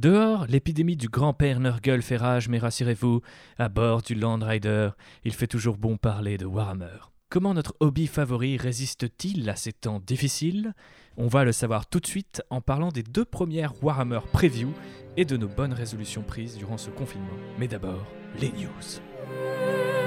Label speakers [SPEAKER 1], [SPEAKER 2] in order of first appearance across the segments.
[SPEAKER 1] Dehors, l'épidémie du grand-père Nurgle fait rage, mais rassurez-vous, à bord du Land Rider, il fait toujours bon parler de Warhammer. Comment notre hobby favori résiste-t-il à ces temps difficiles? On va le savoir tout de suite en parlant des deux premières Warhammer Preview et de nos bonnes résolutions prises durant ce confinement. Mais d'abord, les news.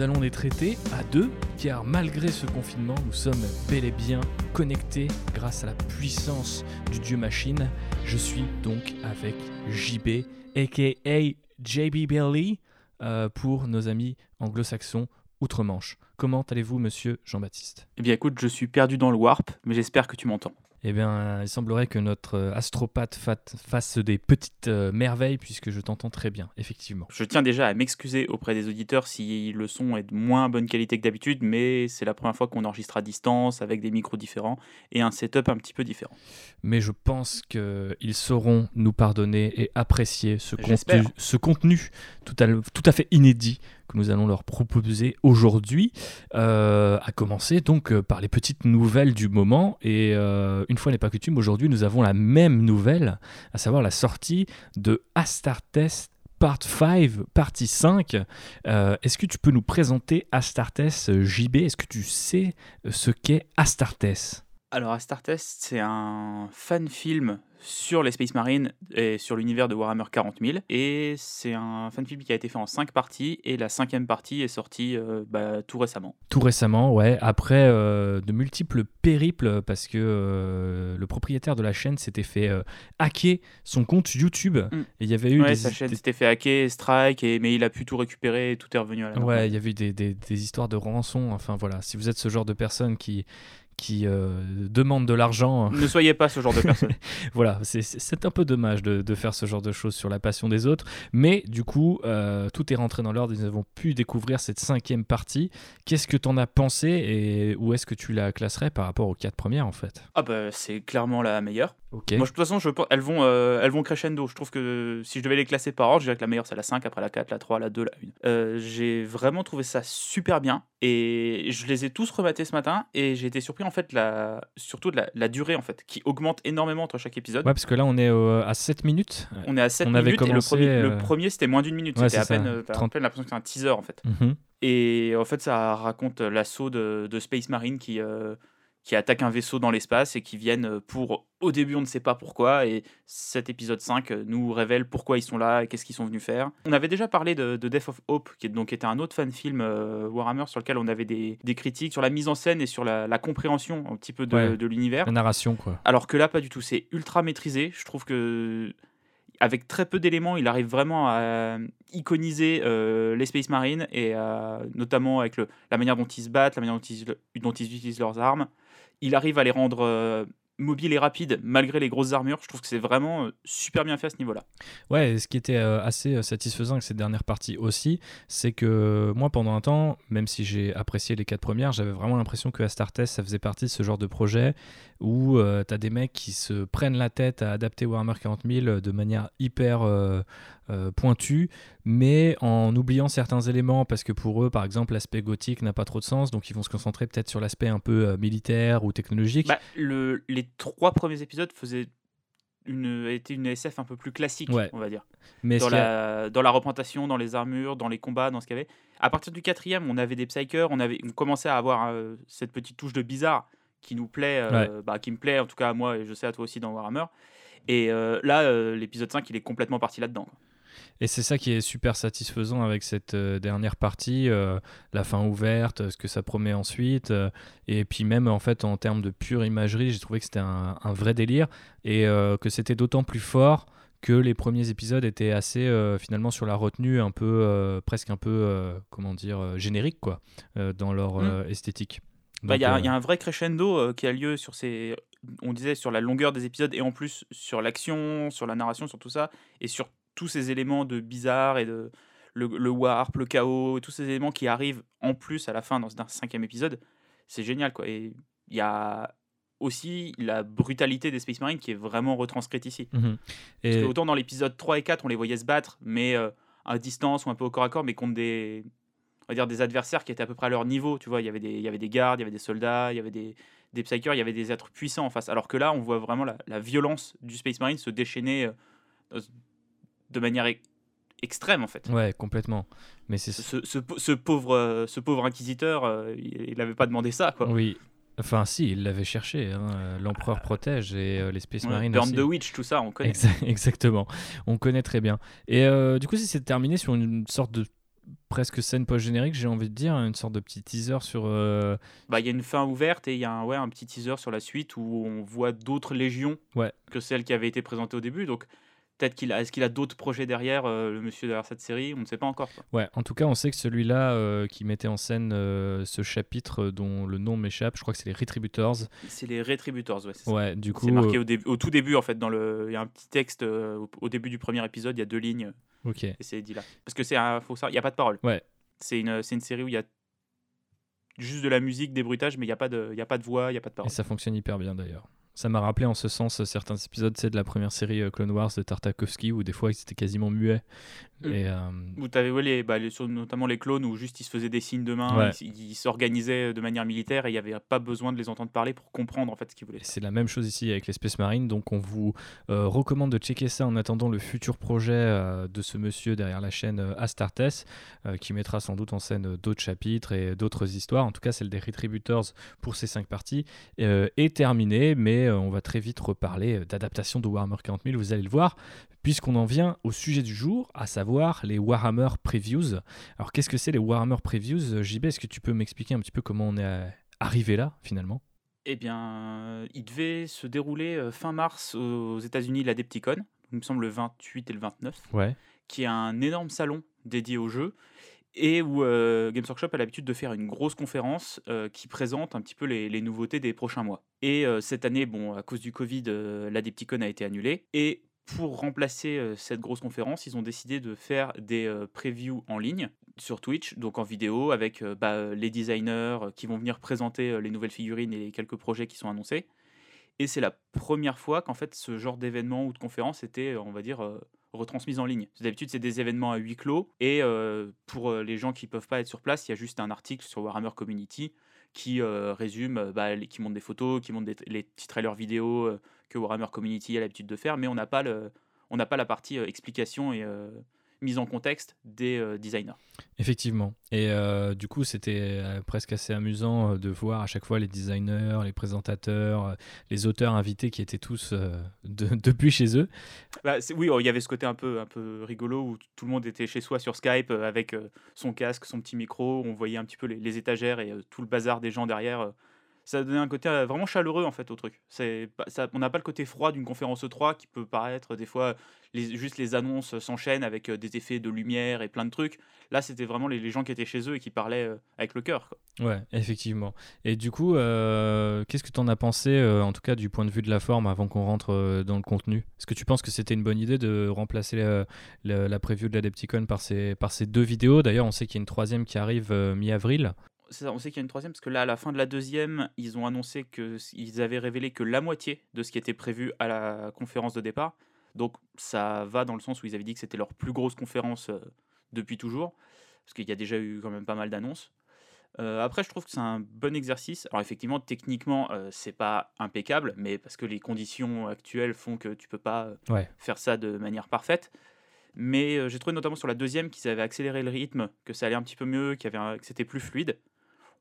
[SPEAKER 1] Nous allons les traiter à deux, car malgré ce confinement, nous sommes bel et bien connectés grâce à la puissance du dieu machine. Je suis donc avec JB, aka JB Belly, euh, pour nos amis anglo-saxons outre-Manche. Comment allez-vous, monsieur Jean-Baptiste?
[SPEAKER 2] Eh bien écoute, je suis perdu dans le warp, mais j'espère que tu m'entends.
[SPEAKER 1] Eh bien, euh, il semblerait que notre euh, astropathe fasse des petites euh, merveilles, puisque je t'entends très bien, effectivement.
[SPEAKER 2] Je tiens déjà à m'excuser auprès des auditeurs si le son est de moins bonne qualité que d'habitude, mais c'est la première fois qu'on enregistre à distance avec des micros différents et un setup un petit peu différent.
[SPEAKER 1] mais je pense qu'ils sauront nous pardonner et apprécier ce contenu, ce contenu tout à, tout à fait inédit que nous allons leur proposer aujourd'hui, euh, à commencer donc euh, par les petites nouvelles du moment. Et euh, une fois n'est pas coutume, aujourd'hui nous avons la même nouvelle, à savoir la sortie de Astartes Part 5, partie 5. Euh, Est-ce que tu peux nous présenter Astartes JB Est-ce que tu sais ce qu'est Astartes?
[SPEAKER 2] Alors Astartes, c'est un fan film sur les Space Marines et sur l'univers de Warhammer 40 000. Et c'est un fan film qui a été fait en 5 parties, et la cinquième partie est sortie euh, bah, tout récemment.
[SPEAKER 1] Tout récemment, ouais, après euh, de multiples périples, parce que euh, le propriétaire de la chaîne s'était fait hacker son compte YouTube.
[SPEAKER 2] Mm.
[SPEAKER 1] Et il y avait eu
[SPEAKER 2] Ouais,
[SPEAKER 1] des,
[SPEAKER 2] sa chaîne s'était fait hacker, strike, et, mais il a pu tout récupérer et tout est revenu à la normale.
[SPEAKER 1] ouais, il y avait eu des, des- des histoires de rançon. Enfin voilà, si vous êtes ce genre de personne qui, qui euh, demande de l'argent,
[SPEAKER 2] Ne soyez pas ce genre de personne.
[SPEAKER 1] voilà, c'est- un peu dommage de, de faire ce genre de choses sur la passion des autres. Mais du coup, euh, tout est rentré dans l'ordre. Nous avons pu découvrir cette cinquième partie. Qu'est-ce que tu en as pensé et où est-ce que tu la classerais par rapport aux quatre premières en fait?
[SPEAKER 2] Ah bah c'est clairement la meilleure.
[SPEAKER 1] Ok.
[SPEAKER 2] Moi, de toute façon, je pense, elles, vont, euh, elles vont crescendo. Je trouve que si je devais les classer par ordre, je dirais que la meilleure, c'est la 5, après la 4, la 3, la 2, la 1. Euh, j'ai vraiment trouvé ça super bien. Et je les ai tous rematés ce matin. Et j'ai été surpris, en fait, la... surtout de la, la durée, en fait, qui augmente énormément entre chaque épisode.
[SPEAKER 1] Ouais, parce que là, on est euh, à 7 minutes.
[SPEAKER 2] On est à 7
[SPEAKER 1] On avait
[SPEAKER 2] minutes. et le premier,
[SPEAKER 1] euh,
[SPEAKER 2] premier c'était moins d'une minute.
[SPEAKER 1] ouais,
[SPEAKER 2] c'était à peine, euh, t'as à
[SPEAKER 1] 30.
[SPEAKER 2] peine l'impression que c'est un teaser, en fait.
[SPEAKER 1] Mhm.
[SPEAKER 2] Et en fait, ça raconte l'assaut de, de Space Marine qui, euh, qui attaque un vaisseau dans l'espace et qui viennent pour. Au début, on ne sait pas pourquoi. Et cet épisode 5 nous révèle pourquoi ils sont là et qu'est-ce qu'ils sont venus faire. On avait déjà parlé de, de Death of Hope, qui donc était un autre fan film euh, Warhammer sur lequel on avait des, des critiques sur la mise en scène et sur la, la compréhension un petit peu de,
[SPEAKER 1] Ouais.
[SPEAKER 2] de l'univers.
[SPEAKER 1] La narration, quoi.
[SPEAKER 2] Alors que là, pas du tout. C'est ultra maîtrisé. Je trouve que avec très peu d'éléments, il arrive vraiment à iconiser euh, les Space Marines et euh, notamment avec le, la manière dont ils se battent, la manière dont ils, dont ils utilisent leurs armes. Il arrive à les rendre euh, mobiles et rapides malgré les grosses armures. Je trouve que c'est vraiment euh, super bien fait à ce niveau-là.
[SPEAKER 1] Ouais, et ce qui était euh, assez satisfaisant avec cette dernière partie aussi, c'est que moi, pendant un temps, même si j'ai apprécié les quatre premières, j'avais vraiment l'impression que Astartes, ça faisait partie de ce genre de projet où euh, t'as des mecs qui se prennent la tête à adapter Warhammer 40 000 de manière hyper euh, euh, pointue, mais en oubliant certains éléments, parce que pour eux, par exemple, l'aspect gothique n'a pas trop de sens, donc ils vont se concentrer peut-être sur l'aspect un peu euh, militaire ou technologique.
[SPEAKER 2] Bah, le, les trois premiers épisodes faisaient une, étaient une SF un peu plus classique,
[SPEAKER 1] Ouais.
[SPEAKER 2] on va dire.
[SPEAKER 1] mais
[SPEAKER 2] dans
[SPEAKER 1] a-
[SPEAKER 2] la, dans la représentation, dans les armures, dans les combats, dans ce qu'il y avait. À partir du quatrième, on avait des psychers, on, avait, on commençait à avoir euh, cette petite touche de bizarre qui nous plaît, euh, bah, qui me plaît en tout cas à moi et je sais à toi aussi dans Warhammer. Et euh, là, euh, l'épisode 5, il est complètement parti là-dedans.
[SPEAKER 1] Et c'est ça qui est super satisfaisant avec cette euh, dernière partie, euh, la fin ouverte, ce que ça promet ensuite. euh, et puis même en fait en termes de pure imagerie, j'ai trouvé que c'était un, un vrai délire et que c'était d'autant plus fort que les premiers épisodes étaient assez euh, finalement sur la retenue, un peu euh, presque un peu euh, comment dire générique quoi, dans leur
[SPEAKER 2] Mm.
[SPEAKER 1] esthétique.
[SPEAKER 2] Bah, Il
[SPEAKER 1] Donc,
[SPEAKER 2] y, a-
[SPEAKER 1] euh,
[SPEAKER 2] il y a un vrai crescendo euh, qui a lieu sur ces. On disait sur la longueur des épisodes et en plus sur l'action, sur la narration, sur tout ça, et sur tous ces éléments de bizarre et de. le, le warp, le chaos, tous ces éléments qui arrivent en plus à la fin dans ce cinquième épisode, c'est génial quoi. Et il y a aussi la brutalité des Space Marines qui est vraiment retranscrite ici.
[SPEAKER 1] Mhm.
[SPEAKER 2] Parce
[SPEAKER 1] Et
[SPEAKER 2] que autant dans l'épisode 3 et 4, on les voyait se battre, mais euh, à distance ou un peu au corps à corps, mais contre des, on va dire des adversaires qui étaient à peu près à leur niveau. Tu vois, il y avait des, il y avait des gardes, il y avait des soldats, il y avait des, des psychers, il y avait des êtres puissants en face. Alors que là, on voit vraiment la, la violence du Space Marine se déchaîner euh, de manière e- extrême en fait.
[SPEAKER 1] ouais, complètement. Mais c'est
[SPEAKER 2] Ce, ce, pa- ce pauvre, euh, ce pauvre inquisiteur, euh, il n'avait pas demandé ça. Quoi.
[SPEAKER 1] oui. Enfin, si, il l'avait cherché. hein. L'empereur protège et euh, les Space
[SPEAKER 2] Ouais,
[SPEAKER 1] Marines
[SPEAKER 2] Burn the Witch, tout ça, on connaît.
[SPEAKER 1] Exa- Exactement. On connaît très bien. Et du coup, si c'est terminé sur une sorte de presque scène post-générique, j'ai envie de dire, une sorte de petit teaser sur. euh,
[SPEAKER 2] Bah, il y a une fin ouverte et il y a un, ouais, un petit teaser sur la suite où on voit d'autres légions
[SPEAKER 1] Ouais.
[SPEAKER 2] que celles qui avaient été présentées au début. Donc, peut-être qu'il a, est-ce qu'il a d'autres projets derrière, euh, le monsieur derrière cette série? On ne sait pas encore.
[SPEAKER 1] Ouais, en tout cas, on sait que celui-là euh, qui mettait en scène ce chapitre dont le nom m'échappe, je crois que c'est les Retributors.
[SPEAKER 2] C'est les Retributors, ouais. c'est ça.
[SPEAKER 1] Ouais, du coup.
[SPEAKER 2] C'est marqué au, au tout début, en fait. Dans le, il y a un petit texte au début du premier épisode, il y a deux lignes
[SPEAKER 1] ok.
[SPEAKER 2] et c'est dit là. Parce que c'est un faux ça, il n'y a pas de parole.
[SPEAKER 1] Ouais.
[SPEAKER 2] C'est une, une série où il y a juste de la musique, des bruitages, mais il n'y a, pas de- y a pas de voix, il n'y a pas de
[SPEAKER 1] Et
[SPEAKER 2] parole.
[SPEAKER 1] ça fonctionne hyper bien d'ailleurs. Ça m'a rappelé en ce sens certains épisodes de la première série euh, Clone Wars de Tartakovsky où des fois ils étaient quasiment muets.
[SPEAKER 2] Euh,
[SPEAKER 1] Et, euh,
[SPEAKER 2] Où tu avais les, bah, les- sur- notamment les clones où juste ils se faisaient des signes de main,
[SPEAKER 1] Ouais.
[SPEAKER 2] ils s'organisaient de manière militaire et il n'y avait pas besoin de les entendre parler pour comprendre en fait ce qu'ils voulaient.
[SPEAKER 1] C'est la même chose ici avec les Space Marines, donc on vous euh, recommande de checker ça en attendant le futur projet euh, de ce monsieur derrière la chaîne euh, Astartes, euh, qui mettra sans doute en scène euh, d'autres chapitres et d'autres histoires. En tout cas, celle des Retributors pour ces cinq parties euh, est terminée, mais euh, on va très vite reparler euh, d'adaptation de Warhammer 40 000, vous allez le voir, puisqu'on en vient au sujet du jour, à savoir les Warhammer Previews. Alors qu'est-ce que c'est les Warhammer Previews Euh, JB, est-ce que tu peux m'expliquer un petit peu comment on est euh, arrivé là, finalement?
[SPEAKER 2] Eh bien, il devait se dérouler euh, fin mars aux États-Unis l'Adepticon, il me semble le 28 et le 29,
[SPEAKER 1] Ouais.
[SPEAKER 2] qui est un énorme salon dédié au jeu et où euh, Games Workshop a l'habitude de faire une grosse conférence euh, qui présente un petit peu les, les nouveautés des prochains mois. Et euh, cette année, bon, à cause du Covid, euh, l'Adepticon a été annulé. Et pour remplacer cette grosse conférence, ils ont décidé de faire des previews en ligne sur Twitch, donc en vidéo, avec bah, les designers qui vont venir présenter les nouvelles figurines et les quelques projets qui sont annoncés. Et c'est la première fois qu'en fait ce genre d'événement ou de conférence était, on va dire, euh, retransmise en ligne. D'habitude, c'est des événements à huis clos. Et pour les gens qui peuvent pas être sur place, il y a juste un article sur Warhammer Community qui résume, bah, qui montre des photos, qui montre des- les petits trailers vidéo que Warhammer Community a l'habitude de faire. Mais on n'a pas, le, on n'a pas la partie euh, explication et euh, mise en contexte des euh, designers.
[SPEAKER 1] Effectivement. Et euh, du coup, c'était euh, presque assez amusant de voir à chaque fois les designers, les présentateurs, les auteurs invités qui étaient tous de- depuis chez eux.
[SPEAKER 2] Bah, oui, oh, il y avait ce côté un peu, un peu rigolo où tout le monde était chez soi sur Skype avec son casque, son petit micro. On voyait un petit peu les, les étagères et tout le bazar des gens derrière. Ça donnait un côté euh, vraiment chaleureux en fait au truc. On n'a pas le côté froid d'une conférence E3 qui peut paraître des fois juste les annonces s'enchaînent avec euh, des effets de lumière et plein de trucs. Là, c'était vraiment les, gens qui étaient chez eux et qui parlaient euh, avec le cœur.
[SPEAKER 1] Ouais, effectivement. Et du coup, qu'est-ce que tu en as pensé, en tout cas du point de vue de la forme, avant qu'on rentre dans le contenu? Est-ce que tu penses que c'était une bonne idée de remplacer la, la preview de l'Adepticon par par ces deux vidéos? D'ailleurs, on sait qu'il y a une troisième qui arrive mi-avril.
[SPEAKER 2] Ça, on sait qu'il y a une troisième parce que là, à la fin de la deuxième, ils ont annoncé qu'ils avaient révélé que la moitié de ce qui était prévu à la conférence de départ. Donc ça va dans le sens où ils avaient dit que c'était leur plus grosse conférence euh, depuis toujours, parce qu'il y a déjà eu quand même pas mal d'annonces. Euh, après, je trouve que c'est un bon exercice. Alors effectivement, techniquement, euh, c'est pas impeccable, mais parce que les conditions actuelles font que tu peux pas euh,
[SPEAKER 1] Ouais.
[SPEAKER 2] faire ça de manière parfaite. Mais j'ai trouvé notamment sur la deuxième qu'ils avaient accéléré le rythme, que ça allait un petit peu mieux, qu'il y avait un- que c'était plus fluide.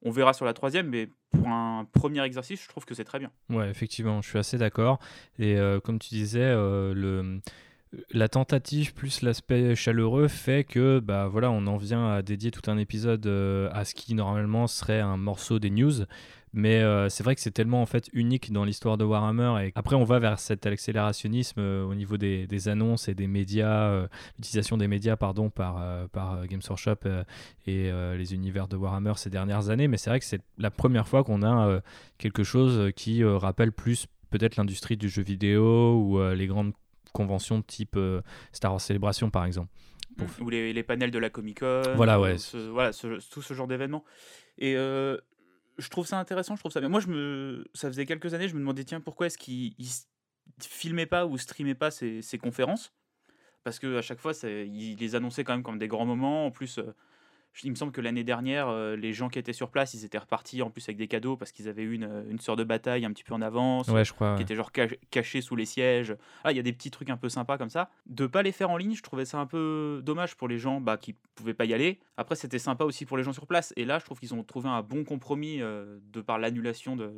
[SPEAKER 2] On verra sur la troisième, mais pour un premier exercice, je trouve que c'est très bien.
[SPEAKER 1] Ouais, effectivement, je suis assez d'accord. Et euh, comme tu disais, euh, la tentative plus l'aspect chaleureux fait que bah voilà, on en vient à dédier tout un épisode euh, à ce qui normalement serait un morceau des news. Mais euh, c'est vrai que c'est tellement en fait unique dans l'histoire de Warhammer. Et après, on va vers cet accélérationnisme euh, au niveau des, des annonces et des médias, euh, l'utilisation des médias pardon par par Games Workshop et les univers de Warhammer ces dernières années. Mais c'est vrai que c'est la première fois qu'on a quelque chose qui rappelle plus peut-être l'industrie du jeu vidéo ou les grandes conventions type Star Wars Celebration par exemple. pour...
[SPEAKER 2] Mmh, ou les, les panels de la Comic Con.
[SPEAKER 1] Voilà, ouais.
[SPEAKER 2] ce- voilà, ce- tout ce genre d'événements. Et euh, je trouve ça intéressant, je trouve ça. Moi, je me, ça faisait quelques années, je me demandais, tiens, pourquoi est-ce qu'ils filmaient pas ou streamaient pas ces, ces conférences? Parce que à chaque fois, ils les annonçaient quand même comme des grands moments. En plus, euh, il me semble que l'année dernière, euh, les gens qui étaient sur place, ils étaient repartis en plus avec des cadeaux parce qu'ils avaient eu une, une sœur de bataille un petit peu en avance
[SPEAKER 1] Ouais, je crois.
[SPEAKER 2] qui
[SPEAKER 1] ouais.
[SPEAKER 2] était genre cach- caché sous les sièges. Ah, il y a des petits trucs un peu sympas comme ça. De pas les faire en ligne, je trouvais ça un peu dommage pour les gens bah, qui pouvaient pas y aller. Après, c'était sympa aussi pour les gens sur place. Et là, je trouve qu'ils ont trouvé un bon compromis euh, de par l'annulation de,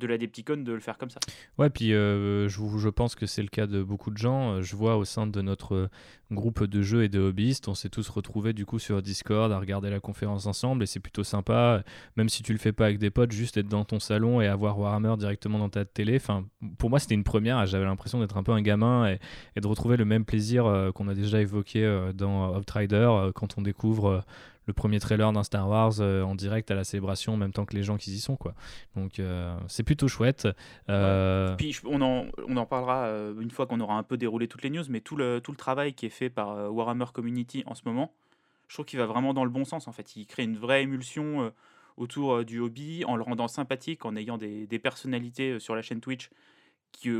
[SPEAKER 2] de la Depticon de le faire comme ça.
[SPEAKER 1] Ouais, puis euh, je, je pense que c'est le cas de beaucoup de gens. Euh, Je vois au sein de notre euh, groupe de jeux et de hobbyistes, on s'est tous retrouvés du coup sur Discord à regarder la conférence ensemble et c'est plutôt sympa. Même si tu le fais pas avec des potes, juste être dans ton salon et avoir Warhammer directement dans ta télé. Enfin, pour moi, c'était une première. J'avais l'impression d'être un peu un gamin et, de retrouver le même plaisir qu'on a déjà évoqué dans Outrider quand on découvre. Le premier trailer d'un Star Wars euh, en direct à la célébration en même temps que les gens qui y sont quoi. Donc euh, c'est plutôt chouette. Euh,
[SPEAKER 2] Puis on en, on en parlera une fois qu'on aura un peu déroulé toutes les news, mais tout le, tout le travail qui est fait par Warhammer Community en ce moment, je trouve qu'il va vraiment dans le bon sens en fait. Il crée une vraie émulsion autour du hobby en le rendant sympathique, en ayant des, des personnalités sur la chaîne Twitch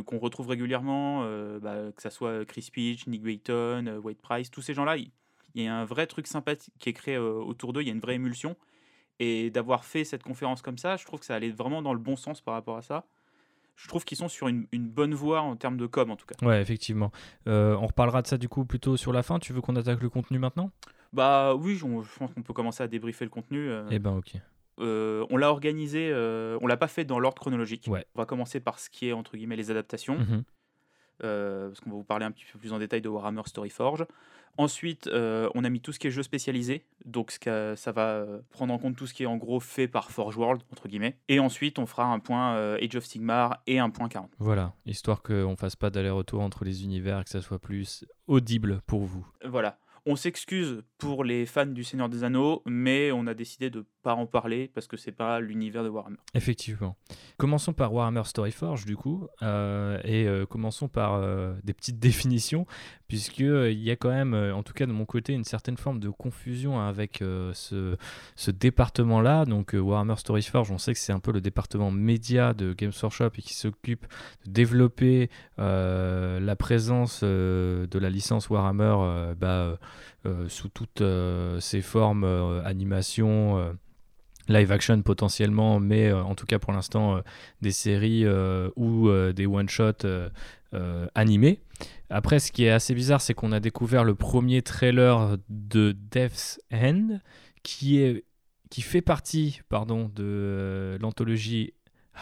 [SPEAKER 2] qu'on retrouve régulièrement, bah, que ça soit Chris Peach, Nick Wayton, Wade Price, tous ces gens-là. Il y a un vrai truc sympathique qui est créé autour d'eux, il y a une vraie émulsion. Et d'avoir fait cette conférence comme ça, je trouve que ça allait vraiment dans le bon sens par rapport à ça je trouve qu'ils sont sur une, une bonne voie en termes de com en tout cas.
[SPEAKER 1] Ouais, effectivement. Euh, on reparlera de ça du coup plutôt sur la fin. Tu veux qu'on attaque le contenu maintenant?
[SPEAKER 2] Bah oui, on- je pense qu'on peut commencer à débriefer le contenu. euh.
[SPEAKER 1] Eh ben ok.
[SPEAKER 2] Euh, on l'a organisé, on l'a pas fait dans l'ordre chronologique.
[SPEAKER 1] Ouais.
[SPEAKER 2] On va commencer par ce qui est entre guillemets les adaptations, euh, parce qu'on va vous parler un petit peu plus en détail de Warhammer Storyforge. Ensuite, euh, on a mis tout ce qui est jeu spécialisé, donc ça va euh, prendre en compte tout ce qui est en gros fait par Forge World entre guillemets. Et ensuite, on fera un point euh, Age of Sigmar et un point 40.
[SPEAKER 1] Voilà, histoire qu'on fasse pas d'aller-retour entre les univers et que ça soit plus audible pour vous.
[SPEAKER 2] Voilà. On s'excuse pour les fans du Seigneur des Anneaux, mais on a décidé de pas en parler parce que c'est pas l'univers de Warhammer.
[SPEAKER 1] Effectivement. Commençons par Warhammer Storyforge du coup, euh, et euh, commençons par euh, des petites définitions, puisqu'il y a quand même, en tout cas de mon côté, une certaine forme de confusion avec ce, département-là. Donc Warhammer Storyforge, on sait que c'est un peu le département média de Games Workshop et qui s'occupe de développer la présence de la licence Warhammer bah, sous toutes euh, ses formes, euh, animation, euh, live action potentiellement, mais euh, en tout cas pour l'instant euh, des séries euh, ou euh, des one-shots euh, euh, animés. Après, ce qui est assez bizarre, c'est qu'on a découvert le premier trailer de Death's End, qui, est, qui fait partie pardon, de euh, l'anthologie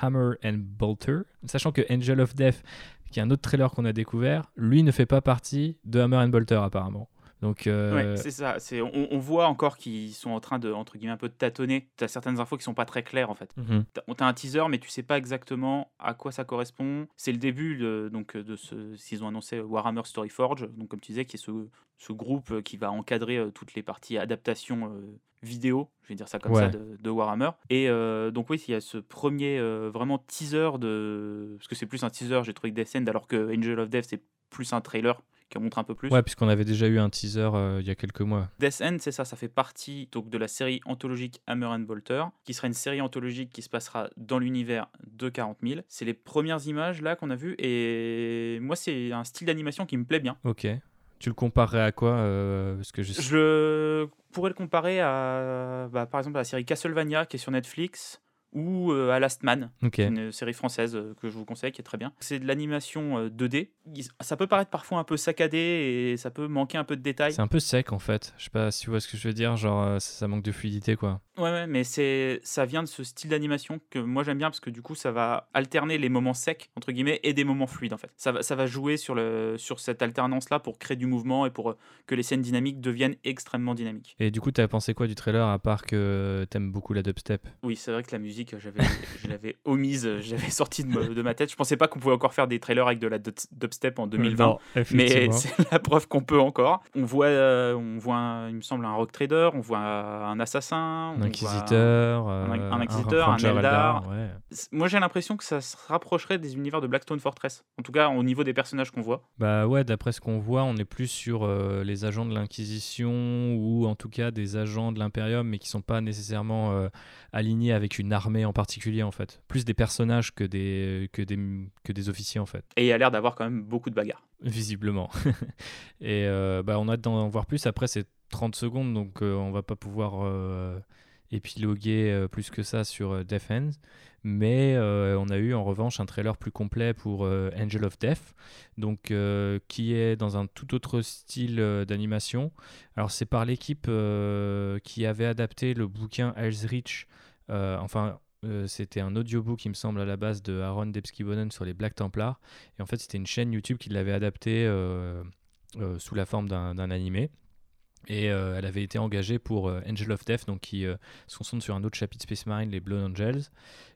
[SPEAKER 1] Hammer and Bolter, sachant que Angel of Death, qui est un autre trailer qu'on a découvert, lui ne fait pas partie de Hammer and Bolter apparemment. Donc, euh,
[SPEAKER 2] Ouais, c'est ça. C'est, on, on voit encore qu'ils sont en train de, entre guillemets, un peu de tâtonner. Tu as certaines infos qui sont pas très claires en fait.
[SPEAKER 1] mhm.
[SPEAKER 2] T'as- On t'a un teaser, mais tu sais pas exactement à quoi ça correspond. C'est le début de, donc, de ce. S'ils ont annoncé Warhammer Storyforge, donc comme tu disais, qui est ce, ce groupe euh, qui va encadrer euh, toutes les parties adaptation euh, vidéo, je vais dire ça comme
[SPEAKER 1] Ouais.
[SPEAKER 2] ça, de, de Warhammer. Et euh, donc, oui, il y a ce premier euh, vraiment teaser de. Parce que c'est plus un teaser, j'ai trouvé que Death End, alors que Angel of Death, c'est plus un trailer qui en montre un peu plus.
[SPEAKER 1] Ouais, puisqu'on avait déjà eu un teaser euh, il y a quelques mois.
[SPEAKER 2] Death End, c'est ça, ça fait partie donc, de la série anthologique Hammer and Bolter, qui sera une série anthologique qui se passera dans l'univers de 40 000. C'est les premières images là qu'on a vues, et moi, c'est un style d'animation qui me plaît bien.
[SPEAKER 1] Ok. Tu le comparerais à quoi euh, Parce que je...
[SPEAKER 2] Je pourrais le comparer à, bah, par exemple, à la série Castlevania qui est sur Netflix. Ou euh, à Last Man, une série française euh, que je vous conseille, qui est très bien. C'est de l'animation euh, 2D. Il- Ça peut paraître parfois un peu saccadé et ça peut manquer un peu de détails.
[SPEAKER 1] C'est un peu sec en fait. Je sais pas si tu vois ce que je veux dire. Genre, euh, ça, manque de fluidité quoi.
[SPEAKER 2] Ouais, ouais, mais c'est ça vient de ce style d'animation que moi j'aime bien parce que du coup ça va alterner les moments secs entre guillemets et des moments fluides en fait. Ça va, ça va jouer sur le sur cette alternance là pour créer du mouvement et pour euh, que les scènes dynamiques deviennent extrêmement dynamiques.
[SPEAKER 1] Et du coup, t'as pensé quoi du trailer à part que t'aimes beaucoup la dubstep?
[SPEAKER 2] Oui, c'est vrai que la musique musique, j'avais, je l'avais omise, j'avais sorti de, de, ma tête. Je pensais pas qu'on pouvait encore faire des trailers avec de la dubstep en 2020, mais c'est la preuve qu'on peut encore. On voit, euh, on voit, il me semble, un rock trader, on voit un assassin,
[SPEAKER 1] un inquisiteur,
[SPEAKER 2] un, un, inquisiteur, un, Eldar. Moi, j'ai l'impression que ça se rapprocherait des univers de Blackstone Fortress. En tout cas, au niveau des personnages qu'on voit.
[SPEAKER 1] Bah ouais, d'après ce qu'on voit, on est plus sur euh, les agents de l'Inquisition ou en tout cas des agents de l'Imperium, mais qui sont pas nécessairement euh, alignés avec une armée en particulier en fait. Plus des personnages que des, que des, que des officiers en fait.
[SPEAKER 2] Et il a l'air d'avoir quand même beaucoup de bagarres.
[SPEAKER 1] Visiblement. Et euh, bah, on a d'en voir plus. Après, c'est 30 secondes, donc on va pas pouvoir épiloguer plus que ça sur Defense. Mais euh, on a eu en revanche un trailer plus complet pour euh, Angel of Death, donc euh, qui est dans un tout autre style d'animation. Alors c'est par l'équipe qui avait adapté le bouquin Hell's Reach. Enfin, c'était un audiobook, il me semble, à la base de Aaron Debskibonen sur les Black Templars. Et en fait, c'était une chaîne YouTube qui l'avait adapté sous la forme d'un animé. Et elle avait été engagée pour Angel of Death, donc qui se concentre sur un autre chapitre Space Marine, les Blood Angels.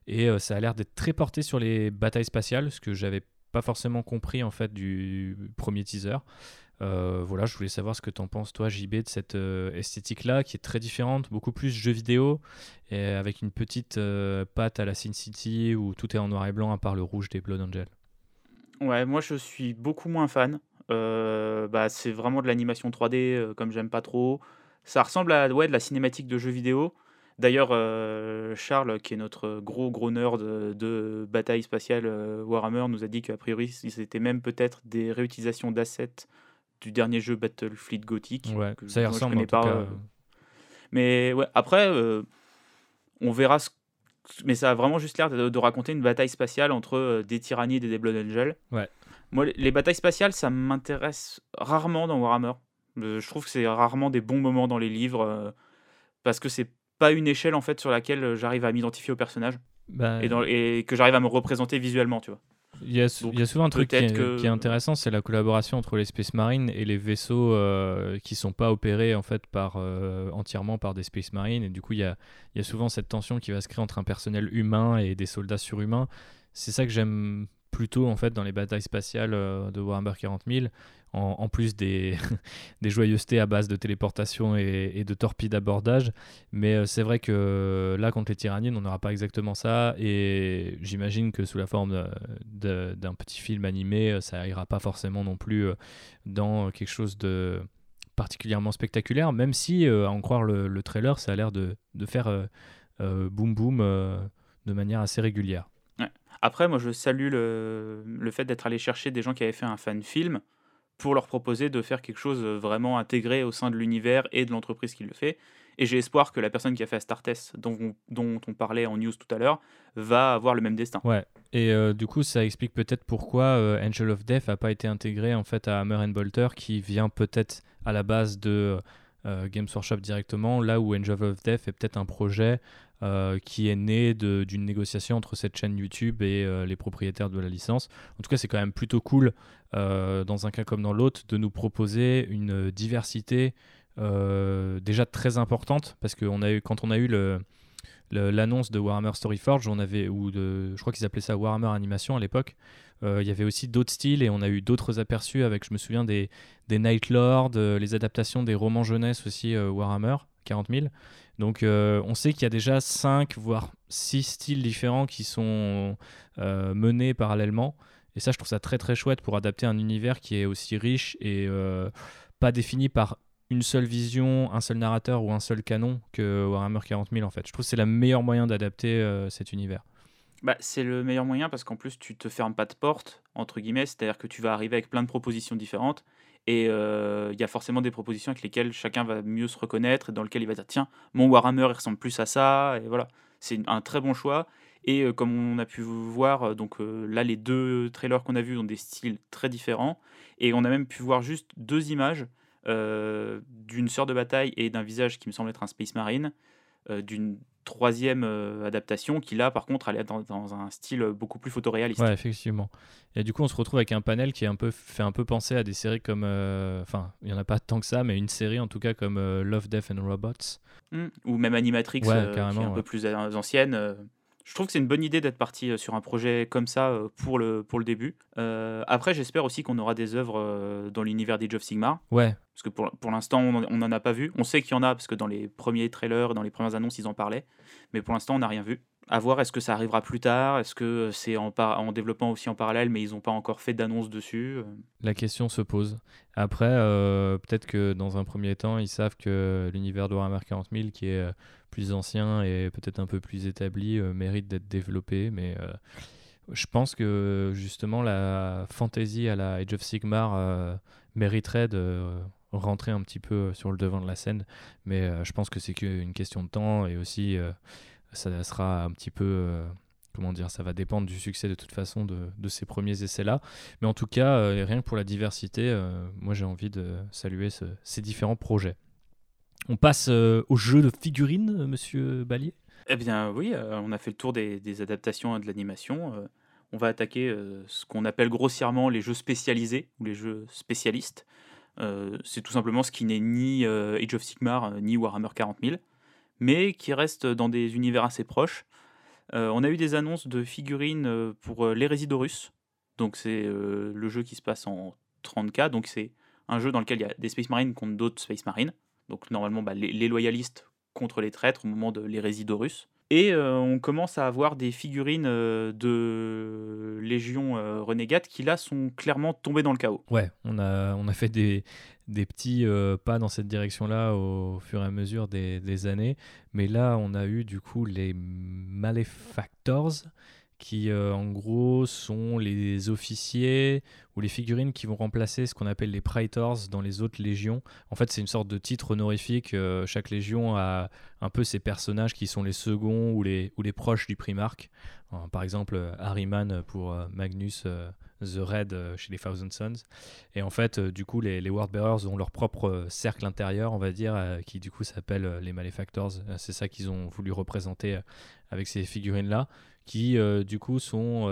[SPEAKER 1] Et euh, ça a l'air d'être très porté sur les batailles spatiales, ce que j'avais pas forcément compris en fait du premier teaser. Euh, voilà, je voulais savoir ce que tu en penses, toi, JB, de cette euh, esthétique-là, qui est très différente, beaucoup plus jeu vidéo, et avec une petite patte à la Sin City où tout est en noir et blanc à part le rouge des Blood Angels.
[SPEAKER 2] Ouais, moi je suis beaucoup moins fan. bah, c'est vraiment de l'animation 3D, comme j'aime pas trop. Ça ressemble à ouais, de la cinématique de jeu vidéo. D'ailleurs, euh, Charles, qui est notre gros gros nerd de, bataille spatiale euh, Warhammer, nous a dit qu'a priori, c'était même peut-être des réutilisations d'assets du dernier jeu Battlefleet Gothic.
[SPEAKER 1] Ouais, ça y ressemble en pas. Euh.
[SPEAKER 2] Mais ouais, après, on verra. Mais ça a vraiment juste l'air de, raconter une bataille spatiale entre des tyrannies et des Blood Angels.
[SPEAKER 1] Ouais.
[SPEAKER 2] Moi, les batailles spatiales, ça m'intéresse rarement dans Warhammer. je trouve que c'est rarement des bons moments dans les livres parce que c'est pas une échelle en fait sur laquelle euh, j'arrive à m'identifier au personnage bah, et, dans, et, que j'arrive à me représenter visuellement, tu vois.
[SPEAKER 1] Il y, a, il y a souvent un truc qui est, qui est intéressant, c'est la collaboration entre les Space Marines et les vaisseaux euh, qui sont pas opérés en fait par euh, entièrement par des Space Marines. Et du coup, il y a, il y a souvent cette tension qui va se créer entre un personnel humain et des soldats surhumains. C'est ça que j'aime plutôt en fait dans les batailles spatiales de Warhammer 40 000 en, plus des, joyeusetés à base de téléportation et, de torpilles d'abordage. Mais euh, c'est vrai que là, contre les tyrannies, on n'aura pas exactement ça. Et j'imagine que sous la forme d'un petit film animé, ça ira pas forcément non plus euh, dans quelque chose de particulièrement spectaculaire, même si, euh, à en croire le, trailer, ça a l'air de, faire boum boum de manière assez régulière.
[SPEAKER 2] Après, moi, je salue le, le fait d'être allé chercher des gens qui avaient fait un fan film pour leur proposer de faire quelque chose vraiment intégré au sein de l'univers et de l'entreprise qui le fait. Et j'ai espoir que la personne qui a fait Astartes, dont, dont on parlait en news tout à l'heure, va avoir le même destin.
[SPEAKER 1] Ouais. Et euh, du coup, ça explique peut-être pourquoi euh, Angel of Death n'a pas été intégré en fait à Hammer and Bolter, qui vient peut-être à la base de euh, Games Workshop directement, là où Angel of Death est peut-être un projet euh, qui est né d'une négociation entre cette chaîne YouTube et euh, les propriétaires de la licence. En tout cas, c'est quand même plutôt cool, euh, dans un cas comme dans l'autre, de nous proposer une diversité déjà très importante, parce que a eu, quand on a eu l'annonce de Warhammer Storyforge, on avait, ou je crois qu'ils appelaient ça Warhammer Animation à l'époque, il y avait aussi d'autres styles et on a eu d'autres aperçus avec, je me souviens, des, des Night Lords, les adaptations des romans jeunesse aussi Warhammer 40 000. Donc euh, on sait qu'il y a déjà 5 voire 6 styles différents qui sont euh, menés parallèlement. Et ça, je trouve ça très très chouette pour adapter un univers qui est aussi riche et euh, pas défini par une seule vision, un seul narrateur ou un seul canon que Warhammer 40 000 en fait. Je trouve que c'est le meilleur moyen d'adapter cet univers.
[SPEAKER 2] Bah, c'est le meilleur moyen parce qu'en plus tu te fermes pas de porte, entre guillemets, c'est-à-dire que tu vas arriver avec plein de propositions différentes et il y a forcément des propositions avec lesquelles chacun va mieux se reconnaître et dans lesquelles il va dire tiens, mon Warhammer il ressemble plus à ça. Et voilà, c'est un très bon choix. Et comme on a pu voir, donc là les deux trailers qu'on a vus ont des styles très différents. Et on a même pu voir juste deux images d'une sœur de bataille et d'un visage qui me semble être un Space Marine, d'une troisième euh, adaptation qui là par contre allait dans, dans un style beaucoup plus photoréaliste.
[SPEAKER 1] Ouais, effectivement. Et du coup on se retrouve avec un panel qui est un peu fait un peu penser à des séries comme euh, enfin il y en a pas tant que ça mais une série en tout cas comme euh, Love Death and Robots
[SPEAKER 2] mmh. ou même Animatrix qui est un peu plus ancienne Je trouve que c'est une bonne idée d'être parti euh, sur un projet comme ça euh, pour le, pour le début. Euh, après, j'espère aussi qu'on aura des œuvres dans l'univers d'Age of Sigmar.
[SPEAKER 1] Ouais,
[SPEAKER 2] Parce que pour, pour l'instant, on n'en a pas vu. On sait qu'il y en a, parce que dans les premiers trailers, dans les premières annonces, ils en parlaient. Mais pour l'instant, on n'a rien vu. À voir, est-ce que ça arrivera plus tard? Est-ce que c'est en, en développement aussi en parallèle, mais ils n'ont pas encore fait d'annonce dessus
[SPEAKER 1] la question se pose. Après, euh, peut-être que dans un premier temps, ils savent que l'univers de Warhammer 40 000, qui est plus ancien et peut-être un peu plus établi, euh, mérite d'être développé. Mais euh, je pense que justement, la fantasy à la Age of Sigmar euh, mériterait de rentrer un petit peu sur le devant de la scène. Mais je pense que c'est qu'une question de temps et aussi ça sera un petit peu. Comment dire, ça va dépendre du succès de toute façon de, de ces premiers essais-là. Mais en tout cas, rien que pour la diversité, moi j'ai envie de saluer ce- ces différents projets. On passe euh, au jeu de figurines, euh, monsieur Ballier?
[SPEAKER 2] Eh bien oui, euh, on a fait le tour des, adaptations et de l'animation. euh, on va attaquer ce qu'on appelle grossièrement les jeux spécialisés ou les jeux spécialistes. C'est tout simplement ce qui n'est ni Age of Sigmar ni Warhammer 40 000, mais qui reste dans des univers assez proches. On a eu des annonces de figurines pour l'Hérésie d'Horus. Donc c'est le jeu qui se passe en 30K. Donc c'est un jeu dans lequel il y a des Space Marines contre d'autres Space Marines. Donc normalement bah, les, loyalistes contre les traîtres au moment de l'hérésie d'Horus. Et euh, on commence à avoir des figurines euh, de Légion euh, Renégate qui là sont clairement tombées dans le chaos.
[SPEAKER 1] Ouais, on a, on a fait des, des petits euh, pas dans cette direction-là au fur et à mesure des, des années. Mais là, on a eu du coup les Malefactors, qui euh, en gros sont les officiers ou les figurines qui vont remplacer ce qu'on appelle les Praetors dans les autres légions. En fait, c'est une sorte de titre honorifique. euh, chaque légion a un peu ses personnages qui sont les seconds ou les, ou les proches du primarque. Euh, par exemple, Harryman pour Magnus The Red euh, chez les Thousand Sons. Et en fait, euh, du coup, les, les ont leur propre euh, cercle intérieur, on va dire, qui du coup s'appelle les Malefactors. C'est ça qu'ils ont voulu représenter avec ces figurines-là, qui du coup sont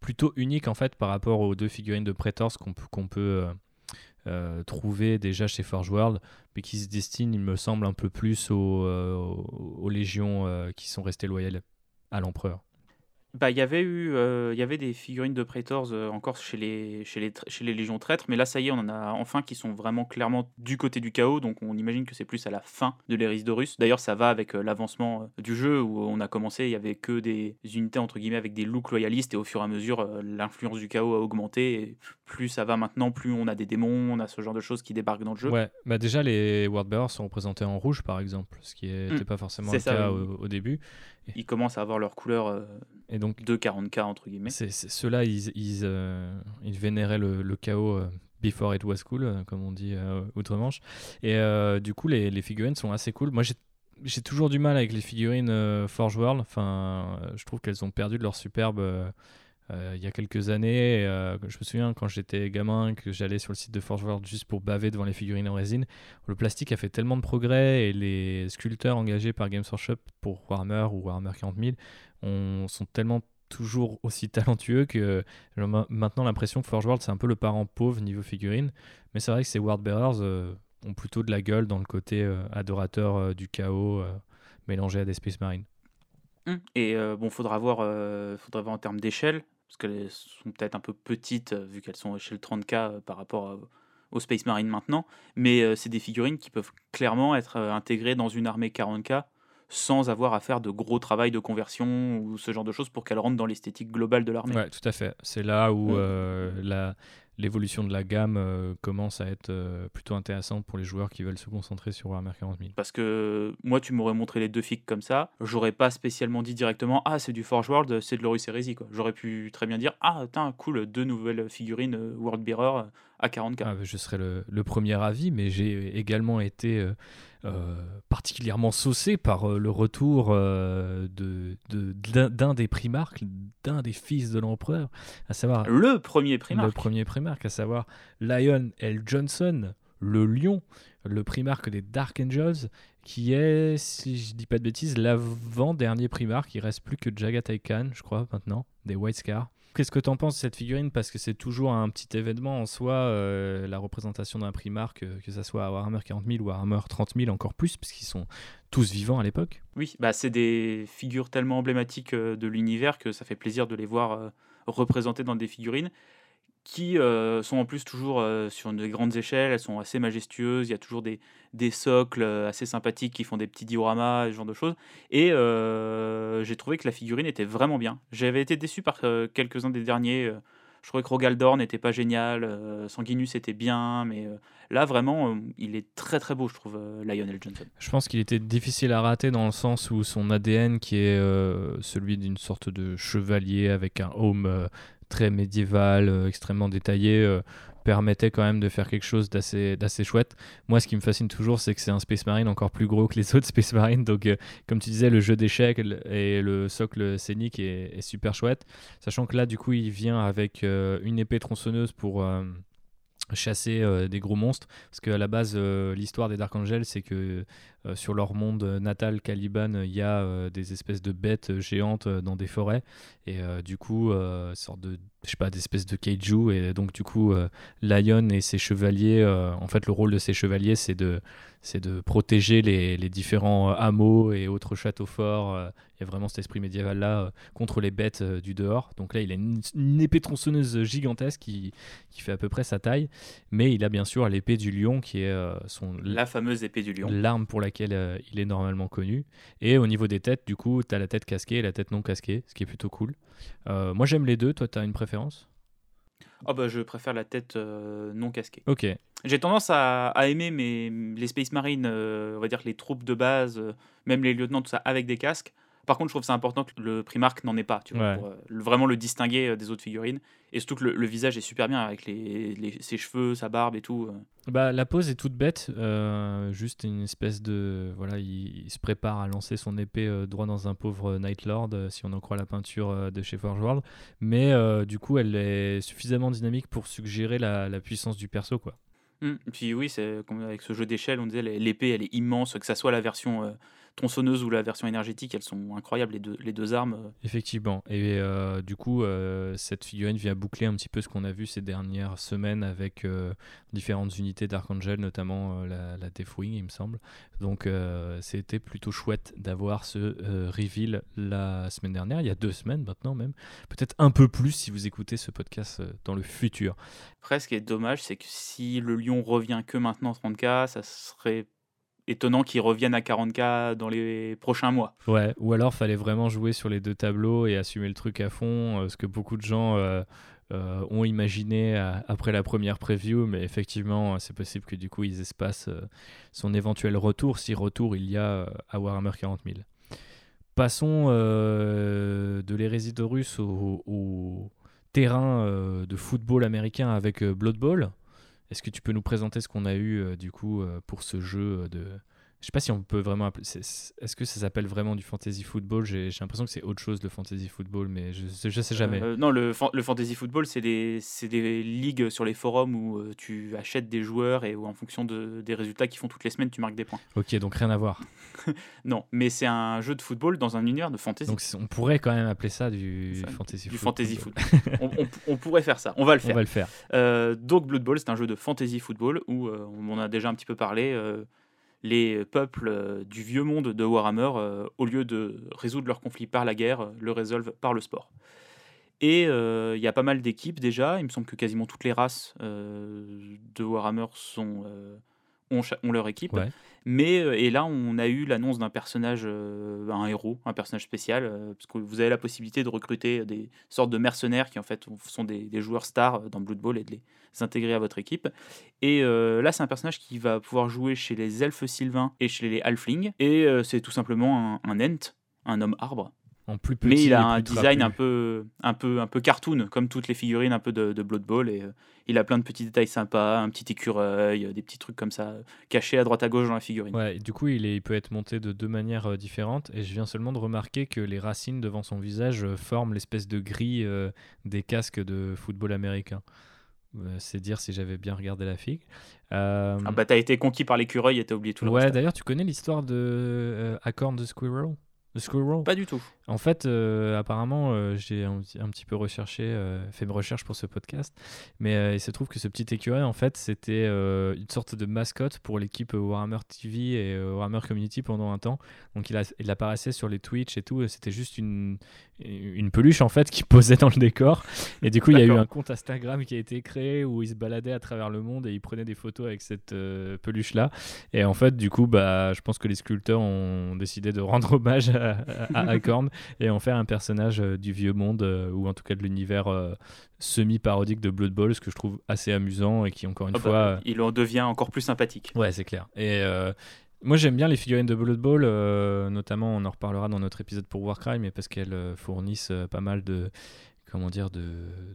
[SPEAKER 1] plutôt uniques en fait par rapport aux deux figurines de Praetors qu'on peut, qu'on peut trouver déjà chez Forge World, mais qui se destinent, il me semble, un peu plus aux, aux- légions qui sont restées loyales à l'empereur.
[SPEAKER 2] Bah, il y avait eu, euh, il y avait des figurines de Praetors euh, encore chez les, chez, les, chez les légions traîtres, mais là ça y est, on en a enfin qui sont vraiment clairement du côté du chaos, donc on imagine que c'est plus à la fin de l'Hérésie d'Horus. D'ailleurs, ça va avec euh, l'avancement du jeu où on a commencé, il y avait que des unités entre guillemets avec des looks loyalistes, et au fur et à mesure, l'influence du chaos a augmenté. Et plus ça va maintenant, plus on a des démons, on a ce genre de choses qui débarquent dans le jeu.
[SPEAKER 1] Ouais, bah déjà les Wordbearers sont représentés en rouge par exemple, ce qui n'était
[SPEAKER 2] Mm.
[SPEAKER 1] pas forcément le
[SPEAKER 2] ça,
[SPEAKER 1] cas
[SPEAKER 2] oui.
[SPEAKER 1] au, au début.
[SPEAKER 2] Ils commencent à avoir leur couleur euh,
[SPEAKER 1] Et donc
[SPEAKER 2] de 40K entre guillemets.
[SPEAKER 1] c'est- ceux-là, ils, ils, euh, ils vénéraient le, le chaos euh, before it was cool, comme on dit outre-Manche. Et du coup, les, les figurines sont assez cool. Moi, j'ai toujours du mal avec les figurines Forge World. Enfin, je trouve qu'elles ont perdu de leur superbe. Euh, il y a quelques années, euh, je me souviens quand j'étais gamin que j'allais sur le site de Forge World juste pour baver devant les figurines en résine. Le plastique a fait tellement de progrès et les sculpteurs engagés par Games Workshop pour Warhammer ou Warhammer 40 000 ont- sont tellement toujours aussi talentueux que j'ai ma- maintenant l'impression que Forge World c'est un peu le parent pauvre niveau figurine. Mais c'est vrai que ces Wordbearers euh, ont plutôt de la gueule dans le côté adorateur du chaos mélangé à des Space Marines.
[SPEAKER 2] Hum. Et bon, faudra voir, faudra voir en termes d'échelle, parce qu'elles sont peut-être un peu petites, euh, vu qu'elles sont à échelle 30K euh, par rapport à- aux Space Marine maintenant. Mais euh, c'est des figurines qui peuvent clairement être euh, intégrées dans une armée 40K sans avoir à faire de gros travail de conversion ou ce genre de choses pour qu'elles rentrent dans l'esthétique globale de l'armée.
[SPEAKER 1] Ouais, tout à fait. C'est là où
[SPEAKER 2] Mm.
[SPEAKER 1] euh, la l'évolution de la gamme euh, commence à être euh, plutôt intéressante pour les joueurs qui veulent se concentrer sur Warhammer 40 000.
[SPEAKER 2] Parce que moi, tu m'aurais montré les deux figues comme ça, j'aurais pas spécialement dit directement Ah, c'est du Forge World, c'est de l'Horus Heresy. J'aurais pu très bien dire Ah, tiens, cool, deux nouvelles figurines euh, World Bearer à 40K.
[SPEAKER 1] Ah, je serais le, le premier avis, mais j'ai également été euh, euh, particulièrement saucé par euh, le retour euh, de, de- d'un, des primarques, d'un des fils de l'empereur, à savoir
[SPEAKER 2] Le premier
[SPEAKER 1] le
[SPEAKER 2] primarque.
[SPEAKER 1] premier primarque, à savoir Lion L. Johnson, le lion, le primarque des Dark Angels, qui est, si je dis pas de bêtises, l'avant-dernier primarque. Il reste plus que Jagatai Khan, je crois, maintenant, des White Scars. Qu'est-ce que tu en penses de cette figurine? Parce que c'est toujours un petit événement en soi, euh, la représentation d'un Primark, que, que ça soit à Warhammer 40 000 ou Warhammer 30 000 encore plus, parce qu'ils sont tous vivants à l'époque.
[SPEAKER 2] Oui, bah c'est des figures tellement emblématiques euh, de l'univers que ça fait plaisir de les voir euh, représentées dans des figurines qui euh, sont en plus toujours euh, sur de grandes échelles, elles sont assez majestueuses, il y a toujours des, des socles euh, assez sympathiques qui font des petits dioramas, ce genre de choses. Et j'ai trouvé que la figurine était vraiment bien. J'avais été déçu par quelques-uns des derniers. je trouvais que Rogaldor n'était pas génial, Sanguinus était bien, mais là vraiment, il est très très beau, je trouve, Lionel Johnson.
[SPEAKER 1] Je pense qu'il était difficile à rater dans le sens où son ADN, qui est celui d'une sorte de chevalier avec un home très médiéval, euh, extrêmement détaillé, euh, permettait quand même de faire quelque chose d'assez chouette. Moi, ce qui me fascine toujours, c'est que c'est un Space Marine encore plus gros que les autres Space Marines. Donc, euh, comme tu disais, le jeu d'échecs et le socle scénique est, super chouette. Sachant que là, du coup, il vient avec une épée tronçonneuse pour chasser des gros monstres. Parce qu'à la base, l'histoire des Dark Angels, c'est que euh, sur leur monde natal, Caliban, il y a euh, des espèces de bêtes géantes euh, dans des forêts. Et du coup, sorte de, je sais pas, d'espèces de kaiju. Et donc, du coup, Lion et ses chevaliers, en fait, le rôle de ces chevaliers, c'est de, c'est de protéger les, les différents hameaux et autres châteaux forts. Il y a vraiment cet esprit médiéval là euh, contre les bêtes du dehors. Donc là, il a une, une épée tronçonneuse gigantesque qui, qui fait à peu près sa taille. Mais il a bien sûr l'épée du lion qui est son,
[SPEAKER 2] La fameuse épée du lion.
[SPEAKER 1] l'arme pour laquelle euh, il est normalement connu. Et au niveau des têtes, du coup, tu as la tête casquée et la tête non casquée, ce qui est plutôt cool. Euh, moi, j'aime les deux. Toi, tu as une préférence?
[SPEAKER 2] Oh bah je préfère la tête euh, non casquée.
[SPEAKER 1] Ok.
[SPEAKER 2] J'ai tendance à, à aimer mes, les Space Marines, on va dire les troupes de base, même les lieutenants, tout ça, avec des casques. Par contre, je trouve c'est important que le Primark n'en ait pas, tu vois,
[SPEAKER 1] Ouais.
[SPEAKER 2] pour euh, vraiment le distinguer euh, des autres figurines. Et surtout que le, le visage est super bien avec les, les- ses cheveux, sa barbe et tout. euh.
[SPEAKER 1] Bah, la pose est toute bête, euh, juste une espèce de. Voilà, il, il se prépare à lancer son épée euh, droit dans un pauvre Night Lord, si on en croit la peinture de chez Forge World. Mais du coup, elle est suffisamment dynamique pour suggérer la, la puissance du perso, quoi.
[SPEAKER 2] Mm. Et Puis oui, c'est comme avec ce jeu d'échelle, on disait l'épée, elle est immense, que ça soit la version tronçonneuse ou la version énergétique, elles sont incroyables les deux, les deux armes. euh.
[SPEAKER 1] Effectivement. Et euh, du coup, euh, cette figurine vient boucler un petit peu ce qu'on a vu ces dernières semaines avec euh, différentes unités d'Archangel, notamment la, la Deathwing, il me semble. Donc, c'était plutôt chouette d'avoir ce reveal la semaine dernière, il y a deux semaines maintenant même. Peut-être un peu plus si vous écoutez ce podcast dans le futur.
[SPEAKER 2] Qui est dommage, c'est que si le lion revient que maintenant 30K, ça serait étonnant qu'il revienne à 40K dans les prochains mois.
[SPEAKER 1] Ou alors fallait vraiment jouer sur les deux tableaux et assumer le truc à fond, euh, ce que beaucoup de gens euh, euh, ont imaginé après la première preview, mais effectivement, c'est possible que du coup ils espacent son éventuel retour, si retour il y a à Warhammer 40 000. Passons de l'hérésie de Russe au, au terrain de football américain avec Blood Bowl. Est-ce que tu peux nous présenter ce qu'on a eu euh, du coup euh, pour ce jeu euh, de je sais pas si on peut vraiment appeler. Est-ce que ça s'appelle vraiment du fantasy football? J'ai l'impression que c'est autre chose le fantasy football, mais je, je sais jamais.
[SPEAKER 2] Euh, non, le, fan- le fantasy football, c'est des, ligues sur les forums où euh, tu achètes des joueurs et où en fonction de- des résultats qu'ils font toutes les semaines, tu marques des points.
[SPEAKER 1] Ok, donc rien à voir.
[SPEAKER 2] Non, mais c'est un jeu de football dans un univers de fantasy.
[SPEAKER 1] Donc on pourrait quand même appeler ça du
[SPEAKER 2] Ça,
[SPEAKER 1] fantasy
[SPEAKER 2] du
[SPEAKER 1] football.
[SPEAKER 2] fantasy foot. on, on- on pourrait faire ça, on va le
[SPEAKER 1] On
[SPEAKER 2] faire.
[SPEAKER 1] va le faire.
[SPEAKER 2] Euh, donc Blood Bowl, c'est un jeu de fantasy football où euh, on en a déjà un petit peu parlé. Les peuples euh, du vieux monde de Warhammer, euh, au lieu de résoudre leurs conflits par la guerre, euh, le résolvent par le sport. Et il y a pas mal d'équipes déjà. Il me semble que quasiment toutes les races de Warhammer sont, ont, leur équipe.
[SPEAKER 1] Ouais.
[SPEAKER 2] Mais euh, et là, on a eu l'annonce d'un personnage, euh, un héros, un personnage spécial, euh, parce que vous avez la possibilité de recruter des sortes de mercenaires qui en fait sont des, des joueurs stars dans Blood Bowl et de les intégrer à votre équipe. Et euh, là, c'est un personnage qui va pouvoir jouer chez les elfes sylvains et chez les halflings. Et c'est tout simplement un, un ent, un homme arbre.
[SPEAKER 1] En plus petit.
[SPEAKER 2] Mais il a un design
[SPEAKER 1] trapu.
[SPEAKER 2] un peu, un peu, un peu cartoon, comme toutes les figurines un peu de, de Blood Bowl. Et euh, il a plein de petits détails sympas, un petit écureuil, euh, des petits trucs comme ça, cachés à droite à gauche dans la figurine.
[SPEAKER 1] Ouais, du coup, il, est- il peut être monté de deux manières euh, différentes. Et je viens seulement de remarquer que les racines devant son visage forment l'espèce de euh, des casques de football américain. C'est dire si j'avais bien regardé la figue.
[SPEAKER 2] Ah bah t'as été conquis par l'écureuil et t'as oublié tout le
[SPEAKER 1] ouais,
[SPEAKER 2] reste.
[SPEAKER 1] d'ailleurs, tu connais l'histoire de Acorn the Squirrel? The
[SPEAKER 2] Pas du tout.
[SPEAKER 1] En fait, euh, apparemment, euh, j'ai un, petit- un petit peu recherché, euh, fait mes recherches pour ce podcast, mais il se trouve que ce petit écureuil, en fait, c'était une sorte de mascotte pour l'équipe Warhammer TV et Warhammer Community pendant un temps. Donc il, a- il apparaissait sur les Twitch et tout, et c'était juste une, une peluche, en fait, qui posait dans le décor. Et du coup, il y a eu un compte Instagram qui a été créé où il se baladait à travers le monde et il prenait des photos avec cette peluche-là. Et en fait, du coup, bah, je pense que les sculpteurs ont décidé de rendre hommage à, à, à et en faire un personnage euh, du vieux monde, euh, ou en tout cas de l'univers euh, semi-parodique de Blood Bowl, ce que je trouve assez amusant et qui, encore une
[SPEAKER 2] Ah bah,
[SPEAKER 1] fois.
[SPEAKER 2] Il en devient encore plus sympathique.
[SPEAKER 1] Ouais, c'est clair. Et moi, j'aime bien les figurines de Blood Bowl, euh, notamment, on en reparlera dans notre épisode pour Warcry, mais parce qu'elles fournissent euh, pas mal de. Comment dire, de,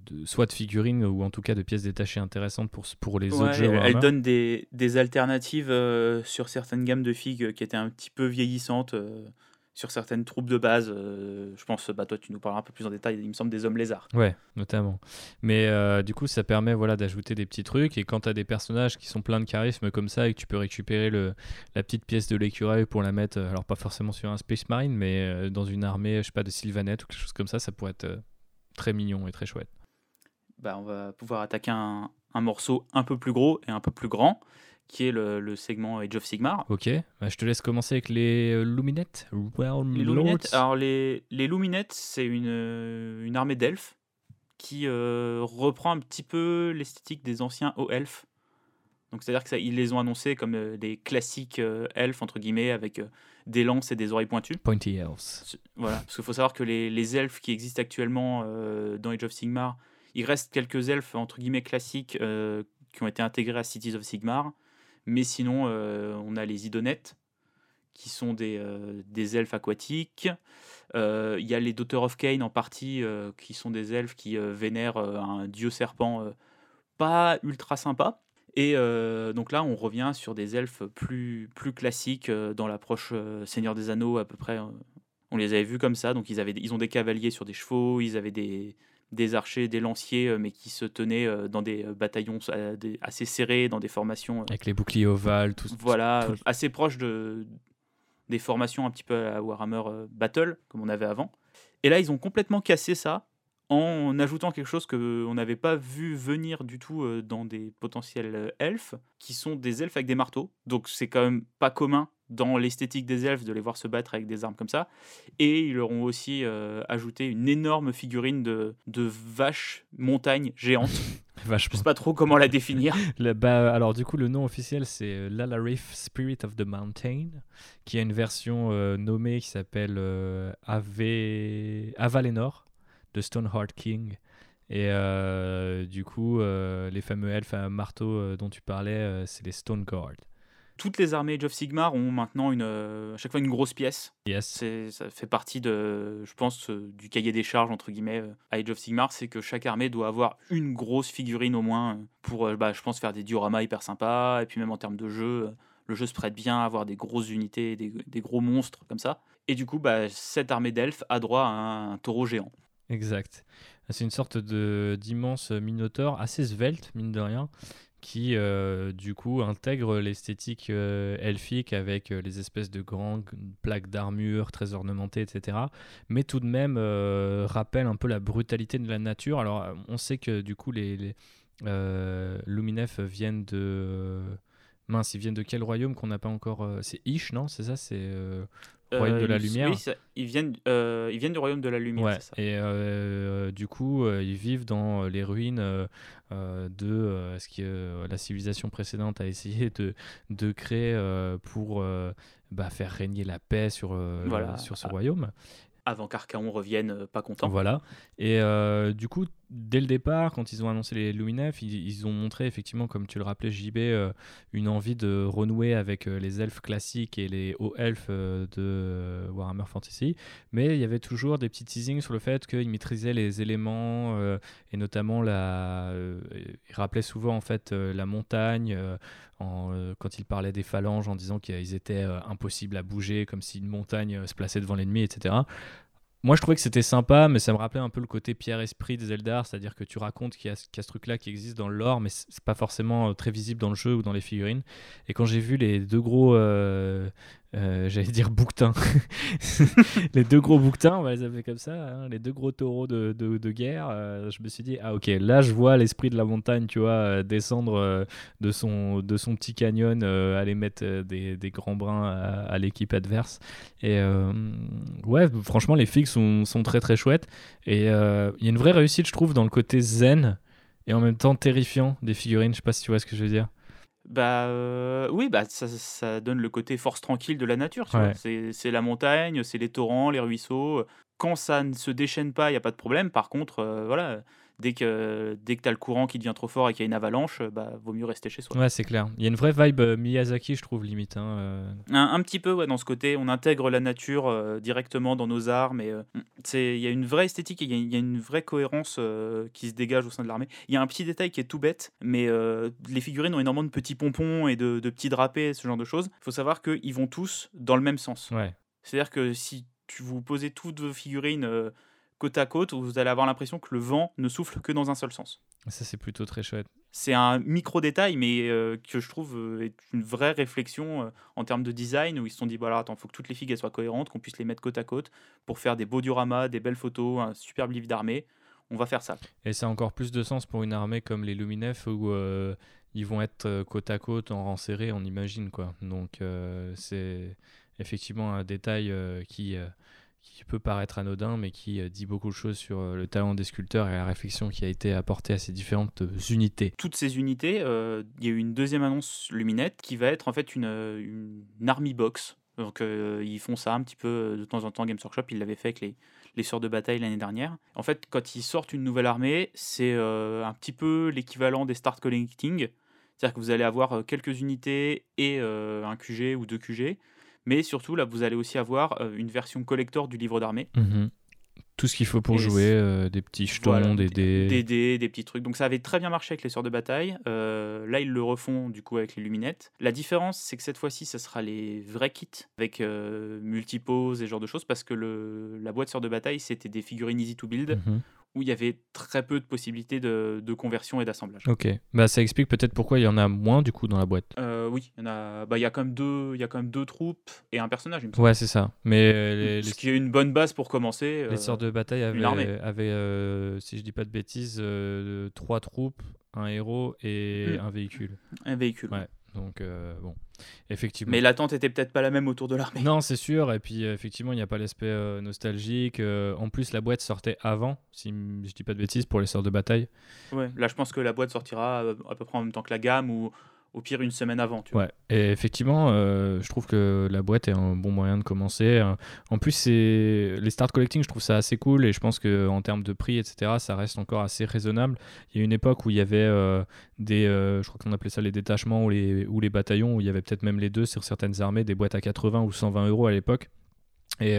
[SPEAKER 1] de- soit de figurines ou en tout cas de pièces détachées intéressantes pour, pour les
[SPEAKER 2] Ouais,
[SPEAKER 1] autres jeux.
[SPEAKER 2] elle
[SPEAKER 1] Warhammer.
[SPEAKER 2] donne des, des alternatives euh, sur certaines gammes de figues qui étaient un petit peu vieillissantes, sur certaines troupes de base. euh, je pense, bah, toi, tu nous parleras un peu plus en détail, il me semble, des hommes lézards.
[SPEAKER 1] Ouais, notamment. Mais euh, du coup, ça permet voilà, d'ajouter des petits trucs. Et quand tu as des personnages qui sont pleins de charisme comme ça et que tu peux récupérer le, la petite pièce de l'écureuil pour la mettre, euh, alors pas forcément sur un Space Marine, mais euh, dans une armée, je sais pas, de Sylvanette ou quelque chose comme ça, ça pourrait être très mignon et très chouette.
[SPEAKER 2] Bah, on va pouvoir attaquer un, un morceau un peu plus gros et un peu plus grand, qui est le, le segment Age of Sigmar.
[SPEAKER 1] Ok, bah, je te laisse commencer avec les euh, Luminettes. Realm
[SPEAKER 2] Les. Luminettes, alors les, les Luminettes, c'est une, euh, une armée d'elfes qui euh, reprend un petit peu l'esthétique des anciens hauts elfes. Donc c'est-à-dire qu'ils les ont annoncés comme euh, des classiques euh, elfes, entre guillemets, avec des lances et des oreilles pointues.
[SPEAKER 1] Pointy Elves.
[SPEAKER 2] Voilà, parce qu'il faut savoir que les, les elfes qui existent actuellement dans Age of Sigmar, il reste quelques elfes entre guillemets classiques qui ont été intégrés à Cities of Sigmar, mais sinon euh, on a les Idonettes qui sont des, euh, elfes aquatiques. Euh, Il y a les Daughters of Cain en partie qui sont des elfes qui vénèrent un dieu serpent pas ultra sympa. Et donc là, on revient sur des elfes plus, classiques dans l'approche Seigneur des Anneaux à peu près. on les avait vus comme ça. Donc ils, avaient, ils ont des cavaliers sur des chevaux, ils avaient des, des archers, des lanciers, euh, mais qui se tenaient euh, dans des euh, bataillons assez serrés, dans des formations
[SPEAKER 1] Avec les boucliers ovales, tout
[SPEAKER 2] voilà,
[SPEAKER 1] tout-
[SPEAKER 2] assez proches de, des formations un petit peu à Warhammer Battle, comme on avait avant. Et là, ils ont complètement cassé ça en ajoutant quelque chose que on n'avait pas vu venir du tout dans des potentiels elfes, qui sont des elfes avec des marteaux. Donc c'est quand même pas commun dans l'esthétique des elfes de les voir se battre avec des armes comme ça. Et ils leur ont aussi euh, ajouté une énorme figurine de, de vache montagne géante. Je
[SPEAKER 1] Vachement.
[SPEAKER 2] sais pas trop comment la définir.
[SPEAKER 1] Le- bah, alors du coup le nom officiel c'est euh, Lalarif Spirit of the Mountain qui a une version euh, nommée qui s'appelle euh, Ave... Avalenor de Stoneheart King et du coup les fameux elfes à marteau dont tu parlais c'est les Stone Guard.
[SPEAKER 2] Toutes les armées Age of Sigmar ont maintenant une, euh, à chaque fois une grosse pièce.
[SPEAKER 1] Yes.
[SPEAKER 2] Ça fait partie de, je pense, euh, du cahier des charges entre guillemets euh, à Age of Sigmar, c'est que chaque armée doit avoir une grosse figurine au moins pour, bah, je pense, faire des dioramas hyper sympas et puis même en termes de jeu, le jeu se prête bien à avoir des grosses unités, des, des gros monstres comme ça. Et du coup, bah, cette armée d'elfes a droit à un, un taureau géant.
[SPEAKER 1] Exact. C'est une sorte de d'immense minotaure assez svelte, mine de rien, qui euh, du coup intègre l'esthétique euh, elfique avec euh, les espèces de grandes plaques d'armure très ornementées, etc. Mais tout de même rappelle un peu la brutalité de la nature. Alors on sait que du coup les, les Luminef viennent de... Mince, ils viennent de quel royaume qu'on n'a pas encore... C'est Ish, non? C'est ça C'est... euh, Royaume de la lumière.
[SPEAKER 2] Oui, ça- ils, viennent, euh, ils viennent du royaume de la lumière,
[SPEAKER 1] Ouais,
[SPEAKER 2] c'est ça.
[SPEAKER 1] et euh, du coup, ils vivent dans les ruines de ce que la civilisation précédente a essayé de, de créer pour bah, faire régner la paix sur,
[SPEAKER 2] Voilà.
[SPEAKER 1] sur ce
[SPEAKER 2] Ah.
[SPEAKER 1] royaume.
[SPEAKER 2] Avant qu'Archaon revienne pas content.
[SPEAKER 1] Voilà. Et euh, du coup, dès le départ, quand ils ont annoncé les Luminef, ils, ils ont montré effectivement, comme tu le rappelais, JB, euh, une envie de renouer avec euh, les elfes classiques et les hauts elfes euh, de Warhammer Fantasy. Mais il y avait toujours des petits teasings sur le fait qu'ils maîtrisaient les éléments et notamment la. ils rappelaient souvent en fait la montagne. quand ils parlaient des phalanges en disant qu'ils étaient impossibles à bouger, comme si une montagne se plaçait devant l'ennemi, etc. Moi, je trouvais que c'était sympa, mais ça me rappelait un peu le côté pierre-esprit des Eldar, c'est-à-dire que tu racontes qu'il y, a ce- truc-là qui existe dans le lore, mais c'est c'est pas forcément euh, très visible dans le jeu ou dans les figurines. Et quand j'ai vu les deux gros euh, euh, j'allais dire bouquetins. les deux gros bouquetins, on va les appeler comme ça, hein, les deux gros taureaux de, de, guerre. Euh, je me suis dit, ah ok, là je vois l'esprit de la montagne, tu vois, euh, descendre de, son, de son petit canyon, aller mettre des, des grands brins à, l'équipe adverse. Et ouais, franchement, les figues sont, sont, très très chouettes. Et il y a une vraie réussite, je trouve, dans le côté zen et en même temps terrifiant des figurines. Je sais pas si tu vois ce que je veux dire.
[SPEAKER 2] Bah euh, oui, bah ça, ça donne le côté force tranquille de la nature. C'est la montagne, c'est les torrents, les ruisseaux. Quand ça ne se déchaîne pas, il n'y a pas de problème. Par contre, euh, voilà, dès que, dès que tu as le courant qui devient trop fort et qu'il y a une avalanche, bah, vaut mieux rester chez soi.
[SPEAKER 1] Ouais, c'est clair. Il y a une vraie vibe euh, Miyazaki, je trouve, limite. Hein, euh.
[SPEAKER 2] un, petit peu, ouais, dans ce côté. On intègre la nature euh, directement dans nos armes. Et, il y a une vraie esthétique, il y, a une vraie cohérence qui se dégage au sein de l'armée. Il y a un petit détail qui est tout bête, mais les figurines ont énormément de petits pompons et de, de petits drapés, ce genre de choses. Il faut savoir qu'ils vont tous dans le même sens.
[SPEAKER 1] Ouais.
[SPEAKER 2] C'est-à-dire que si tu vous posez toutes vos figurines côte à côte, vous allez avoir l'impression que le vent ne souffle que dans un seul sens.
[SPEAKER 1] Ça, c'est plutôt très chouette.
[SPEAKER 2] C'est un micro détail, mais euh, que je trouve euh, est une vraie réflexion euh, en termes de design, où ils se sont dit voilà, attends, faut que toutes les figues soient cohérentes, qu'on puisse les mettre côte à côte pour faire des beaux dioramas, des belles photos, un superbe livre d'armée. On va faire ça.
[SPEAKER 1] Et ça a encore plus de sens pour une armée comme les Luminef où ils vont être côte à côte en rang serré, on imagine quoi. Donc c'est effectivement un détail qui qui peut paraître anodin, mais qui euh, dit beaucoup de choses sur euh, le talent des sculpteurs et la réflexion qui a été apportée à ces différentes euh, unités.
[SPEAKER 2] Toutes ces unités, il y a eu une deuxième annonce Luminette qui va être en fait une, une army box. Donc ils font ça un petit peu de temps en temps. Games Workshop, ils l'avaient fait avec les, les sœurs de bataille l'année dernière. En fait, quand ils sortent une nouvelle armée, c'est un petit peu l'équivalent des start collecting. C'est-à-dire que vous allez avoir quelques unités et un QG ou deux QG mais surtout, là, vous allez aussi avoir euh, une version collector du livre d'armée.
[SPEAKER 1] Mhm. Tout ce qu'il faut pour jouer, euh, des petits jetons, des dés.
[SPEAKER 2] Des dés, des petits trucs. Donc ça avait très bien marché avec les sœurs de bataille. Euh, là, ils le refont du coup avec les luminettes. La différence, c'est que cette fois-ci, ça sera les vrais kits avec multipose et ce genre de choses parce que le, la boîte sœurs de bataille, c'était des figurines easy to build. Mhm où il y avait très peu de possibilités de, conversion et d'assemblage.
[SPEAKER 1] Ok, bah ça explique peut-être pourquoi il y en a moins du coup dans la boîte.
[SPEAKER 2] Euh, oui, il y en a, bah il y a quand même deux, il y a quand même deux troupes et un personnage. Il
[SPEAKER 1] me ouais, c'est ça. Mais euh,
[SPEAKER 2] ce qui est une bonne base pour commencer.
[SPEAKER 1] Les sorts de bataille avaient, avaient euh, si je dis pas de bêtises, trois troupes, un héros et hmm. un véhicule.
[SPEAKER 2] Un véhicule.
[SPEAKER 1] Ouais. Donc bon. Effectivement.
[SPEAKER 2] Mais l'attente était peut-être pas la même autour de l'armée.
[SPEAKER 1] Non, c'est sûr. Et puis, euh, effectivement, il n'y a pas l'aspect euh, nostalgique. Euh, en plus, la boîte sortait avant, si je dis pas de bêtises, pour les sorts de bataille.
[SPEAKER 2] Ouais, là, je pense que la boîte sortira à peu près en même temps que la gamme ou au pire une semaine avant. Tu
[SPEAKER 1] ouais, et effectivement, euh, je trouve que la boîte est un bon moyen de commencer. En plus, c'est les start collecting, je trouve ça assez cool et je pense qu'en termes de prix, etc., ça reste encore assez raisonnable. Il y a une époque où il y avait euh, des, euh, je crois qu'on appelait ça les détachements ou les, ou les bataillons, où il y avait peut-être même les deux sur certaines armées, des boîtes à 80 ou 120 euros à l'époque. Et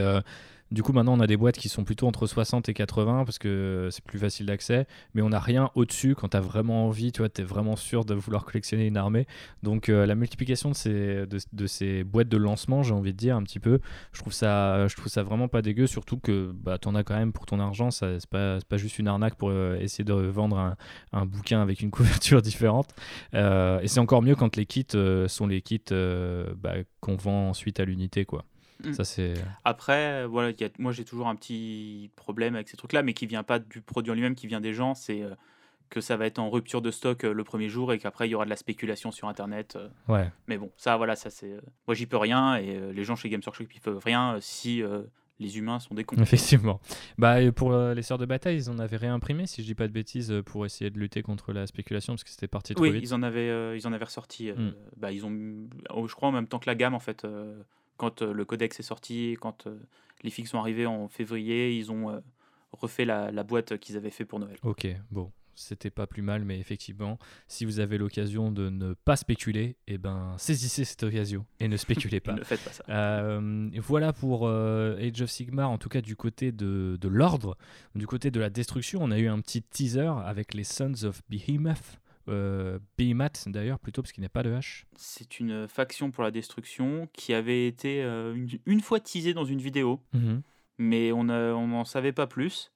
[SPEAKER 1] du coup, maintenant, on a des boîtes qui sont plutôt entre 60 et 80 parce que c'est plus facile d'accès, mais on n'a rien au-dessus quand tu as vraiment envie, tu vois, tu es vraiment sûr de vouloir collectionner une armée. Donc, euh, la multiplication de ces, boîtes de lancement, j'ai envie de dire un petit peu, je trouve ça, je vraiment pas dégueu, surtout que bah, tu en as quand même pour ton argent, c'est pas, juste une arnaque pour euh, essayer de vendre un, un, bouquin avec une couverture différente. Euh, et c'est encore mieux quand les kits sont les kits bah, qu'on vend ensuite à l'unité, quoi. Mm. Ça, c'est...
[SPEAKER 2] Après, voilà, moi j'ai toujours un petit problème avec ces trucs-là, mais qui vient pas du produit en lui-même, qui vient des gens. C'est euh, que ça va être en rupture de stock euh, le premier jour et qu'après il y aura de la spéculation sur Internet. Euh.
[SPEAKER 1] ouais.
[SPEAKER 2] Mais bon, ça, voilà, ça c'est. moi j'y peux rien et les gens chez Games Workshop ils peuvent rien si les humains sont des cons.
[SPEAKER 1] Effectivement. Bah, pour les sœurs de bataille, ils en avaient réimprimé, si je dis pas de bêtises, pour essayer de lutter contre la spéculation, parce que c'était parti trop
[SPEAKER 2] oui,
[SPEAKER 1] vite.
[SPEAKER 2] ils en avaient, ils en avaient ressorti. Mm. bah, ils ont, oh, je crois, en même temps que la gamme, en fait quand euh, le codex est sorti, quand euh, les figues sont arrivées en février, ils ont euh, refait la, boîte qu'ils avaient fait pour Noël.
[SPEAKER 1] Ok, bon, c'était pas plus mal, mais effectivement, si vous avez l'occasion de ne pas spéculer, eh ben, saisissez cette occasion et ne spéculez pas.
[SPEAKER 2] ne faites pas ça.
[SPEAKER 1] voilà pour Age of Sigmar, en tout cas du côté de, de l'ordre. Du côté de la destruction, on a eu un petit teaser avec les Sons of Behemoth. Euh, d'ailleurs plutôt parce qu'il n'est pas de H.
[SPEAKER 2] C'est une faction pour la destruction qui avait été euh, une, fois teasée dans une vidéo, mhm. mais on n'en savait pas plus.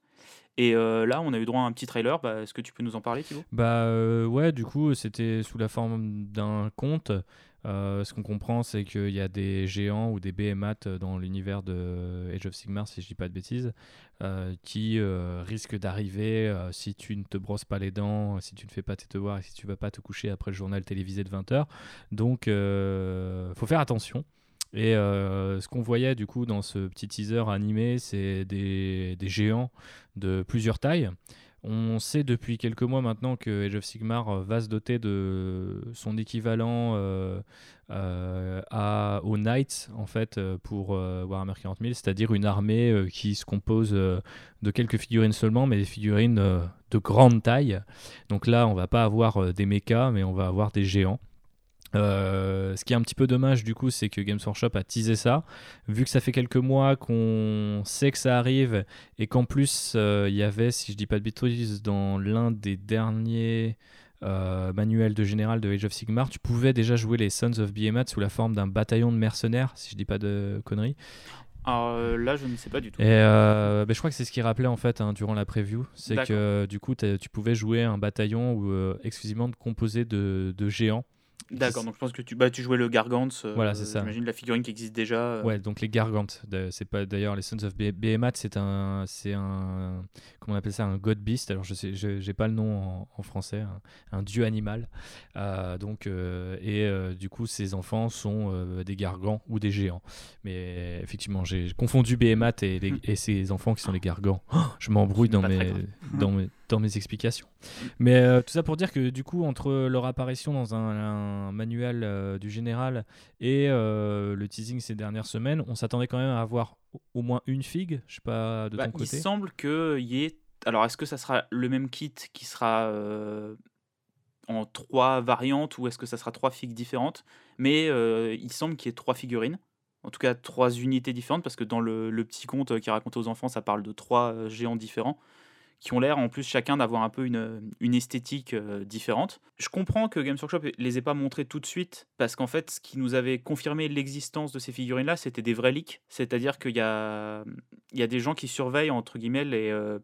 [SPEAKER 2] Et euh, là, on a eu droit à un petit trailer. Bah, Est-ce que tu peux nous en parler, Thibaut?
[SPEAKER 1] Bah euh, ouais, du coup, c'était sous la forme d'un conte Euh, ce qu'on comprend, c'est qu'il y a des géants ou des behemoths dans l'univers de Age of Sigmar, si je dis pas de bêtises, euh, qui euh, risquent d'arriver si tu ne te brosses pas les dents, si tu ne fais pas tes devoirs et si tu vas pas te coucher après le journal télévisé de 20h. Donc, faut faire attention. Et ce qu'on voyait du coup dans ce petit teaser animé, c'est des géants de plusieurs tailles. On sait depuis quelques mois maintenant que Age of Sigmar euh, va se doter de son équivalent euh, euh, aux Knights en fait pour Warhammer 40 000, c'est-à-dire une armée qui se compose de quelques figurines seulement, mais des figurines de grande taille. Donc là, on va pas avoir des mechas, mais on va avoir des géants. Euh, ce qui est un petit peu dommage du coup, c'est que Games Workshop a teasé ça. Vu que ça fait quelques mois qu'on sait que ça arrive et qu'en plus euh, il y avait, si je dis pas de bêtises, dans l'un des derniers euh, manuels de général de Age of Sigmar, tu pouvais déjà jouer les Sons of Behemoth sous la forme d'un bataillon de mercenaires, si je dis pas de conneries.
[SPEAKER 2] Alors là, je ne sais pas du tout.
[SPEAKER 1] Et ben, je crois que c'est ce qu'il rappelait en fait hein, durant la preview, c'est que du coup tu pouvais jouer un bataillon ou exclusivement composé de, de géants.
[SPEAKER 2] D'accord, donc je pense que tu, bah, tu jouais le Gargant.
[SPEAKER 1] Euh, voilà, c'est ça.
[SPEAKER 2] J'imagine la figurine qui existe déjà. Euh.
[SPEAKER 1] Ouais, donc les Gargantes. C'est pas d'ailleurs les Sons of Behemoth, c'est un, c'est un, comment on appelle ça, un God Beast. Alors je sais, j'ai pas le nom en, français, un, dieu animal. Euh, donc et du coup, ces enfants sont des Gargants ou des géants. Mais effectivement, j'ai confondu Behemoth et, les, et ces enfants qui sont les Gargants. Oh, je m'embrouille dans mes, dans mes dans mes explications. Mais euh, tout ça pour dire que du coup, entre leur apparition dans un, manuel euh, du général et euh, le teasing ces dernières semaines, on s'attendait quand même à avoir au moins une figue. Je sais pas de
[SPEAKER 2] bah,
[SPEAKER 1] ton côté.
[SPEAKER 2] Il semble qu'il y ait. Alors, est-ce que ça sera le même kit qui sera en trois variantes ou est-ce que ça sera trois figues différentes? Mais il semble qu'il y ait trois figurines en tout cas trois unités différentes, parce que dans le, le petit conte qui raconte aux enfants, ça parle de trois géants différents qui ont l'air en plus chacun d'avoir un peu une, esthétique euh, différente. Je comprends que Games Workshop les ait pas montrés tout de suite, parce qu'en fait, ce qui nous avait confirmé l'existence de ces figurines-là, c'était des vrais leaks. C'est-à-dire qu'il y a, des gens qui surveillent, entre guillemets, les, euh,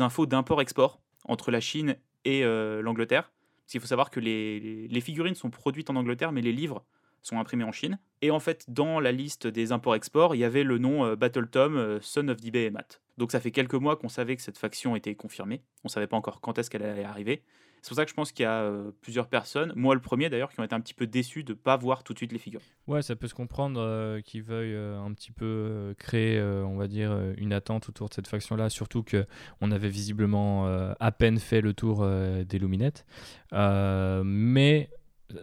[SPEAKER 2] infos d'import-export entre la Chine et euh, l'Angleterre. Parce qu'il faut savoir que les, figurines sont produites en Angleterre, mais les livres sont imprimés en Chine. Et en fait, dans la liste des imports-exports, il y avait le nom Battle Tom, Son of the Behemoth. Donc ça fait quelques mois qu'on savait que cette faction était confirmée. On ne savait pas encore quand est-ce qu'elle allait arriver. C'est pour ça que je pense qu'il y a euh, plusieurs personnes, moi le premier d'ailleurs, qui ont été un petit peu déçus de ne pas voir tout de suite les figures.
[SPEAKER 1] Ouais, ça peut se comprendre euh, qu'ils veuillent euh, un petit peu créer, on va dire, une attente autour de cette faction-là, surtout qu'on avait visiblement à peine fait le tour des Luminettes. mais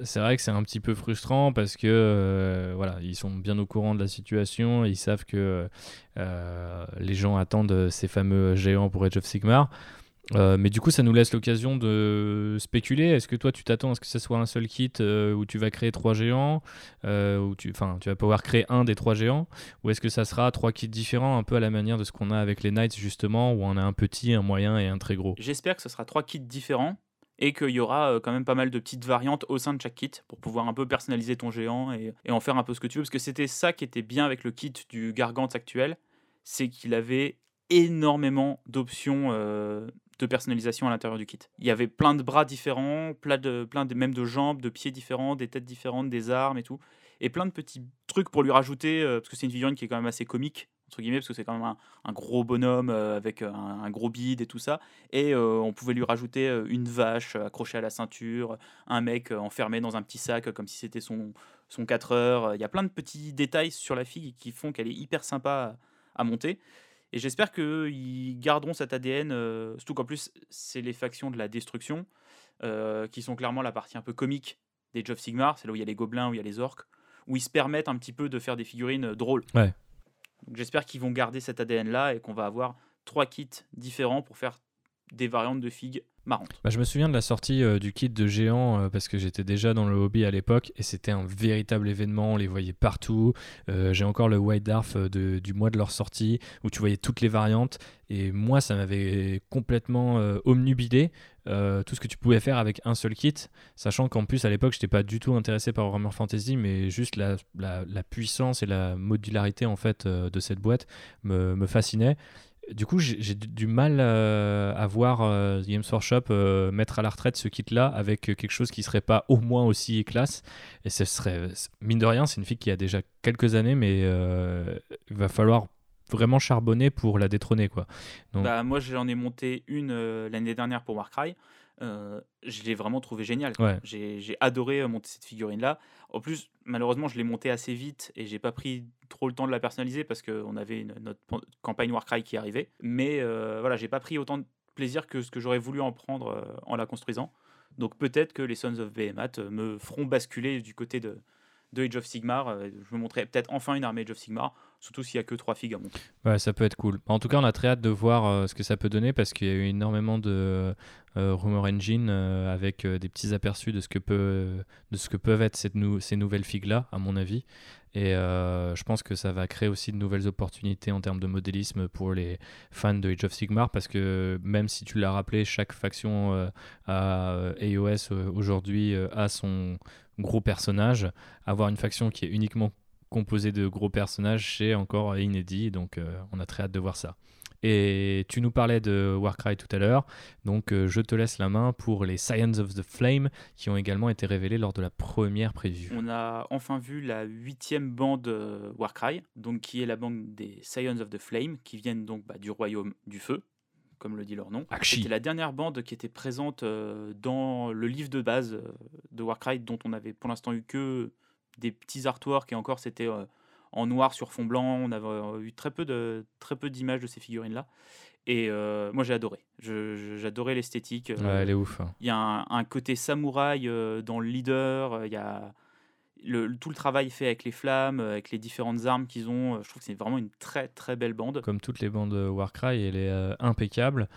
[SPEAKER 1] c'est vrai que c'est un petit peu frustrant parce que euh, voilà, ils sont bien au courant de la situation, ils savent que euh, les gens attendent ces fameux géants pour Age of Sigmar. Euh, mais du coup, ça nous laisse l'occasion de spéculer. Est-ce que toi, tu t'attends à ce que ce soit un seul kit où tu vas créer trois géants, où tu, tu vas pouvoir créer un des trois géants, ou est-ce que ça sera trois kits différents, un peu à la manière de ce qu'on a avec les Knights justement, où on a un petit, un moyen et un très gros?
[SPEAKER 2] J'espère que ce sera trois kits différents et qu'il y aura euh, quand même pas mal de petites variantes au sein de chaque kit pour pouvoir un peu personnaliser ton géant et, en faire un peu ce que tu veux. Parce que c'était ça qui était bien avec le kit du Gargant actuel, c'est qu'il avait énormément d'options euh, de personnalisation à l'intérieur du kit. Il y avait plein de bras différents, plein de, même de jambes, de pieds différents, des têtes différentes, des armes et tout. Et plein de petits trucs pour lui rajouter, euh, parce que c'est une figurine qui est quand même assez comique guillemets, parce que c'est quand même un, gros bonhomme euh, avec euh, un, gros bide et tout ça. Et euh, on pouvait lui rajouter une vache accrochée à la ceinture, un mec enfermé dans un petit sac comme si c'était son, son 4 heures. Il y a plein de petits détails sur la fille qui font qu'elle est hyper sympa à, monter. Et j'espère qu'ils garderont cet ADN, surtout qu'en plus, c'est les factions de la destruction, qui sont clairement la partie un peu comique des of Sigmar, c'est là où il y a les gobelins, où il y a les orques, où ils se permettent un petit peu de faire des figurines drôles. J'espère qu'ils vont garder cet ADN-là et qu'on va avoir trois kits différents pour faire des variantes de figues marrantes.
[SPEAKER 1] Bah, je me souviens de la sortie euh, du kit de géant euh, parce que j'étais déjà dans le hobby à l'époque et c'était un véritable événement, on les voyait partout. Euh, j'ai encore le White Dwarf du mois de leur sortie où tu voyais toutes les variantes et moi ça m'avait complètement omnubilé tout ce que tu pouvais faire avec un seul kit, sachant qu'en plus à l'époque j'étais pas du tout intéressé par Warhammer Fantasy mais juste la, puissance et la modularité en fait de cette boîte me, me fascinait. Du coup, j'ai du mal à voir Games Workshop mettre à la retraite ce kit-là avec quelque chose qui serait pas au moins aussi classe. Et ce serait, mine de rien, c'est une fille qui a déjà quelques années, mais il va falloir vraiment charbonner pour la détrôner. Quoi.
[SPEAKER 2] Donc... Bah, moi, j'en ai monté une l'année dernière pour Warcry. Euh, je l'ai vraiment trouvé génial. J'ai adoré euh, monter cette figurine-là. En plus, malheureusement, je l'ai montée assez vite et j'ai pas pris trop le temps de la personnaliser parce qu'on avait notre campagne Warcry qui arrivait. Mais euh, voilà, j'ai pas pris autant de plaisir que ce que j'aurais voulu en prendre euh, en la construisant. Donc peut-être que les Sons of Behemoth me feront basculer du côté de, de Age of Sigmar. je me montrerai peut-être enfin une armée Age of Sigmar, surtout s'il n'y a que trois figues à monter.
[SPEAKER 1] Ouais, ça peut être cool. En tout cas, on a très hâte de voir ce que ça peut donner parce qu'il y a eu énormément de, euh, Rumor Engine euh, avec euh, des petits aperçus de ce que, peut, de ce que peuvent être ces nouvelles figues-là, à mon avis. Et je pense que ça va créer aussi de nouvelles opportunités en termes de modélisme pour les fans de Age of Sigmar, parce que même si tu l'as rappelé, chaque faction à AOS aujourd'hui a son gros personnage. Avoir une faction qui est uniquement composée de gros personnages, c'est encore inédit, donc on a très hâte de voir ça. Et tu nous parlais de Warcry tout à l'heure, donc euh, je te laisse la main pour les Scions of the Flame qui ont également été révélés lors de la première preview.
[SPEAKER 2] On a enfin vu la huitième bande euh, Warcry, donc qui est la bande des Scions of the Flame, qui viennent donc bah, du royaume du feu, comme le dit leur nom. C'était la dernière bande qui était présente euh, dans le livre de base de Warcry, dont on avait pour l'instant eu que des petits artworks et encore c'était en noir sur fond blanc. On avait euh, eu très peu de très peu d'images de ces figurines là. Et euh, moi j'ai adoré. J'adorais l'esthétique.
[SPEAKER 1] Ouais, elle est ouf. Hein.
[SPEAKER 2] Il y a un, côté samouraï euh, dans le leader. Il y a le, tout le travail fait avec les flammes, avec les différentes armes qu'ils ont. Je trouve que c'est vraiment une très très belle bande.
[SPEAKER 1] Comme toutes les bandes Warcry, elle est impeccable.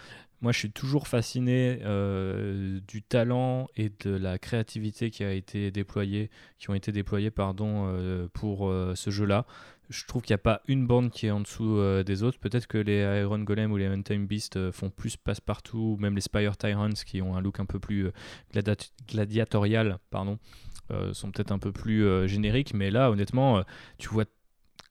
[SPEAKER 1] Moi, je suis toujours fasciné euh, du talent et de la créativité qui a été déployée, qui ont été déployées pardon, euh, pour euh, ce jeu-là. Je trouve qu'il n'y a pas une bande qui est en dessous des autres. Peut-être que les Iron Golem ou les Time Beast font plus passe-partout, ou même les Spire Tyrants qui ont un look un peu plus gladiatorial, pardon, sont peut-être un peu plus génériques. Mais là, honnêtement, tu vois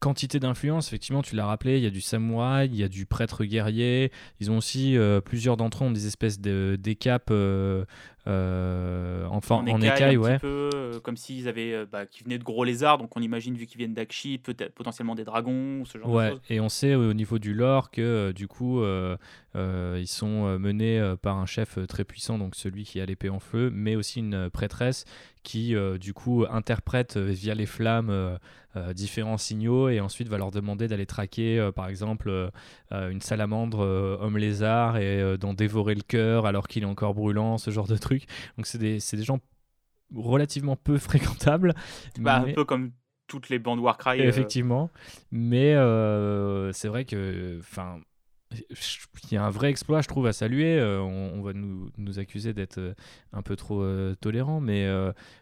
[SPEAKER 1] quantité d'influence, effectivement, tu l'as rappelé, il y a du samouraï, il y a du prêtre guerrier. Ils ont aussi, euh, plusieurs d'entre eux ont des espèces de décapes euh, euh, enfin, en, écaille, ouais.
[SPEAKER 2] peu, comme s'ils avaient, bah, qui venaient de gros lézards, donc on imagine, vu qu'ils viennent d'Akshi, peut-être potentiellement des dragons, ce genre
[SPEAKER 1] ouais,
[SPEAKER 2] de choses.
[SPEAKER 1] Et on sait au niveau du lore que, du coup, ils sont menés par un chef très puissant, donc celui qui a l'épée en feu, mais aussi une prêtresse qui, du coup, interprète via les flammes euh, différents signaux et ensuite va leur demander d'aller traquer euh, par exemple euh, une salamandre homme lézard et d'en dévorer le cœur alors qu'il est encore brûlant, ce genre de truc. Donc c'est des, des, gens relativement peu fréquentables.
[SPEAKER 2] Bah, Un peu comme toutes les bandes Warcry.
[SPEAKER 1] Effectivement. Mais c'est vrai que... Enfin, il y a un vrai exploit, je trouve, à saluer. on, va nous, nous accuser d'être un peu trop tolérant, mais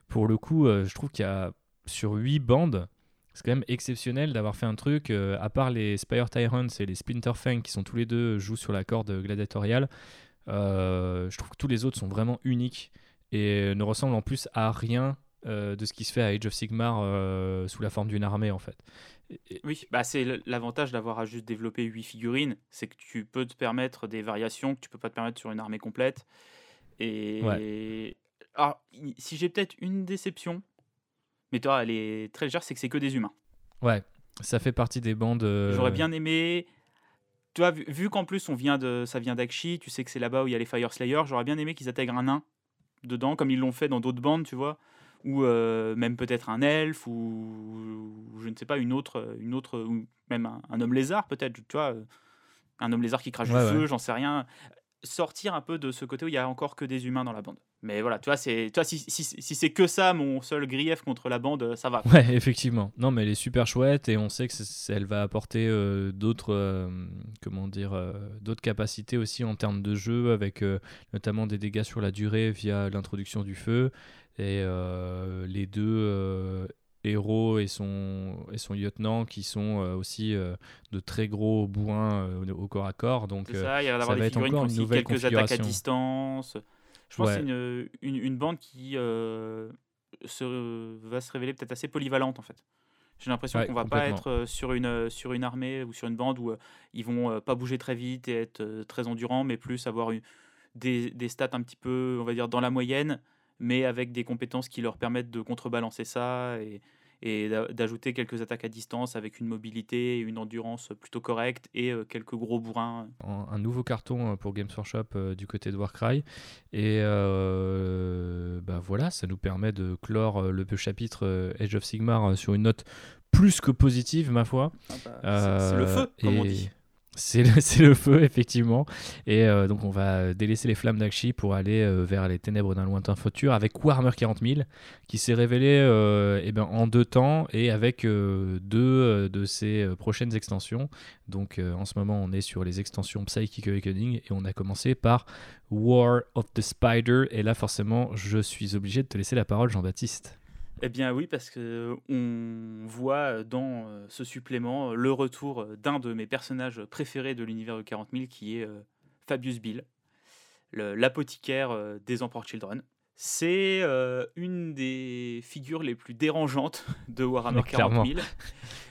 [SPEAKER 1] pour le coup, je trouve qu'il y a sur 8 bandes, c'est quand même exceptionnel d'avoir fait un truc, euh, à part les Spire Tyrants et les Splinter Fang qui sont tous les deux jouent sur la corde gladiatoriale. Euh, je trouve que tous les autres sont vraiment uniques et ne ressemblent en plus à rien euh, de ce qui se fait à Age of Sigmar sous la forme d'une armée en fait.
[SPEAKER 2] Oui, bah c'est l'avantage d'avoir à juste développer 8 figurines, c'est que tu peux te permettre des variations que tu peux pas te permettre sur une armée complète. Et alors, si j'ai peut-être une déception, mais toi, elle est très légère, c'est que c'est que des humains.
[SPEAKER 1] Ouais, ça fait partie des bandes. Euh,
[SPEAKER 2] J'aurais bien aimé. Tu vois, vu, qu'en plus on vient de, ça vient d'Akshi, tu sais que c'est là-bas où il y a les Fire Slayers, j'aurais bien aimé qu'ils intègrent un nain dedans, comme ils l'ont fait dans d'autres bandes, tu vois, ou euh, même peut-être un elfe, ou, je ne sais pas, une autre, une autre ou même un, homme lézard, peut-être, tu vois, un homme lézard qui crache du feu, j'en sais rien sortir un peu de ce côté où il y a encore que des humains dans la bande. Mais voilà, tu vois, c'est, toi, si, si, si c'est que ça, mon seul grief contre la bande, ça va.
[SPEAKER 1] Ouais, effectivement. Non, mais elle est super chouette et on sait que elle va apporter euh, d'autres, euh, comment dire, euh, d'autres capacités aussi en termes de jeu, avec notamment des dégâts sur la durée via l'introduction du feu. Et les deux héros et son, et son lieutenant qui sont euh, aussi euh, de très gros bourrins euh, au corps à corps. Donc
[SPEAKER 2] ça, il va, être encore une nouvelle quelques attaques à distance. Je pense que c'est une, une, une, bande qui se, va se révéler peut-être assez polyvalente en fait. J'ai l'impression
[SPEAKER 1] Ouais,
[SPEAKER 2] qu'on va pas être sur une, sur une armée ou sur une bande où euh, ils vont euh, pas bouger très vite et être très endurants, mais plus avoir une- des, des stats un petit peu, on va dire, dans la moyenne, mais avec des compétences qui leur permettent de contrebalancer ça et, et d'a- d'ajouter quelques attaques à distance avec une mobilité, et une endurance plutôt correcte et euh, quelques gros bourrins.
[SPEAKER 1] un, nouveau carton euh, pour Games Workshop euh, du côté de Warcry. Et euh, bah voilà, ça nous permet de clore le chapitre Age of Sigmar sur une note plus que positive, ma foi.
[SPEAKER 2] Ah bah, c'est c'est le feu, comme on dit.
[SPEAKER 1] C'est le, feu, effectivement. Et euh, donc, on va délaisser les flammes d'Akshi pour aller euh, vers les ténèbres d'un lointain futur avec Warhammer 40 000, qui s'est révélé euh, eh ben, en deux temps et avec euh, deux euh, de ses euh, prochaines extensions. Donc, euh, en ce moment, on est sur les extensions Psychic Awakening et on a commencé par War of the Spider. Et là, forcément, je suis obligé de te laisser la parole, Jean-Baptiste.
[SPEAKER 2] Eh bien oui, parce que on voit dans euh, ce supplément euh, le retour euh, d'un de mes personnages préférés de l'univers de 40 000, qui est euh, Fabius Bill, l'apothicaire euh, des Emperor Children. C'est euh, une des figures les plus dérangeantes de Warhammer
[SPEAKER 1] Ouais,
[SPEAKER 2] 40
[SPEAKER 1] clairement.
[SPEAKER 2] 000.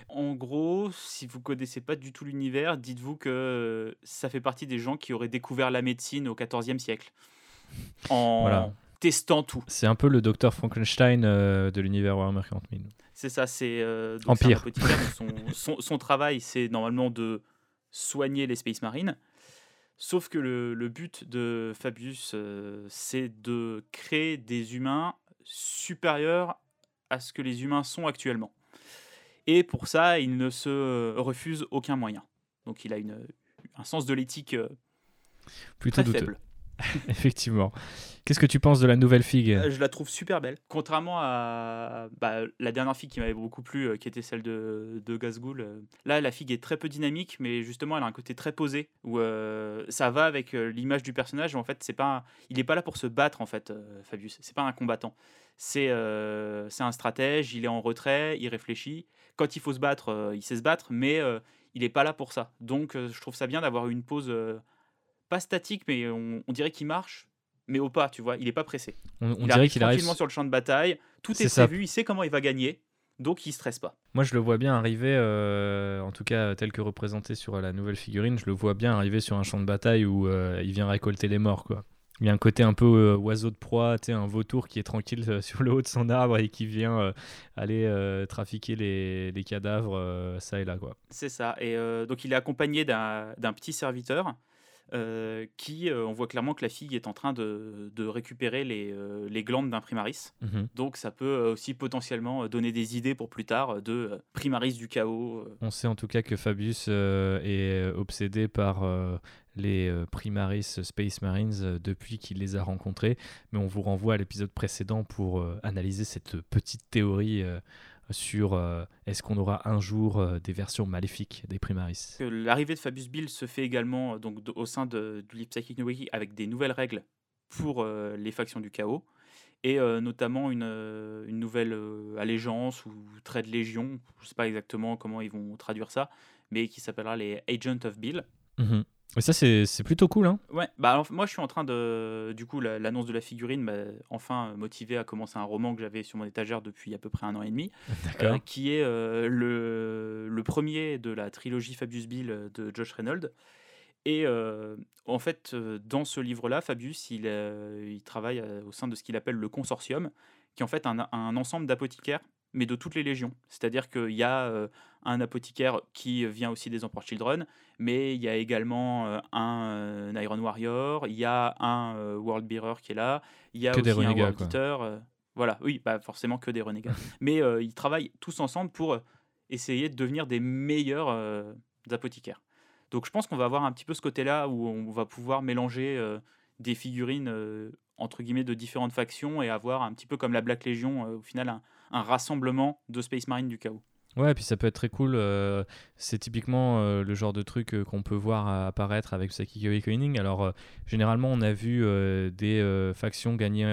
[SPEAKER 2] En gros, si vous connaissez pas du tout l'univers, dites-vous que euh, ça fait partie des gens qui auraient découvert la médecine au XIVe siècle. En
[SPEAKER 1] Voilà.
[SPEAKER 2] Testant tout.
[SPEAKER 1] C'est un peu le docteur Frankenstein euh, de l'univers Warhammer 40 000.
[SPEAKER 2] C'est ça, c'est euh, donc
[SPEAKER 1] En
[SPEAKER 2] c'est un
[SPEAKER 1] pire.
[SPEAKER 2] apothicaire, donc son, son- son travail, c'est normalement de soigner les Space Marines. Sauf que le, le but de Fabius, euh, c'est de créer des humains supérieurs à ce que les humains sont actuellement. Et pour ça, il ne se refuse aucun moyen. Donc il a une, un sens de l'éthique euh,
[SPEAKER 1] Plutôt
[SPEAKER 2] très
[SPEAKER 1] douteux.
[SPEAKER 2] faible.
[SPEAKER 1] Effectivement. Qu'est-ce que tu penses de la nouvelle figue?
[SPEAKER 2] Euh, Je la trouve super belle. Contrairement à bah, la dernière figue qui m'avait beaucoup plu, euh, qui était celle de, de Gazgul. euh, là, la figue est très peu dynamique, mais justement, elle a un côté très posé, où ça va avec l'image du personnage. En fait, pas, il n'est pas là pour se battre, en fait, Fabius. C'est pas un combattant. C'est c'est un stratège, il est en retrait, il réfléchit. Quand il faut se battre, il sait se battre, mais il n'est pas là pour ça. Donc, je trouve ça bien d'avoir une pause, pas statique, mais on, on dirait qu'il marche, mais au pas, tu vois. Il n'est pas pressé.
[SPEAKER 1] On, on
[SPEAKER 2] Il
[SPEAKER 1] dirait
[SPEAKER 2] arrive
[SPEAKER 1] qu'il arrive.
[SPEAKER 2] sur le champ de bataille, tout est
[SPEAKER 1] ça.
[SPEAKER 2] prévu, il sait comment il va gagner, donc il stresse pas.
[SPEAKER 1] Moi, je le vois bien arriver, euh, en tout cas tel que représenté sur la nouvelle figurine, je le vois bien arriver sur un champ de bataille où euh, il vient récolter les morts, quoi. Il y a un côté un peu euh, oiseau de proie, tu sais, un vautour qui est tranquille sur le haut de son arbre et qui vient aller trafiquer les, les cadavres, ça et là, quoi.
[SPEAKER 2] C'est ça. Et donc il est accompagné d'un petit serviteur euh, qui, euh, on voit clairement que la fille est en train de, de récupérer les, euh, les glandes d'un primaris.
[SPEAKER 1] Mhm.
[SPEAKER 2] Donc ça peut aussi potentiellement donner des idées pour plus tard de primaris du chaos.
[SPEAKER 1] On sait en tout cas que Fabius est obsédé par les Primaris Space Marines depuis qu'il les a rencontrés, mais on vous renvoie à l'épisode précédent pour analyser cette petite théorie sur euh, est-ce qu'on aura un jour euh, des versions maléfiques des Primaris?
[SPEAKER 2] L'arrivée de Fabius Bill se fait également euh, donc, au sein de, du Psychic New Wiki avec des nouvelles règles pour euh, les factions du chaos et notamment une, une nouvelle allégeance ou trait de légion, je ne sais pas exactement comment ils vont traduire ça, mais qui s'appellera les Agents of Bill.
[SPEAKER 1] Mhm. Et ça, c'est plutôt cool, hein
[SPEAKER 2] Ouais, bah alors, moi je suis en train de. Du coup, la- l'annonce de la figurine m'a enfin motivé à commencer un roman que j'avais sur mon étagère depuis à peu près un an et demi. Euh, qui est euh, le, le premier de la trilogie Fabius Bill euh, de Josh Reynolds. Et euh, en fait, euh, dans ce livre-là, Fabius, il, euh, il travaille euh, au sein de ce qu'il appelle le consortium, qui est en fait un, un ensemble d'apothicaires, mais de toutes les légions. C'est-à-dire qu'il y a euh, un apothicaire qui vient aussi des Emperor Children, mais il y a également euh, un euh, Iron Warrior, il y a un World Bearer qui est là, il y a
[SPEAKER 1] Que des
[SPEAKER 2] aussi un
[SPEAKER 1] renégats,
[SPEAKER 2] World. Eater, euh, voilà, oui, bah forcément que des renégats. mais ils travaillent tous ensemble pour essayer de devenir des meilleurs apothicaires. Donc je pense qu'on va avoir un petit peu ce côté-là où on va pouvoir mélanger des figurines entre guillemets de différentes factions et avoir un petit peu comme la Black Legion au final un, un rassemblement de Space Marine du chaos.
[SPEAKER 1] Ouais, puis ça peut être très cool. euh, c'est typiquement euh, le genre de truc euh, qu'on peut voir apparaître avec Psychic Awakening. Alors, généralement, on a vu des factions gagner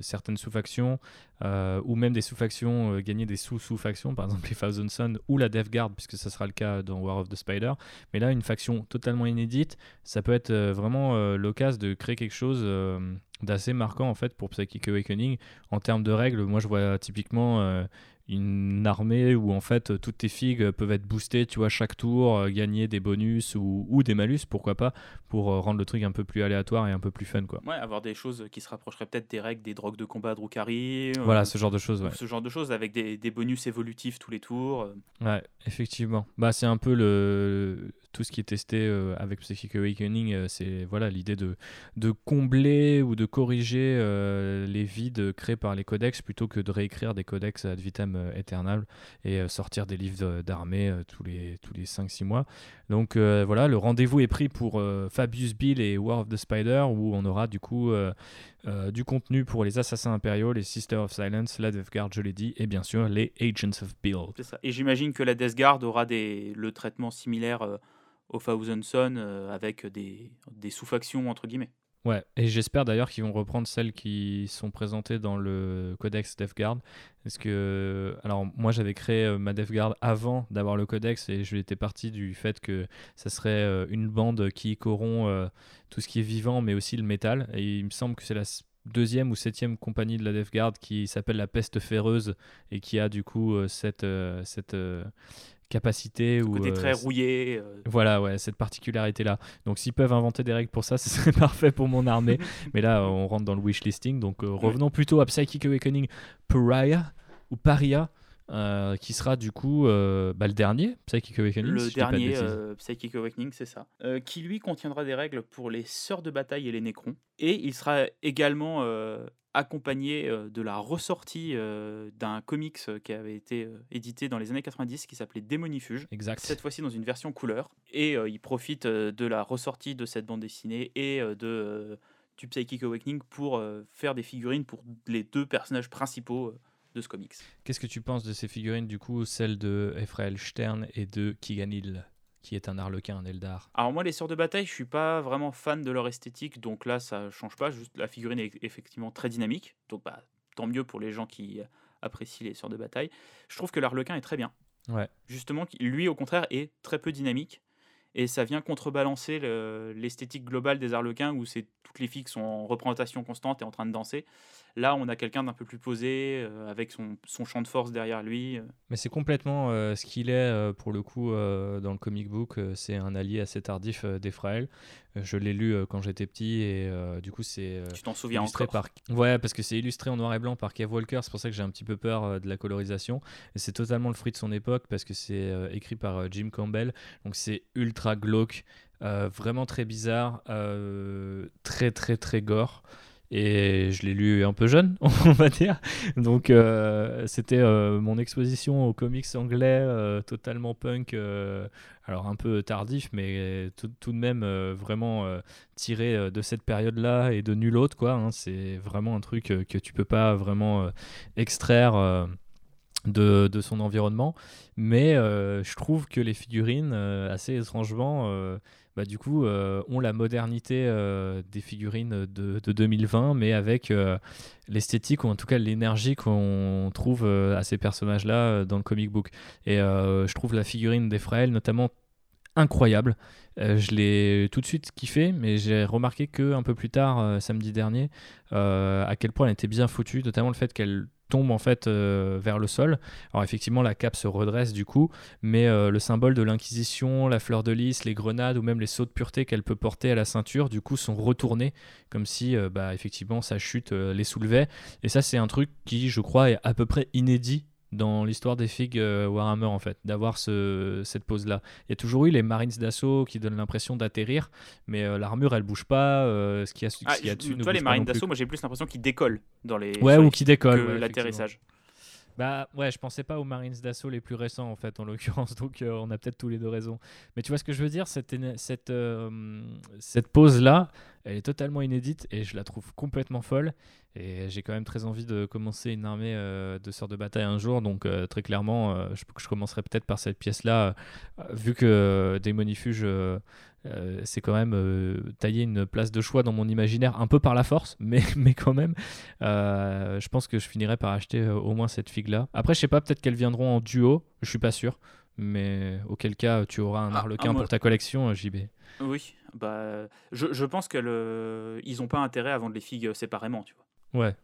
[SPEAKER 1] certaines sous-factions, ou même des sous-factions gagner des sous-sous-factions, par exemple les Thousand Sun ou la Death Guard, puisque ça sera le cas dans War of the Spider. Mais là, une faction totalement inédite, ça peut être vraiment l'occasion de créer quelque chose d'assez marquant en fait pour Psychic Awakening en termes de règles. Moi, je vois typiquement une armée où en fait toutes tes figues peuvent être boostées, tu vois, chaque tour, euh, gagner des bonus ou, ou, des malus, pourquoi pas, pour euh, rendre le truc un peu plus aléatoire et un peu plus fun, quoi.
[SPEAKER 2] Ouais, avoir des choses qui se rapprocheraient peut-être des règles des drogues de combat Drukari.
[SPEAKER 1] Euh, voilà, ce genre de choses, ouais.
[SPEAKER 2] Ce genre de choses avec des, des bonus évolutifs tous les tours.
[SPEAKER 1] Ouais, effectivement. Bah, c'est un peu le, tout ce qui est testé euh, avec Psychic Awakening, euh, c'est voilà l'idée de, de combler ou de corriger euh, les vides créés par les codex plutôt que de réécrire des codex ad vitam aeternam et sortir des livres d'armée tous les, tous les 5-6 mois. Donc voilà, le rendez-vous est pris pour Fabius Bill et War of the Spider où on aura du coup du contenu pour les Assassins Impériaux, les Sisters of Silence, la Death Guard, je l'ai dit, et bien sûr les Agents of Bill.
[SPEAKER 2] Et j'imagine que la Death Guard aura le traitement similaire au Thousand Son euh, avec des, des sous-factions entre guillemets.
[SPEAKER 1] Ouais, et j'espère d'ailleurs qu'ils vont reprendre celles qui sont présentées dans le codex DevGuard. Parce que, alors moi j'avais créé euh, ma DevGuard avant d'avoir le codex et je étais parti du fait que ça serait euh, une bande qui corrompt tout ce qui est vivant mais aussi le métal. Et il me semble que c'est la deuxième ou septième compagnie de la DevGuard qui s'appelle la Peste Féreuse et qui a du coup cette, cette, capacité ou
[SPEAKER 2] côté très rouillé. Euh.
[SPEAKER 1] Voilà, ouais, cette particularité là. Donc s'ils peuvent inventer des règles pour ça, ce serait parfait pour mon armée. Mais là, on rentre dans le wish listing. Donc euh, revenons plutôt à Psychic Awakening Pariah ou Paria. Euh, qui sera du coup bah, le dernier, Psychic Awakening.
[SPEAKER 2] Le dernier, Psychic Awakening, c'est ça. qui lui contiendra des règles pour les sœurs de bataille et les nécrons. Et il sera également accompagné de la ressortie d'un comics qui avait été édité dans les années 90 qui s'appelait Démonifuge.
[SPEAKER 1] Exact.
[SPEAKER 2] Cette fois-ci dans une version couleur. Et il profite de la ressortie de cette bande dessinée et de du Psychic Awakening pour faire des figurines pour les deux personnages principaux de ce comics.
[SPEAKER 1] Qu'est-ce que tu penses de ces figurines, du coup, celles de Ephrael Stern et de Kiganil qui est un arlequin, un Eldar
[SPEAKER 2] Alors moi, les sœurs de bataille, je suis pas vraiment fan de leur esthétique, donc là, ça change pas. Juste la figurine est effectivement très dynamique, donc bah, tant mieux pour les gens qui apprécient les sœurs de bataille. Je trouve que l'arlequin est très bien.
[SPEAKER 1] Ouais.
[SPEAKER 2] Justement, lui, au contraire, est très peu dynamique. Et ça vient contrebalancer l'esthétique globale des arlequins où c'est toutes les filles qui sont en représentation constante et en train de danser. Là, on a quelqu'un d'un peu plus posé, euh, avec son, champ de force derrière lui. Euh.
[SPEAKER 1] Mais c'est complètement euh, ce qu'il est, pour le coup, dans le comic book. c'est un allié assez tardif d'Ephraël. Je l'ai lu quand j'étais petit et du coup, c'est.
[SPEAKER 2] tu t'en souviens
[SPEAKER 1] encore? par... Ouais, parce que c'est illustré en noir et blanc par Kev Walker. C'est pour ça que j'ai un petit peu peur de la colorisation. Et c'est totalement le fruit de son époque parce que c'est écrit par Jim Campbell. Donc c'est ultra glauque. vraiment très bizarre, très très très gore. Et je l'ai lu un peu jeune, on va dire. Donc euh, c'était euh, mon exposition aux comics anglais euh, totalement punk, alors un peu tardif, mais tout, de même vraiment tiré de cette période-là et de nul autre. quoi. Hein. C'est vraiment un truc que tu peux pas vraiment extraire. De, de, son environnement mais je trouve que les figurines assez étrangement bah, du coup, euh, ont la modernité euh, des figurines de, 2020, mais avec euh, l'esthétique ou en tout cas l'énergie qu'on trouve à ces personnages-là dans le comic book. Et je trouve la figurine d'Ephraël notamment incroyable. je l'ai tout de suite kiffé, mais j'ai remarqué que un peu plus tard, samedi dernier, à quel point elle était bien foutue, notamment le fait qu'elle tombe en fait euh, vers le sol. Alors effectivement la cape se redresse du coup, mais euh, le symbole de l'inquisition, la fleur de lys, les grenades ou même les sauts de pureté qu'elle peut porter à la ceinture du coup sont retournés comme si euh, bah, effectivement sa chute les soulevait. Et ça c'est un truc qui je crois est à peu près inédit dans l'histoire des figues euh, Warhammer en fait, d'avoir ce, cette pose là. Il y a toujours eu les Marines d'assaut qui donnent l'impression d'atterrir, mais euh, l'armure elle bouge pas. Euh, ce qu'il y a,
[SPEAKER 2] ah, y a dessus toi les Marines d'assaut, moi j'ai plus l'impression qu'ils décollent dans les.
[SPEAKER 1] Ouais, ou qui décollent.
[SPEAKER 2] l'atterrissage.
[SPEAKER 1] Bah ouais, je pensais pas aux Marines d'assaut les plus récents en fait, en l'occurrence, donc on a peut-être tous les deux raisons. Mais tu vois ce que je veux dire, cette, cette, cette pose là, elle est totalement inédite et je la trouve complètement folle. Et j'ai quand même très envie de commencer une armée euh, de sœurs de bataille un jour. Donc euh, très clairement, euh, je, je, commencerai peut-être par cette pièce-là. vu que Démonifuge, c'est quand même tailler une place de choix dans mon imaginaire, un peu par la force, mais, mais quand même. je pense que je finirai par acheter au moins cette figue-là. Après, je sais pas, peut-être qu'elles viendront en duo. Je suis pas sûr. Mais auquel cas, tu auras un ah, arlequin pour ta collection, JB.
[SPEAKER 2] Oui, bah, je, je pense qu'ils n'ont pas intérêt à vendre les figues séparément, tu vois.
[SPEAKER 1] Ouais.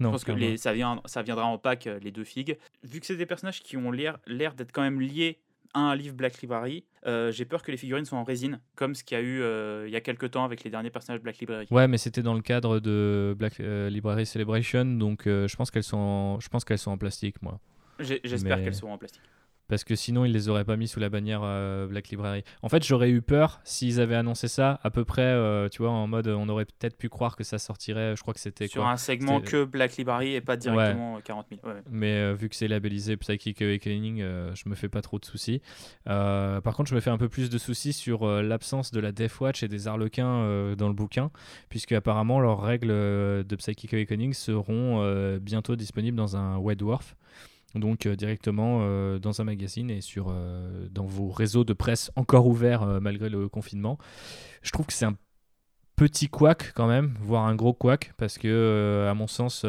[SPEAKER 2] Non, je pense que les, ça, vient, ça viendra en pack, les deux figues. Vu que c'est des personnages qui ont l'air d'être quand même liés un livre Black Library, j'ai peur que les figurines soient en résine, comme ce qu'il y a eu il y a quelques temps avec les derniers personnages Black Library.
[SPEAKER 1] Ouais, mais c'était dans le cadre de Black Library Celebration, donc je pense qu'elles sont, je pense qu'elles sont en plastique, moi.
[SPEAKER 2] J'espère qu'elles seront en plastique
[SPEAKER 1] parce que sinon ils les auraient pas mis sous la bannière euh, Black Library. En fait, j'aurais eu peur s'ils avaient annoncé ça à peu près, euh, tu vois, en mode on aurait peut-être pu croire que ça sortirait. Je crois que c'était
[SPEAKER 2] sur un segment que Black Library et pas directement 40 000.
[SPEAKER 1] Mais euh, vu que c'est labellisé Psychic Awakening, je me fais pas trop de soucis. par contre, je me fais un peu plus de soucis sur l'absence de la Death Watch et des Arlequins dans le bouquin, puisque apparemment leurs règles de Psychic Awakening seront bientôt disponibles dans un White Dwarf donc euh, directement euh, dans un magazine et sur, euh, dans vos réseaux de presse encore ouverts malgré le confinement. Je trouve que c'est un petit couac quand même, voire un gros couac, parce que à mon sens,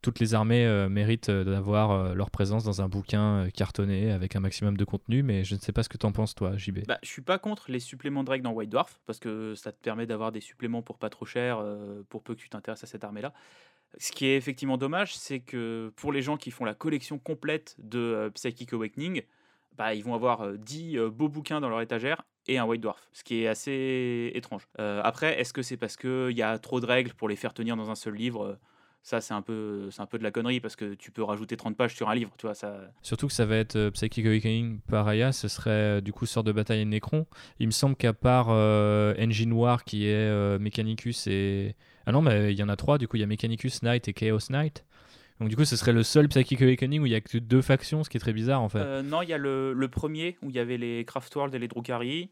[SPEAKER 1] toutes les armées méritent d'avoir leur présence dans un bouquin cartonné avec un maximum de contenu, mais je ne sais pas ce que tu en penses toi, JB.
[SPEAKER 2] Bah, je suis pas contre les suppléments de règles dans White Dwarf, parce que ça te permet d'avoir des suppléments pour pas trop cher, pour peu que tu t'intéresses à cette armée-là. Ce qui est effectivement dommage, c'est que pour les gens qui font la collection complète de euh, Psychic Awakening, bah, ils vont avoir 10 euh, euh, beaux bouquins dans leur étagère et un White Dwarf, ce qui est assez étrange. après, est-ce que c'est parce qu'il y a trop de règles pour les faire tenir dans un seul livre ça c'est un peu un peu de la connerie parce que tu peux rajouter 30 pages sur un livre tu vois ça
[SPEAKER 1] surtout que ça va être Psychic Awakening Paraya ce serait du coup sort de bataille Necron il me semble qu'à part Engine War qui est Mechanicus et ah non, mais il y en a trois, du coup, il y a Mechanicus Knight et Chaos Knight. Donc du coup, ce serait le seul Psychic Awakening où il y a que deux factions, ce qui est très bizarre en fait.
[SPEAKER 2] Euh, non, il y a le, le, premier où il y avait les Craftworld et les Drukhari.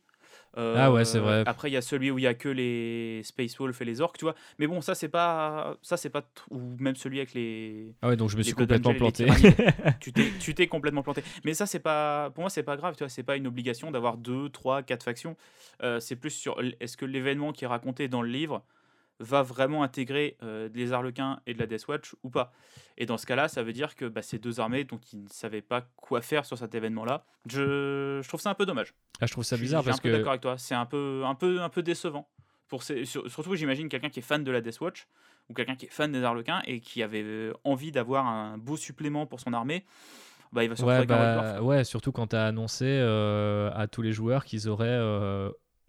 [SPEAKER 1] Euh, ah ouais, c'est vrai.
[SPEAKER 2] Après, il y a celui où il y a que les Space Wolf et les orques, tu vois. Mais bon, ça c'est pas, ça c'est pas, ou même celui avec les.
[SPEAKER 1] Ah ouais, donc je me suis complètement planté.
[SPEAKER 2] tu t'es complètement planté. Mais ça c'est pas, pour moi c'est pas grave, tu vois. C'est pas une obligation d'avoir deux, trois, quatre factions. Euh, c'est plus sur, est-ce que l'événement qui est raconté dans le livre va vraiment intégrer euh, des Arlequins et de la Death Watch ou pas. Et dans ce cas-là, ça veut dire que bah, ces deux armées, donc ils ne savaient pas quoi faire sur cet événement-là. Je, je, trouve ça un peu dommage.
[SPEAKER 1] Ah, je trouve ça bizarre
[SPEAKER 2] je
[SPEAKER 1] suis
[SPEAKER 2] un peu d'accord avec toi. C'est un peu, un peu, un peu décevant. Pour ces, surtout, j'imagine quelqu'un qui est fan de la Death Watch ou quelqu'un qui est fan des Arlequins et qui avait euh, envie d'avoir un beau supplément pour son armée. Bah, il va se
[SPEAKER 1] ouais, bah, ouais, surtout quand tu as annoncé euh, à tous les joueurs qu'ils auraient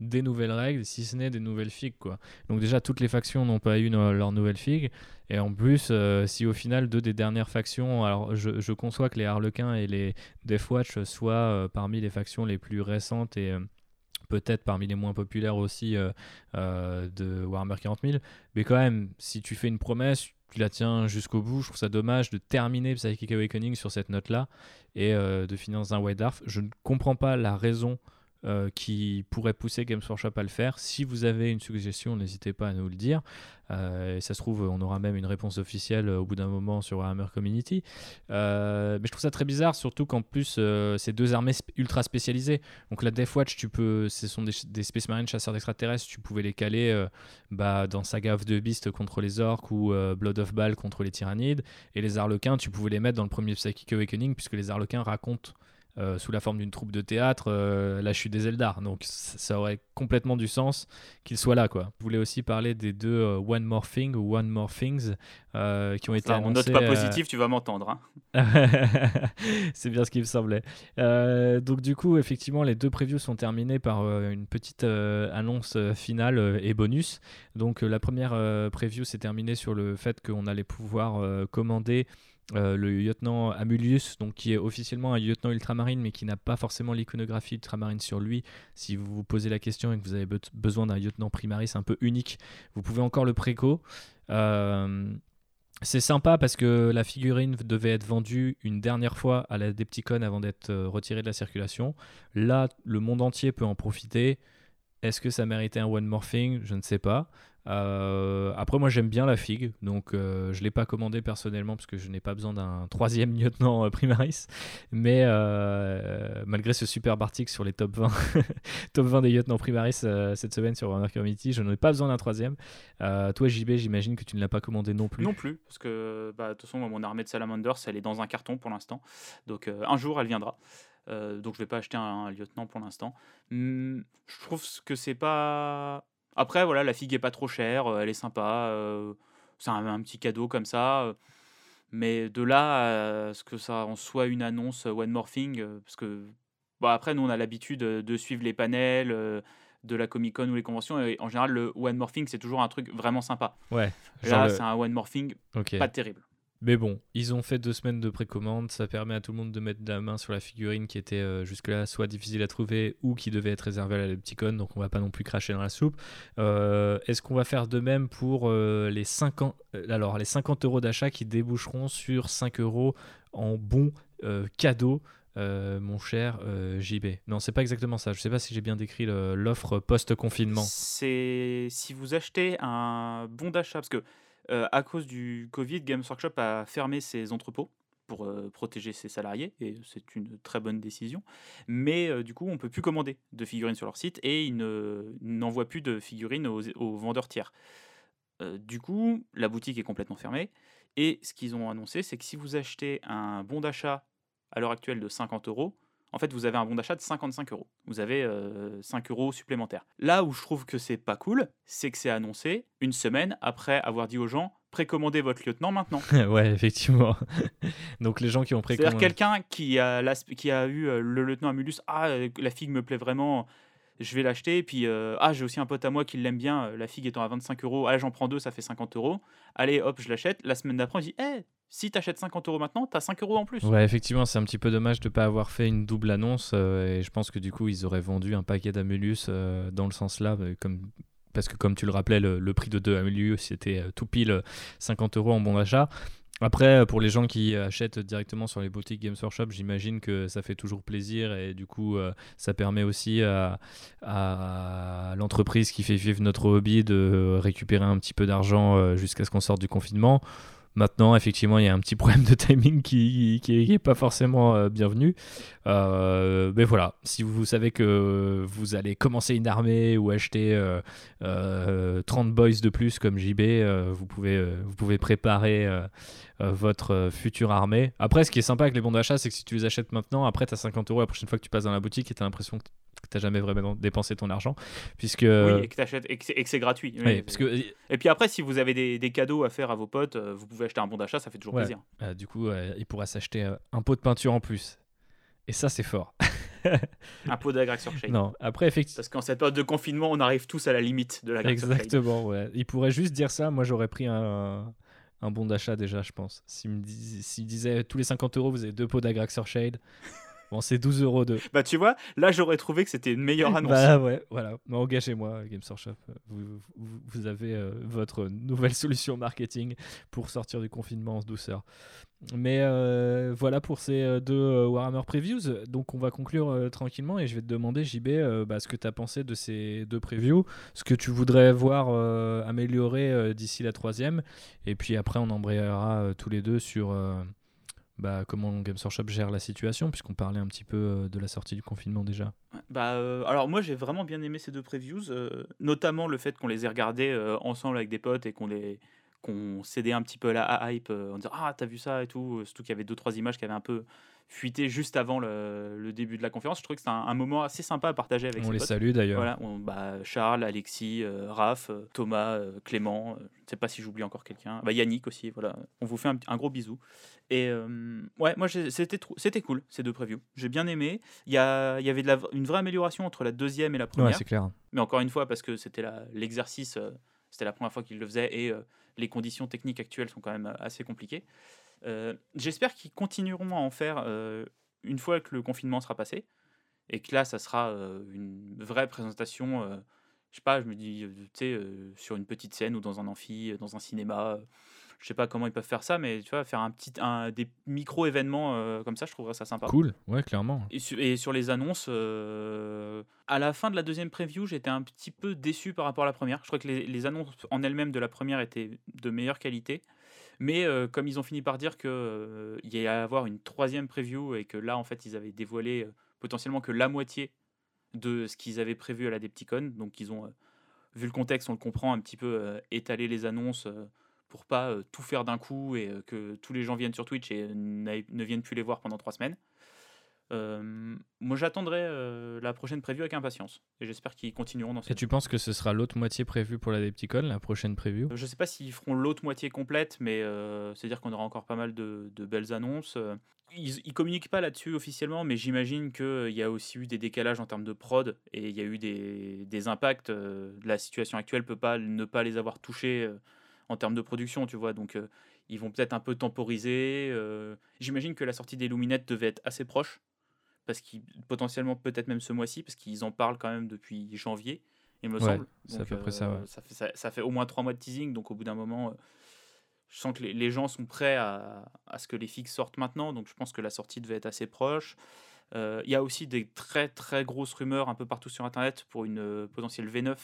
[SPEAKER 1] des nouvelles règles, si ce n'est des nouvelles figues. Quoi. Donc déjà, toutes les factions n'ont pas eu leur nouvelle. Et en plus, euh, si au final, deux des dernières factions, alors je, conçois que les Harlequins et les Deathwatch soient euh, parmi les factions les plus récentes et euh, peut-être parmi les moins populaires aussi de Warhammer 40 000. Mais quand même, si tu fais une promesse, tu la tiens jusqu'au bout. Je trouve ça dommage de terminer Psychic Awakening sur cette note-là et de finir dans un White Dwarf. Je ne comprends pas la raison euh, qui pourrait pousser Games Workshop à le faire. Si vous avez une suggestion, n'hésitez pas à nous le dire. Euh, et ça se trouve, on aura même une réponse officielle euh, au bout d'un moment sur Warhammer Community. mais je trouve ça très bizarre, surtout qu'en plus, c'est deux armées ultra spécialisées. Donc la Death Watch, tu peux, ce sont des, Space Marines chasseurs d'extraterrestres, tu pouvais les caler bah, dans Saga of the Beast contre les orques ou Blood of Baal contre les tyrannides. Et les Arlequins, tu pouvais les mettre dans le premier Psychic Awakening, puisque les Arlequins racontent euh, sous la forme d'une troupe de théâtre euh, la chute des Eldar. Donc ça aurait complètement du sens qu'il soit là. Quoi. Je voulais aussi parler des deux euh, One More Thing ou One More Things qui ont été annoncés.
[SPEAKER 2] note pas positif, tu vas m'entendre.
[SPEAKER 1] Hein. C'est bien ce qui me semblait. donc du coup, effectivement, les deux previews sont terminés par une petite annonce finale et bonus. Donc la première preview s'est terminée sur le fait qu'on allait pouvoir commander euh, le lieutenant Amulius, donc qui est officiellement un lieutenant ultramarine, mais qui n'a pas forcément l'iconographie ultramarine sur lui. Si vous vous posez la question et que vous avez besoin d'un lieutenant primaris un peu unique, vous pouvez encore le préco. Euh, c'est sympa parce que la figurine devait être vendue une dernière fois à la Depticon avant d'être euh, retirée de la circulation. Là, le monde entier peut en profiter. Est-ce que ça méritait un one morphing Je ne sais pas. Euh, après, moi j'aime bien la figue, donc euh, je ne l'ai pas commandé personnellement parce que je n'ai pas besoin d'un troisième lieutenant euh, primaris. Mais malgré ce superbe article sur les top 20, top 20 des lieutenants primaris cette semaine sur Warner Community, je n'en ai pas besoin d'un troisième. toi, JB, j'imagine que tu ne l'as pas commandé non plus.
[SPEAKER 2] Non plus, parce que bah, de toute façon, mon armée de Salamanders, elle est dans un carton pour l'instant. Donc un jour, elle viendra. donc je vais pas acheter un, lieutenant pour l'instant. Hmm, je trouve que c'est pas après, voilà, la figue est pas trop chère, euh, elle est sympa. Euh, c'est un, petit cadeau comme ça. Mais de là à ce que ça en soit une annonce One More Thing, parce que bon, après, nous, on a l'habitude de suivre les panels de la Comic Con ou les conventions. Et en général, le One More Thing, c'est toujours un truc vraiment sympa.
[SPEAKER 1] Ouais.
[SPEAKER 2] Là, c'est un One More Thing pas terrible.
[SPEAKER 1] Mais bon, ils ont fait deux semaines de précommande, ça permet à tout le monde de mettre la main sur la figurine qui était euh, jusque-là soit difficile à trouver ou qui devait être réservée à la Lepticon, donc on va pas non plus cracher dans la soupe. Euh, est-ce qu'on va faire de même pour euh, les 50, alors, les 50 euros d'achat qui déboucheront sur 5 euros en bons cadeaux mon cher JB. Non, c'est pas exactement ça. Je sais pas si j'ai bien décrit l'offre post-confinement.
[SPEAKER 2] C'est si vous achetez un bon d'achat, parce que euh, à cause du Covid, Games Workshop a fermé ses entrepôts pour euh, protéger ses salariés, et c'est une très bonne décision. Mais euh, du coup, on ne peut plus commander de figurines sur leur site, et ils n'envoient plus de figurines aux, vendeurs tiers. du coup, la boutique est complètement fermée, et ce qu'ils ont annoncé, c'est que si vous achetez un bon d'achat à l'heure actuelle de 50 euros, en fait, vous avez un bon d'achat de 55 euros. Vous avez 5 euh, euros supplémentaires. Là où je trouve que c'est pas cool, c'est que c'est annoncé une semaine après avoir dit aux gens précommandez votre lieutenant maintenant.
[SPEAKER 1] ouais, effectivement. Donc les gens qui ont précommandé.
[SPEAKER 2] C'est-à-dire quelqu'un qui a, qui a eu euh, le lieutenant Amulus, ah, euh, la figue me plaît vraiment, je vais l'acheter. Et puis, ah, j'ai aussi un pote à moi qui l'aime bien, la figue étant à 25 euros, ah, j'en prends deux, ça fait 50 euros. Allez, hop, je l'achète. La semaine d'après, on dit, hé, si tu achètes 50 euros maintenant, tu as 5 euros en plus.
[SPEAKER 1] Ouais, effectivement, c'est un petit peu dommage de ne pas avoir fait une double annonce. Euh, et je pense que du coup, ils auraient vendu un paquet d'Amelius euh, dans le sens là, euh, comme, parce que comme tu le rappelais, le, prix de deux Amelius, c'était tout pile 50 euros en bon d'achat. Après, pour les gens qui achètent directement sur les boutiques Games Workshop, j'imagine que ça fait toujours plaisir et du coup, ça permet aussi à l'entreprise qui fait vivre notre hobby de récupérer un petit peu d'argent jusqu'à ce qu'on sorte du confinement. Maintenant, effectivement, il y a un petit problème de timing qui n'est pas forcément euh, bienvenu. Euh, mais voilà, si vous savez que vous allez commencer une armée ou acheter 30 euh, boys de plus comme JB, vous, pouvez, vous pouvez préparer votre future armée. Après, ce qui est sympa avec les bons d'achat, c'est que si tu les achètes maintenant, après, tu as 50 euros la prochaine fois que tu passes dans la boutique et tu as l'impression que tu n'as jamais vraiment dépensé ton argent. Puisque...
[SPEAKER 2] Oui, et que, achètes, et que c'est gratuit. parce que... Et puis après, si vous avez des, des, cadeaux à faire à vos potes, euh, vous pouvez acheter un bon d'achat, ça fait toujours plaisir.
[SPEAKER 1] Euh, du coup, il pourra s'acheter euh, un pot de peinture en plus. Et ça, c'est fort.
[SPEAKER 2] un pot d'agression shade.
[SPEAKER 1] Non, après, effectivement.
[SPEAKER 2] Parce qu'en cette période de confinement, on arrive tous à la limite de l'agression
[SPEAKER 1] Exactement, ouais. Il pourrait juste dire ça. Moi, j'aurais pris un, un bon d'achat déjà, je pense. S'il disait tous les 50 euros, vous avez deux pots d'Agraxor Shade. Bon, c'est 12 euros de.
[SPEAKER 2] Bah, tu vois, là, j'aurais trouvé que c'était une meilleure annonce.
[SPEAKER 1] bah, ouais, voilà. Engagez-moi, Games Workshop. Vous, vous, avez euh, votre nouvelle solution marketing pour sortir du confinement en douceur. Mais euh, voilà pour ces euh, deux Warhammer Previews. Donc, on va conclure tranquillement et je vais te demander, JB, bah, ce que tu as pensé de ces deux previews, ce que tu voudrais voir améliorer d'ici la troisième. Et puis après, on embrayera tous les deux sur bah, comment Games Workshop gère la situation, puisqu'on parlait un petit peu euh, de la sortie du confinement déjà.
[SPEAKER 2] Bah, euh, alors moi j'ai vraiment bien aimé ces deux previews, euh, notamment le fait qu'on les ait regardés ensemble avec des potes et qu'on les qu'on cédait un petit peu à la hype en disant ah t'as vu ça et tout, surtout qu'il y avait deux trois images qui avaient un peu fuité juste avant le, début de la conférence. Je trouvais que c'était un, moment assez sympa à partager avec.
[SPEAKER 1] On les salue d'ailleurs.
[SPEAKER 2] Voilà, bah, Charles, Alexis, Raph, Thomas, Clément. je ne sais pas si j'oublie encore quelqu'un. Bah, Yannick aussi. Voilà, on vous fait un, un gros bisou. Et ouais, moi c'était cool ces deux previews. J'ai bien aimé. Il y, a, y avait de la, une vraie amélioration entre la deuxième et la première.
[SPEAKER 1] Ouais, c'est clair.
[SPEAKER 2] Mais encore une fois, parce que c'était l'exercice, c'était la première fois qu'ils le faisaient et les conditions techniques actuelles sont quand même assez compliquées. J'espère qu'ils continueront à en faire une fois que le confinement sera passé et que là, ça sera une vraie présentation. je sais pas, je me dis, tu sais, sur une petite scène ou dans un amphi, dans un cinéma je sais pas comment ils peuvent faire ça, mais tu vois, faire un petit, un, des micro-événements euh, comme ça, je trouverais ça sympa.
[SPEAKER 1] Cool, ouais, clairement.
[SPEAKER 2] Et, sur les annonces, euh, à la fin de la deuxième preview, j'étais un petit peu déçu par rapport à la première. Je crois que les, les annonces en elles-mêmes de la première étaient de meilleure qualité. Mais euh, comme ils ont fini par dire qu'il il y allait avoir une troisième preview et que là, en fait, ils avaient dévoilé potentiellement que la moitié de ce qu'ils avaient prévu à la Depticon. Donc, ils ont, vu le contexte, on le comprend, un petit peu étalé les annonces pour pas tout faire d'un coup et que tous les gens viennent sur Twitch et ne viennent plus les voir pendant trois semaines. Euh, moi, j'attendrai euh, la prochaine preview avec impatience. Et j'espère qu'ils continueront dans
[SPEAKER 1] Et tu penses que ce sera l'autre moitié prévue pour la Depticon, la prochaine preview?
[SPEAKER 2] Je sais pas s'ils feront l'autre moitié complète, mais euh, c'est-à-dire qu'on aura encore pas mal de, de belles annonces. Ils, ils communiquent pas là-dessus officiellement, mais j'imagine qu'il y a aussi eu des décalages en termes de prod et il y a eu des, des impacts. la situation actuelle peut pas ne pas les avoir touchés en termes de production, tu vois. Donc, ils vont peut-être un peu temporiser. J'imagine que la sortie des Luminettes devait être assez proche parce qu'ils potentiellement peut-être même ce mois-ci, parce qu'ils en parlent quand même depuis janvier, il me semble.
[SPEAKER 1] ça, fait près ça,
[SPEAKER 2] ça, fait, ça, fait au moins trois mois de teasing, donc au bout d'un moment, euh, je sens que les, gens sont prêts à, à, ce que les fixes sortent maintenant, donc je pense que la sortie devait être assez proche. Euh, il y a aussi des très très grosses rumeurs un peu partout sur Internet pour une euh, potentielle V9.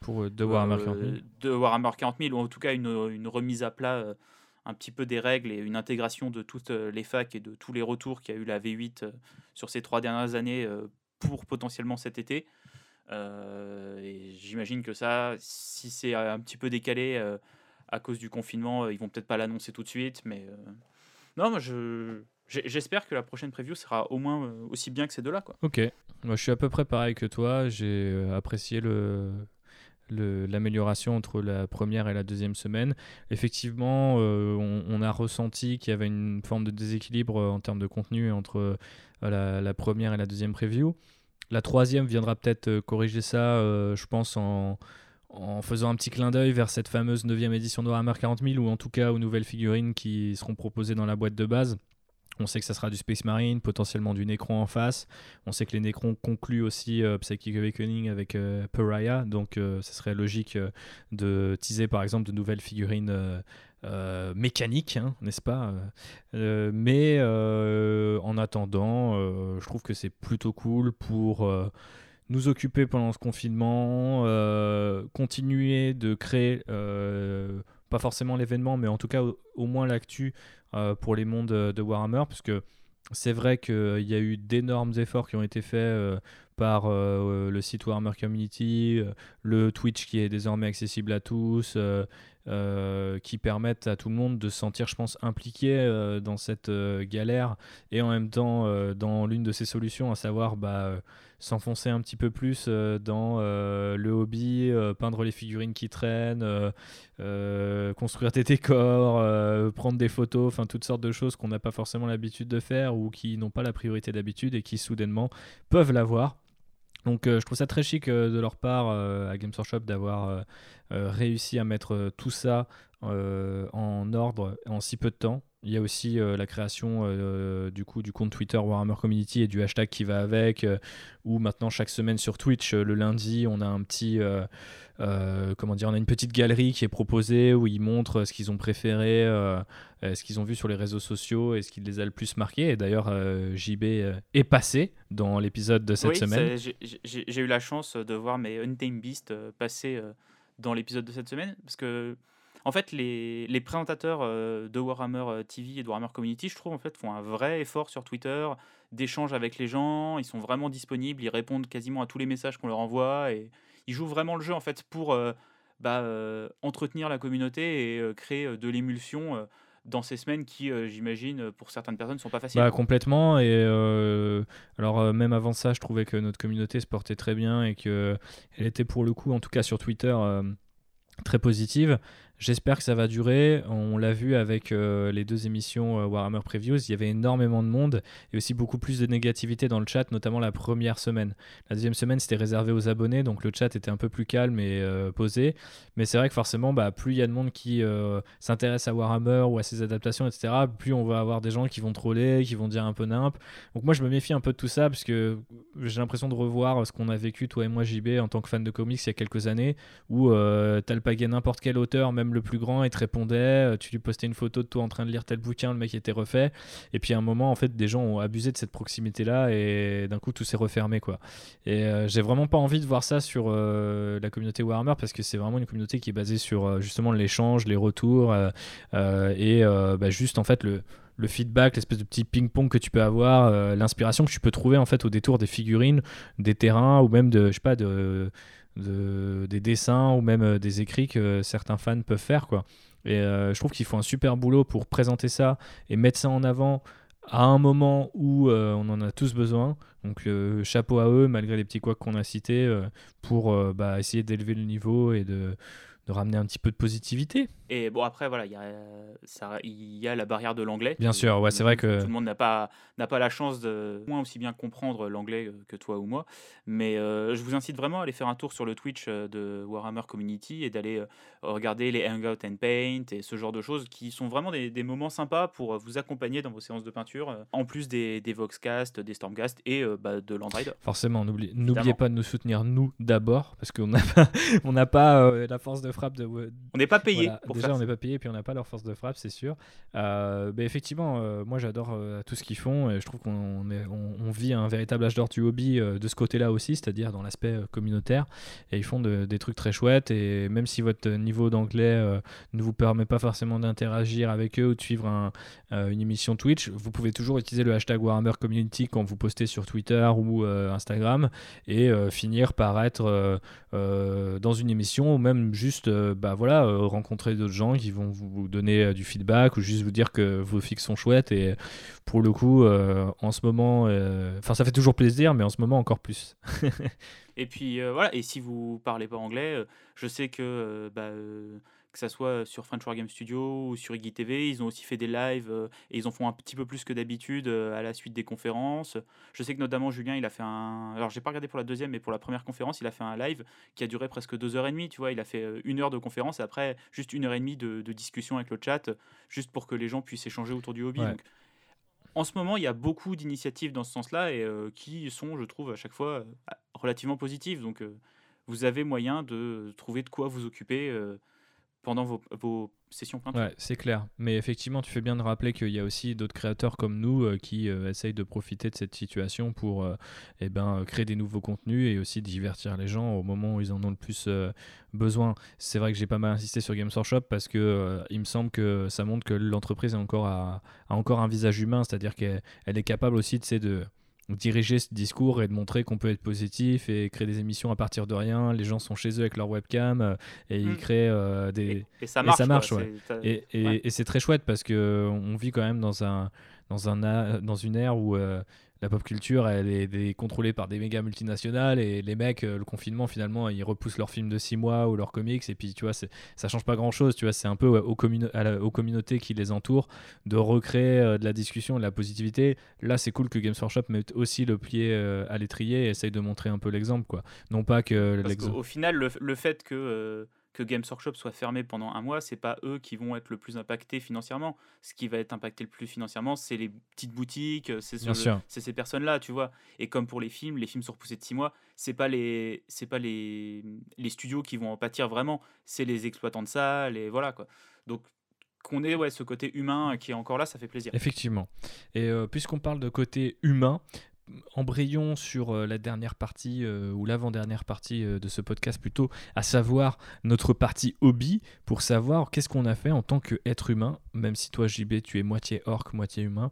[SPEAKER 1] Pour de Warhammer 40 000
[SPEAKER 2] De Warhammer 40 000, ou en tout cas une, une remise à plat un petit peu des règles et une intégration de toutes euh, les facs et de tous les retours qu'il y a eu la V8 euh, sur ces trois dernières années euh, pour potentiellement cet été. et j'imagine que ça, si c'est un petit peu décalé à cause du confinement, ils vont peut-être pas l'annoncer tout de suite, mais non, moi je J'espère que la prochaine preview sera au moins aussi bien que ces deux-là.
[SPEAKER 1] Ok, moi je suis à peu près pareil que toi. J'ai apprécié le, l'amélioration entre la première et la deuxième semaine. Effectivement, euh, on, a ressenti qu'il y avait une forme de déséquilibre euh, en termes de contenu entre euh, la, première et la deuxième preview. La troisième viendra peut-être corriger ça, je pense, en, en, faisant un petit clin d'œil vers cette fameuse 9 édition de Warhammer 40 000 ou en tout cas aux nouvelles figurines qui seront proposées dans la boîte de base. On sait que ça sera du Space Marine, potentiellement du Necron en face. On sait que les Necrons concluent aussi euh, Psychic Awakening avec euh, Pariah, donc euh, ce serait logique de teaser par exemple de nouvelles figurines mécaniques, hein, n'est-ce pas Mais en attendant, je trouve que c'est plutôt cool pour nous occuper pendant ce confinement, continuer de créer pas forcément l'événement, mais en tout cas au, moins l'actu euh, pour les mondes de Warhammer, parce que c'est vrai qu'il y a eu d'énormes efforts qui ont été faits euh, par euh, le site Warhammer Community, le Twitch qui est désormais accessible à tous, qui permettent à tout le monde de se sentir, je pense, impliqué dans cette galère. Et en même temps dans l'une de ces solutions, à savoir bah, s'enfoncer un petit peu plus euh, dans euh, le hobby, euh, peindre les figurines qui traînent, construire des décors, prendre des photos, enfin toutes sortes de choses qu'on n'a pas forcément l'habitude de faire ou qui n'ont pas la priorité d'habitude et qui soudainement peuvent l'avoir. Donc je trouve ça très chic de leur part à Games Workshop d'avoir réussi à mettre tout ça en ordre en si peu de temps. Il y a aussi euh, la création euh, du coup du compte Twitter Warhammer Community et du hashtag qui va avec, euh, où maintenant chaque semaine sur Twitch, le lundi, on a un petit, comment dire, on a une petite galerie qui est proposée où ils montrent ce qu'ils ont préféré, ce qu'ils ont vu sur les réseaux sociaux et ce qui les a le plus marqué. Et d'ailleurs, JB est passé dans l'épisode de cette semaine.
[SPEAKER 2] J'ai eu la chance de voir mes Untamed Beasts passer dans l'épisode de cette semaine parce que en fait, les, présentateurs euh, de Warhammer euh, TV et de Warhammer Community, je trouve, en fait, font un vrai effort sur Twitter d'échange avec les gens. Ils sont vraiment disponibles, ils répondent quasiment à tous les messages qu'on leur envoie et ils jouent vraiment le jeu, en fait, pour euh, bah, entretenir la communauté et créer de l'émulsion dans ces semaines qui, j'imagine, pour certaines personnes, ne sont pas faciles.
[SPEAKER 1] Bah, complètement. Et alors, même avant ça, je trouvais que notre communauté se portait très bien et qu'elle était pour le coup, en tout cas sur Twitter, très positive. J'espère que ça va durer. On l'a vu avec euh, les deux émissions euh, Warhammer Previews, il y avait énormément de monde et aussi beaucoup plus de négativité dans le chat, notamment la première semaine. La deuxième semaine, c'était réservé aux abonnés, donc le chat était un peu plus calme et euh, posé. Mais c'est vrai que forcément, bah, plus il y a de monde qui s'intéresse à Warhammer ou à ses adaptations, etc., plus on va avoir des gens qui vont troller, qui vont dire un peu nimp. Donc moi, je me méfie un peu de tout ça parce que j'ai l'impression de revoir ce qu'on a vécu, toi et moi, JB, en tant que fan de comics il y a quelques années, où t'as le pagué n'importe quel auteur, même le plus grand, il te répondait, euh, tu lui postais une photo de toi en train de lire tel bouquin, le mec était refait. Et puis à un moment, en fait, des gens ont abusé de cette proximité-là et d'un coup, tout s'est refermé, quoi. Et euh, j'ai vraiment pas envie de voir ça sur euh, la communauté Warhammer parce que c'est vraiment une communauté qui est basée sur justement l'échange, les retours et bah, juste en fait le le feedback, l'espèce de petit ping-pong que tu peux avoir, l'inspiration que tu peux trouver en fait au détour des figurines, des terrains ou même de, je sais pas, de, des dessins ou même euh, des écrits que certains fans peuvent faire. Quoi. Et euh, je trouve qu'ils font un super boulot pour présenter ça et mettre ça en avant à un moment où on en a tous besoin. Donc chapeau à eux, malgré les petits couacs qu'on a cités, pour bah, essayer d'élever le niveau et de, de ramener un petit peu de positivité.
[SPEAKER 2] Et bon, après, voilà, il y, a, y la barrière de l'anglais.
[SPEAKER 1] Bien sûr, ouais, c'est vrai que.
[SPEAKER 2] Tout le monde n'a pas, n'a pas la chance de moins aussi bien comprendre l'anglais que toi ou moi. Mais euh, je vous incite vraiment à aller faire un tour sur le Twitch euh, de Warhammer Community et d'aller euh, regarder les Hangout and Paint et ce genre de choses qui sont vraiment des, des moments sympas pour vous accompagner dans vos séances de peinture, en plus des, des Voxcast, des Stormcast et bah, de Landride.
[SPEAKER 1] Forcément, n'oubliez pas de nous soutenir, nous, d'abord, parce qu'on n'a pas, on n'a pas la force de frappe de.
[SPEAKER 2] On n'est pas payé pour
[SPEAKER 1] déjà, on n'est pas payé, puis on n'a pas leur force de frappe, c'est sûr. Euh, mais effectivement, euh, moi j'adore euh, tout ce qu'ils font et je trouve qu'on on, vit un véritable âge d'or du hobby de ce côté-là aussi, c'est-à-dire dans l'aspect communautaire. Et ils font des trucs très chouettes. Et même si votre niveau d'anglais ne vous permet pas forcément d'interagir avec eux ou de suivre une émission Twitch, vous pouvez toujours utiliser le hashtag Warhammer Community quand vous postez sur Twitter ou Instagram et finir par être dans une émission ou même juste bah, voilà, rencontrer d'autres gens qui vont vous donner euh, du feedback ou juste vous dire que vos fixes sont chouettes. Et pour le coup, euh, en ce moment, euh, enfin, ça fait toujours plaisir, mais en ce moment encore plus.
[SPEAKER 2] et puis voilà, et si vous parlez pas anglais, je sais que bah, que ça soit sur French War Game Studio ou sur Iggy TV. Ils ont aussi fait des lives euh, et ils en font un petit peu plus que d'habitude euh, à la suite des conférences. Je sais que notamment Julien, il a fait un. Alors, j'ai pas regardé pour la deuxième, mais pour la première conférence, il a fait un live qui a duré presque deux heures et demie. Tu vois, il a fait une heure de conférence et après juste une heure et demie de, discussion avec le chat, juste pour que les gens puissent échanger autour du hobby. en ce moment, il y a beaucoup d'initiatives dans ce sens-là et qui sont, je trouve, à chaque fois relativement positives. Donc, vous avez moyen de trouver de quoi vous occuper pendant vos, sessions
[SPEAKER 1] c'est clair. Mais effectivement, tu fais bien de rappeler qu'il y a aussi d'autres créateurs comme nous euh, qui euh, essayent de profiter de cette situation pour euh, eh ben, créer des nouveaux contenus et aussi divertir les gens au moment où ils en ont le plus besoin. C'est vrai que j'ai pas mal insisté sur Games Workshop parce que il me semble que ça montre que l'entreprise a encore, encore un visage humain, c'est-à-dire qu'elle est capable aussi de, de diriger ce discours et de montrer qu'on peut être positif et créer des émissions à partir de rien. Les gens sont chez eux avec leur webcam euh, et ils mm. créent euh, des.
[SPEAKER 2] Et, ça marche.
[SPEAKER 1] Et, ça marche et, et c'est très chouette parce qu'on vit quand même dans, un, dans, un, dans une ère où euh, la pop culture, elle est, contrôlée par des méga multinationales et les mecs, euh, le confinement, finalement, ils repoussent leurs films de 6 mois ou leurs comics et puis, tu vois, ça change pas grand chose, tu vois, c'est un peu aux, communautés qui les entourent de recréer euh, de la discussion, de la positivité. Là, c'est cool que Games Workshop mette aussi le pied euh, à l'étrier et essaye de montrer un peu l'exemple, quoi. Non pas que
[SPEAKER 2] l'exemple. Au final, le, fait que que Games Workshop soit fermé pendant un mois, c'est pas eux qui vont être le plus impactés financièrement. Ce qui va être impacté le plus financièrement, c'est les petites boutiques, c'est ces personnes-là, tu vois. Et comme pour les films, les films sont repoussés de six mois, c'est pas les c'est pas les, les studios qui vont en pâtir vraiment, c'est les exploitants de salles et voilà quoi. Donc qu'on ait ouais, ce côté humain qui est encore là, ça fait plaisir.
[SPEAKER 1] Effectivement. Et euh, puisqu'on parle de côté humain, embrayons sur euh, la dernière partie euh, ou l'avant-dernière partie euh, de ce podcast plutôt, à savoir notre partie hobby, pour savoir qu'est-ce qu'on a fait en tant qu'être humain, même si toi JB tu es moitié orc, moitié humain,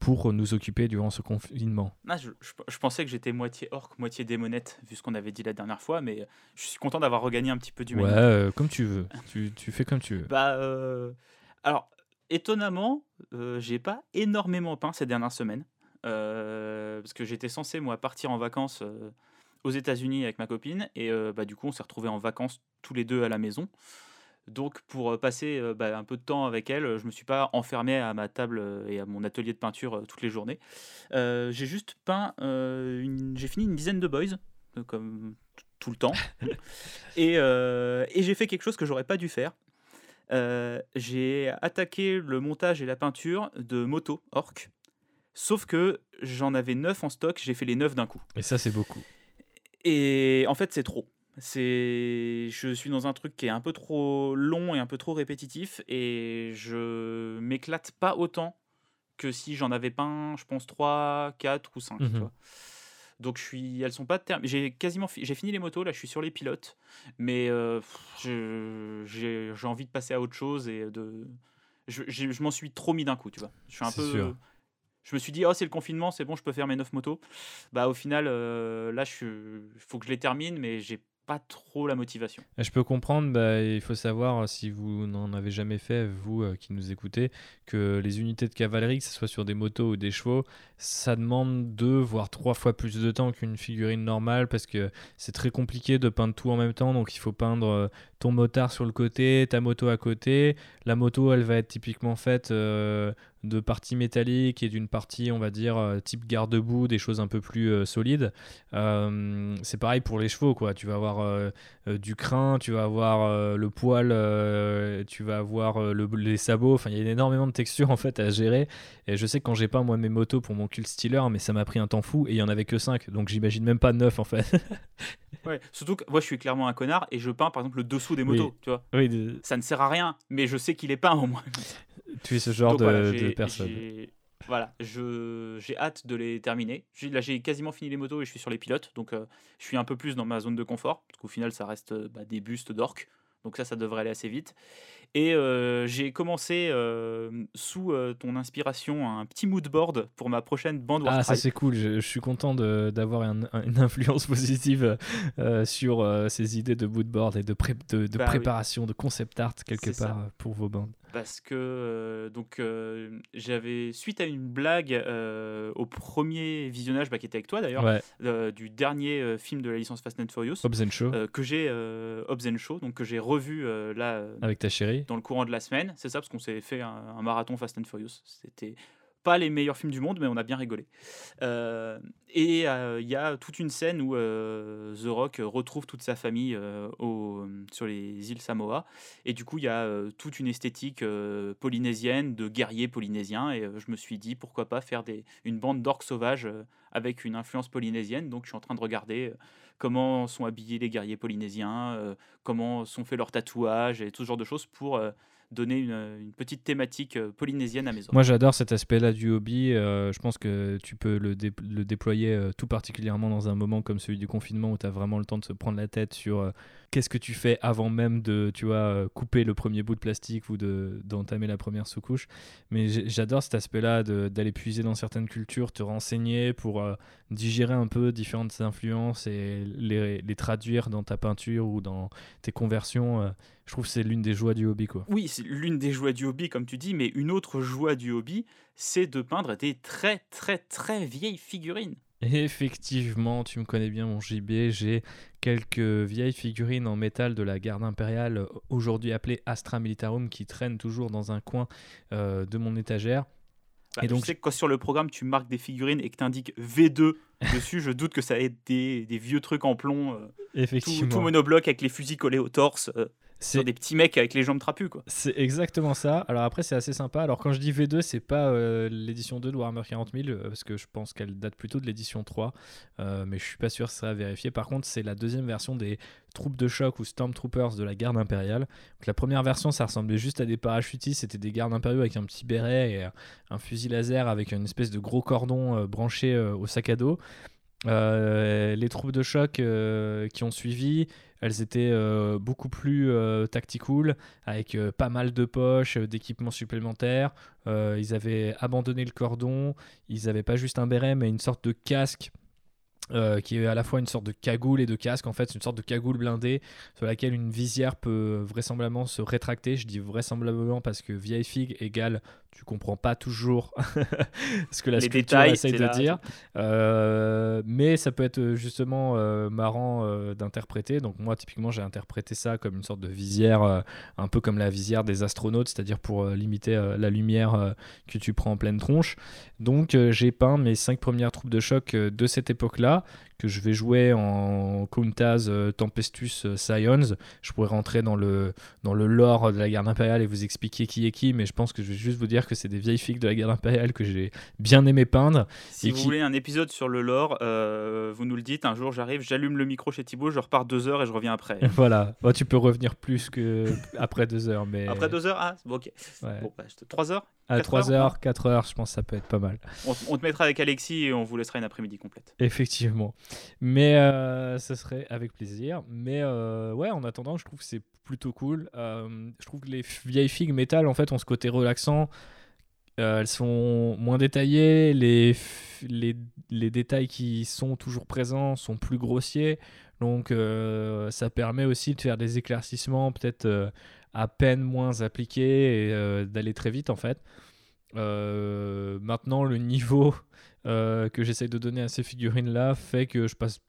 [SPEAKER 1] pour nous occuper durant ce confinement.
[SPEAKER 2] Ah, je, pensais que j'étais moitié orc, moitié démonette, vu ce qu'on avait dit la dernière fois, mais je suis content d'avoir regagné un petit peu du
[SPEAKER 1] Ouais, comme tu veux, tu, tu, fais comme tu veux.
[SPEAKER 2] Bah, alors, étonnamment, j'ai pas énormément peint ces dernières semaines. Euh, parce que j'étais censé moi partir en vacances euh, aux États-Unis avec ma copine et euh, bah, du coup on s'est retrouvés en vacances tous les deux à la maison. Donc pour passer bah, un peu de temps avec elle, je me suis pas enfermé à ma table et à mon atelier de peinture toutes les journées. j'ai juste peint, j'ai fini une dizaine de boys, comme tout le temps, et, et j'ai fait quelque chose que j'aurais pas dû faire. j'ai attaqué le montage et la peinture de moto orc Sauf que j'en avais 9 en stock, j'ai fait les 9 d'un coup.
[SPEAKER 1] Et ça, c'est beaucoup.
[SPEAKER 2] Et en fait, c'est trop. C'est, je suis dans un truc qui est un peu trop long et un peu trop répétitif, et je m'éclate pas autant que si j'en avais peint, je pense 3, 4 ou 5. Mhm. Donc je suis, elles sont pas terminées. J'ai quasiment, j'ai fini les motos. Là, je suis sur les pilotes, mais euh, j'ai envie de passer à autre chose et de, je, je m'en suis trop mis d'un coup, tu vois. Je suis un peu, sûr je me suis dit, oh, c'est le confinement, c'est bon, je peux faire mes 9 motos. Bah, au final, euh, là, il faut que je les termine, mais j'ai pas trop la motivation.
[SPEAKER 1] Je peux comprendre, bah, il faut savoir, si vous n'en avez jamais fait, vous euh, qui nous écoutez, que les unités de cavalerie, que ce soit sur des motos ou des chevaux, ça demande deux, voire trois fois plus de temps qu'une figurine normale parce que c'est très compliqué de peindre tout en même temps. Donc il faut peindre euh, ton motard sur le côté, ta moto à côté. La moto, elle va être typiquement faite euh, de parties métalliques et d'une partie, on va dire, euh, type garde-boue, des choses un peu plus solides. c'est pareil pour les chevaux, quoi. Tu vas avoir du crin, tu vas avoir le poil, tu vas avoir les sabots. Enfin, il y a énormément de textures en fait à gérer. Et je sais que quand j'ai pas moi mes motos pour mon cult stealer, mais ça m'a pris un temps fou et il y en avait que 5. Donc j'imagine même pas 9 en fait.
[SPEAKER 2] ouais, surtout que moi je suis clairement un connard et je peins par exemple le dessous des motos, tu vois.
[SPEAKER 1] Oui,
[SPEAKER 2] Ça ne sert à rien, mais je sais qu'il est peint au moins.
[SPEAKER 1] Tu es ce genre de, personne.
[SPEAKER 2] Voilà, j'ai hâte de les terminer. Là, j'ai quasiment fini les motos et je suis sur les pilotes, donc euh, je suis un peu plus dans ma zone de confort, parce qu'au final, ça reste euh, bah, des bustes d'orques, donc ça, ça devrait aller assez vite. Et euh, j'ai commencé euh, sous ton inspiration un petit mood board pour ma prochaine bande
[SPEAKER 1] Ah, ça c'est cool. Je, suis content d'avoir une influence positive sur ces idées de mood board et de, de, bah préparation, de concept art quelque part pour vos bandes
[SPEAKER 2] parce que euh, donc euh, j'avais suite à une blague euh, au premier visionnage bah, qui était avec toi d'ailleurs du dernier film de la licence Fast and Furious
[SPEAKER 1] Hobbs Show
[SPEAKER 2] que j'ai Hobbs Show donc que j'ai revu là
[SPEAKER 1] avec ta chérie.
[SPEAKER 2] dans le courant de la semaine. C'est ça parce qu'on s'est fait un, marathon Fast and Furious. C'était pas les meilleurs films du monde, mais on a bien rigolé. Euh, et euh, il y a toute une scène où euh, The Rock retrouve toute sa famille au, sur les îles Samoa. Et du coup, il y a toute une esthétique polynésienne, de guerriers polynésiens. Et je me suis dit, pourquoi pas faire des, une bande d'orques sauvages avec une influence polynésienne. Donc je suis en train de regarder comment sont habillés les guerriers polynésiens, comment sont faits leurs tatouages et tout ce genre de choses pour donner une, petite thématique euh, polynésienne à maison.
[SPEAKER 1] Moi j'adore cet aspect-là du hobby. Euh, je pense que tu peux le, déployer euh, tout particulièrement dans un moment comme celui du confinement où tu as vraiment le temps de se prendre la tête sur qu'est-ce que tu fais avant même de tu vois, couper le premier bout de plastique ou d'entamer la première sous-couche. Mais j'adore cet aspect-là d'aller puiser dans certaines cultures, te renseigner pour digérer un peu différentes influences et les, traduire dans ta peinture ou dans tes conversions je trouve que c'est l'une des joies du hobby. Quoi.
[SPEAKER 2] Oui, c'est l'une des joies du hobby, comme tu dis, mais une autre joie du hobby, c'est de peindre des très très très vieilles figurines.
[SPEAKER 1] Effectivement, tu me connais bien mon JB, j'ai quelques vieilles figurines en métal de la garde impériale, aujourd'hui appelées Astra Militarum, qui traînent toujours dans un coin euh, de mon étagère.
[SPEAKER 2] Bah, et donc, je sais que quand sur le programme tu marques des figurines et que tu indiques V2 dessus, je doute que ça ait des, des vieux trucs en plomb. Euh,
[SPEAKER 1] Effectivement.
[SPEAKER 2] Tout, monobloc avec les fusils collés au torse. Euh. C'est des petits mecs avec les jambes trapues, quoi.
[SPEAKER 1] C'est exactement ça. Alors après, c'est assez sympa. Alors quand je dis V2, c'est pas euh, l'édition 2 de Warhammer 40 000, euh, parce que je pense qu'elle date plutôt de l'édition 3, euh, mais je suis pas sûr ça à vérifier. Par contre, c'est la deuxième version des troupes de choc ou Stormtroopers de la garde impériale. Donc, la première version, ça ressemblait juste à des parachutistes, c'était des gardes impériaux avec un petit béret et un fusil laser avec une espèce de gros cordon branché au sac à dos. les troupes de choc qui ont suivi, elles étaient euh, beaucoup plus euh, avec euh, pas mal de poches, d'équipements supplémentaires. ils avaient abandonné le cordon, ils n'avaient pas juste un béret, mais une sorte de casque euh, qui est à la fois une sorte de cagoule et de casque. En fait, c'est une sorte de cagoule blindée sur laquelle une visière peut vraisemblablement se rétracter. Je dis vraisemblablement parce que vieille figue égale tu comprends pas toujours ce que la Les sculpture essaye de dire. Euh, mais ça peut être euh, justement marrant d'interpréter. Donc moi, typiquement, j'ai interprété ça comme une sorte de visière, un peu comme la visière des astronautes, c'est-à-dire pour limiter la lumière que tu prends en pleine tronche. Donc j'ai peint mes cinq premières troupes de choc de cette époque-là que je vais jouer en Countaz euh, Tempestus euh, Scions. Je pourrais rentrer dans le, dans le lore de la garde impériale et vous expliquer qui est qui, mais je pense que je vais juste vous dire que c'est des vieilles figues de la garde impériale que j'ai bien aimé peindre.
[SPEAKER 2] Si vous voulez un épisode sur le lore, euh, vous nous le dites. Un jour, j'arrive, j'allume le micro chez Thibaut, je repars deux heures et je reviens après.
[SPEAKER 1] voilà. tu peux revenir plus que après deux heures. Mais...
[SPEAKER 2] Après deux heures Ah, bon, ok. Bon, bah, trois heures
[SPEAKER 1] à 3 heures, 4 heures, je pense que ça peut être pas mal.
[SPEAKER 2] On, te mettra avec Alexis et on vous laissera une après-midi complète.
[SPEAKER 1] Effectivement. Mais euh, ce serait avec plaisir. Mais euh, ouais, en attendant, je trouve que c'est plutôt cool. Euh, je trouve que les vieilles figues métal, en fait, ont ce côté relaxant. elles sont moins détaillées. Les, les, les, détails qui sont toujours présents sont plus grossiers. Donc ça permet aussi de faire des éclaircissements peut-être à peine moins appliqués et d'aller très vite en fait. maintenant, le niveau que j'essaie de donner à ces figurines-là fait que je passe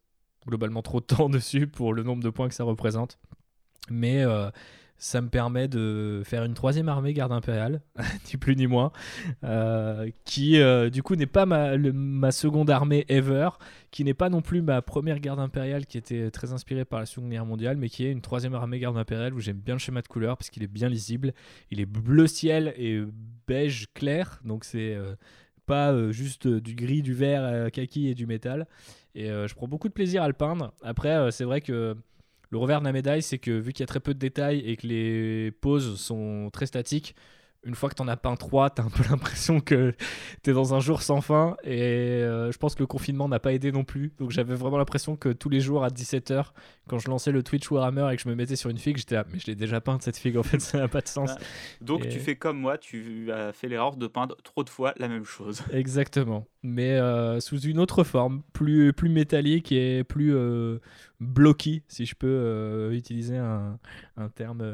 [SPEAKER 1] globalement trop de temps dessus pour le nombre de points que ça représente. Mais ça me permet de faire une troisième armée garde impériale, ni plus ni moins, euh, qui euh, du coup n'est pas ma, seconde armée ever, qui n'est pas non plus ma première garde impériale qui était très inspirée par la Seconde Guerre mondiale, mais qui est une troisième armée garde impériale où j'aime bien le schéma de couleur parce qu'il est bien lisible, il est bleu ciel et beige clair, donc c'est euh, pas juste du gris, du vert, kaki et du métal. Et je prends beaucoup de plaisir à le peindre. Après, c'est vrai que le revers de la médaille, c'est que vu qu'il y a très peu de détails et que les poses sont très statiques, une fois que tu en as peint trois, tu as un peu l'impression que tu es dans un jour sans fin. Et euh, je pense que le confinement n'a pas aidé non plus. Donc j'avais vraiment l'impression que tous les jours à 17h, quand je lançais le Twitch Warhammer et que je me mettais sur une figue, j'étais là, mais je l'ai déjà peinte cette figue, en fait, ça n'a pas de sens. Ah,
[SPEAKER 2] donc tu fais comme moi, tu as fait l'erreur de peindre trop de fois la même chose.
[SPEAKER 1] Exactement. Mais euh, sous une autre forme, plus, plus métallique et plus euh, blocky, si je peux euh, utiliser un, un terme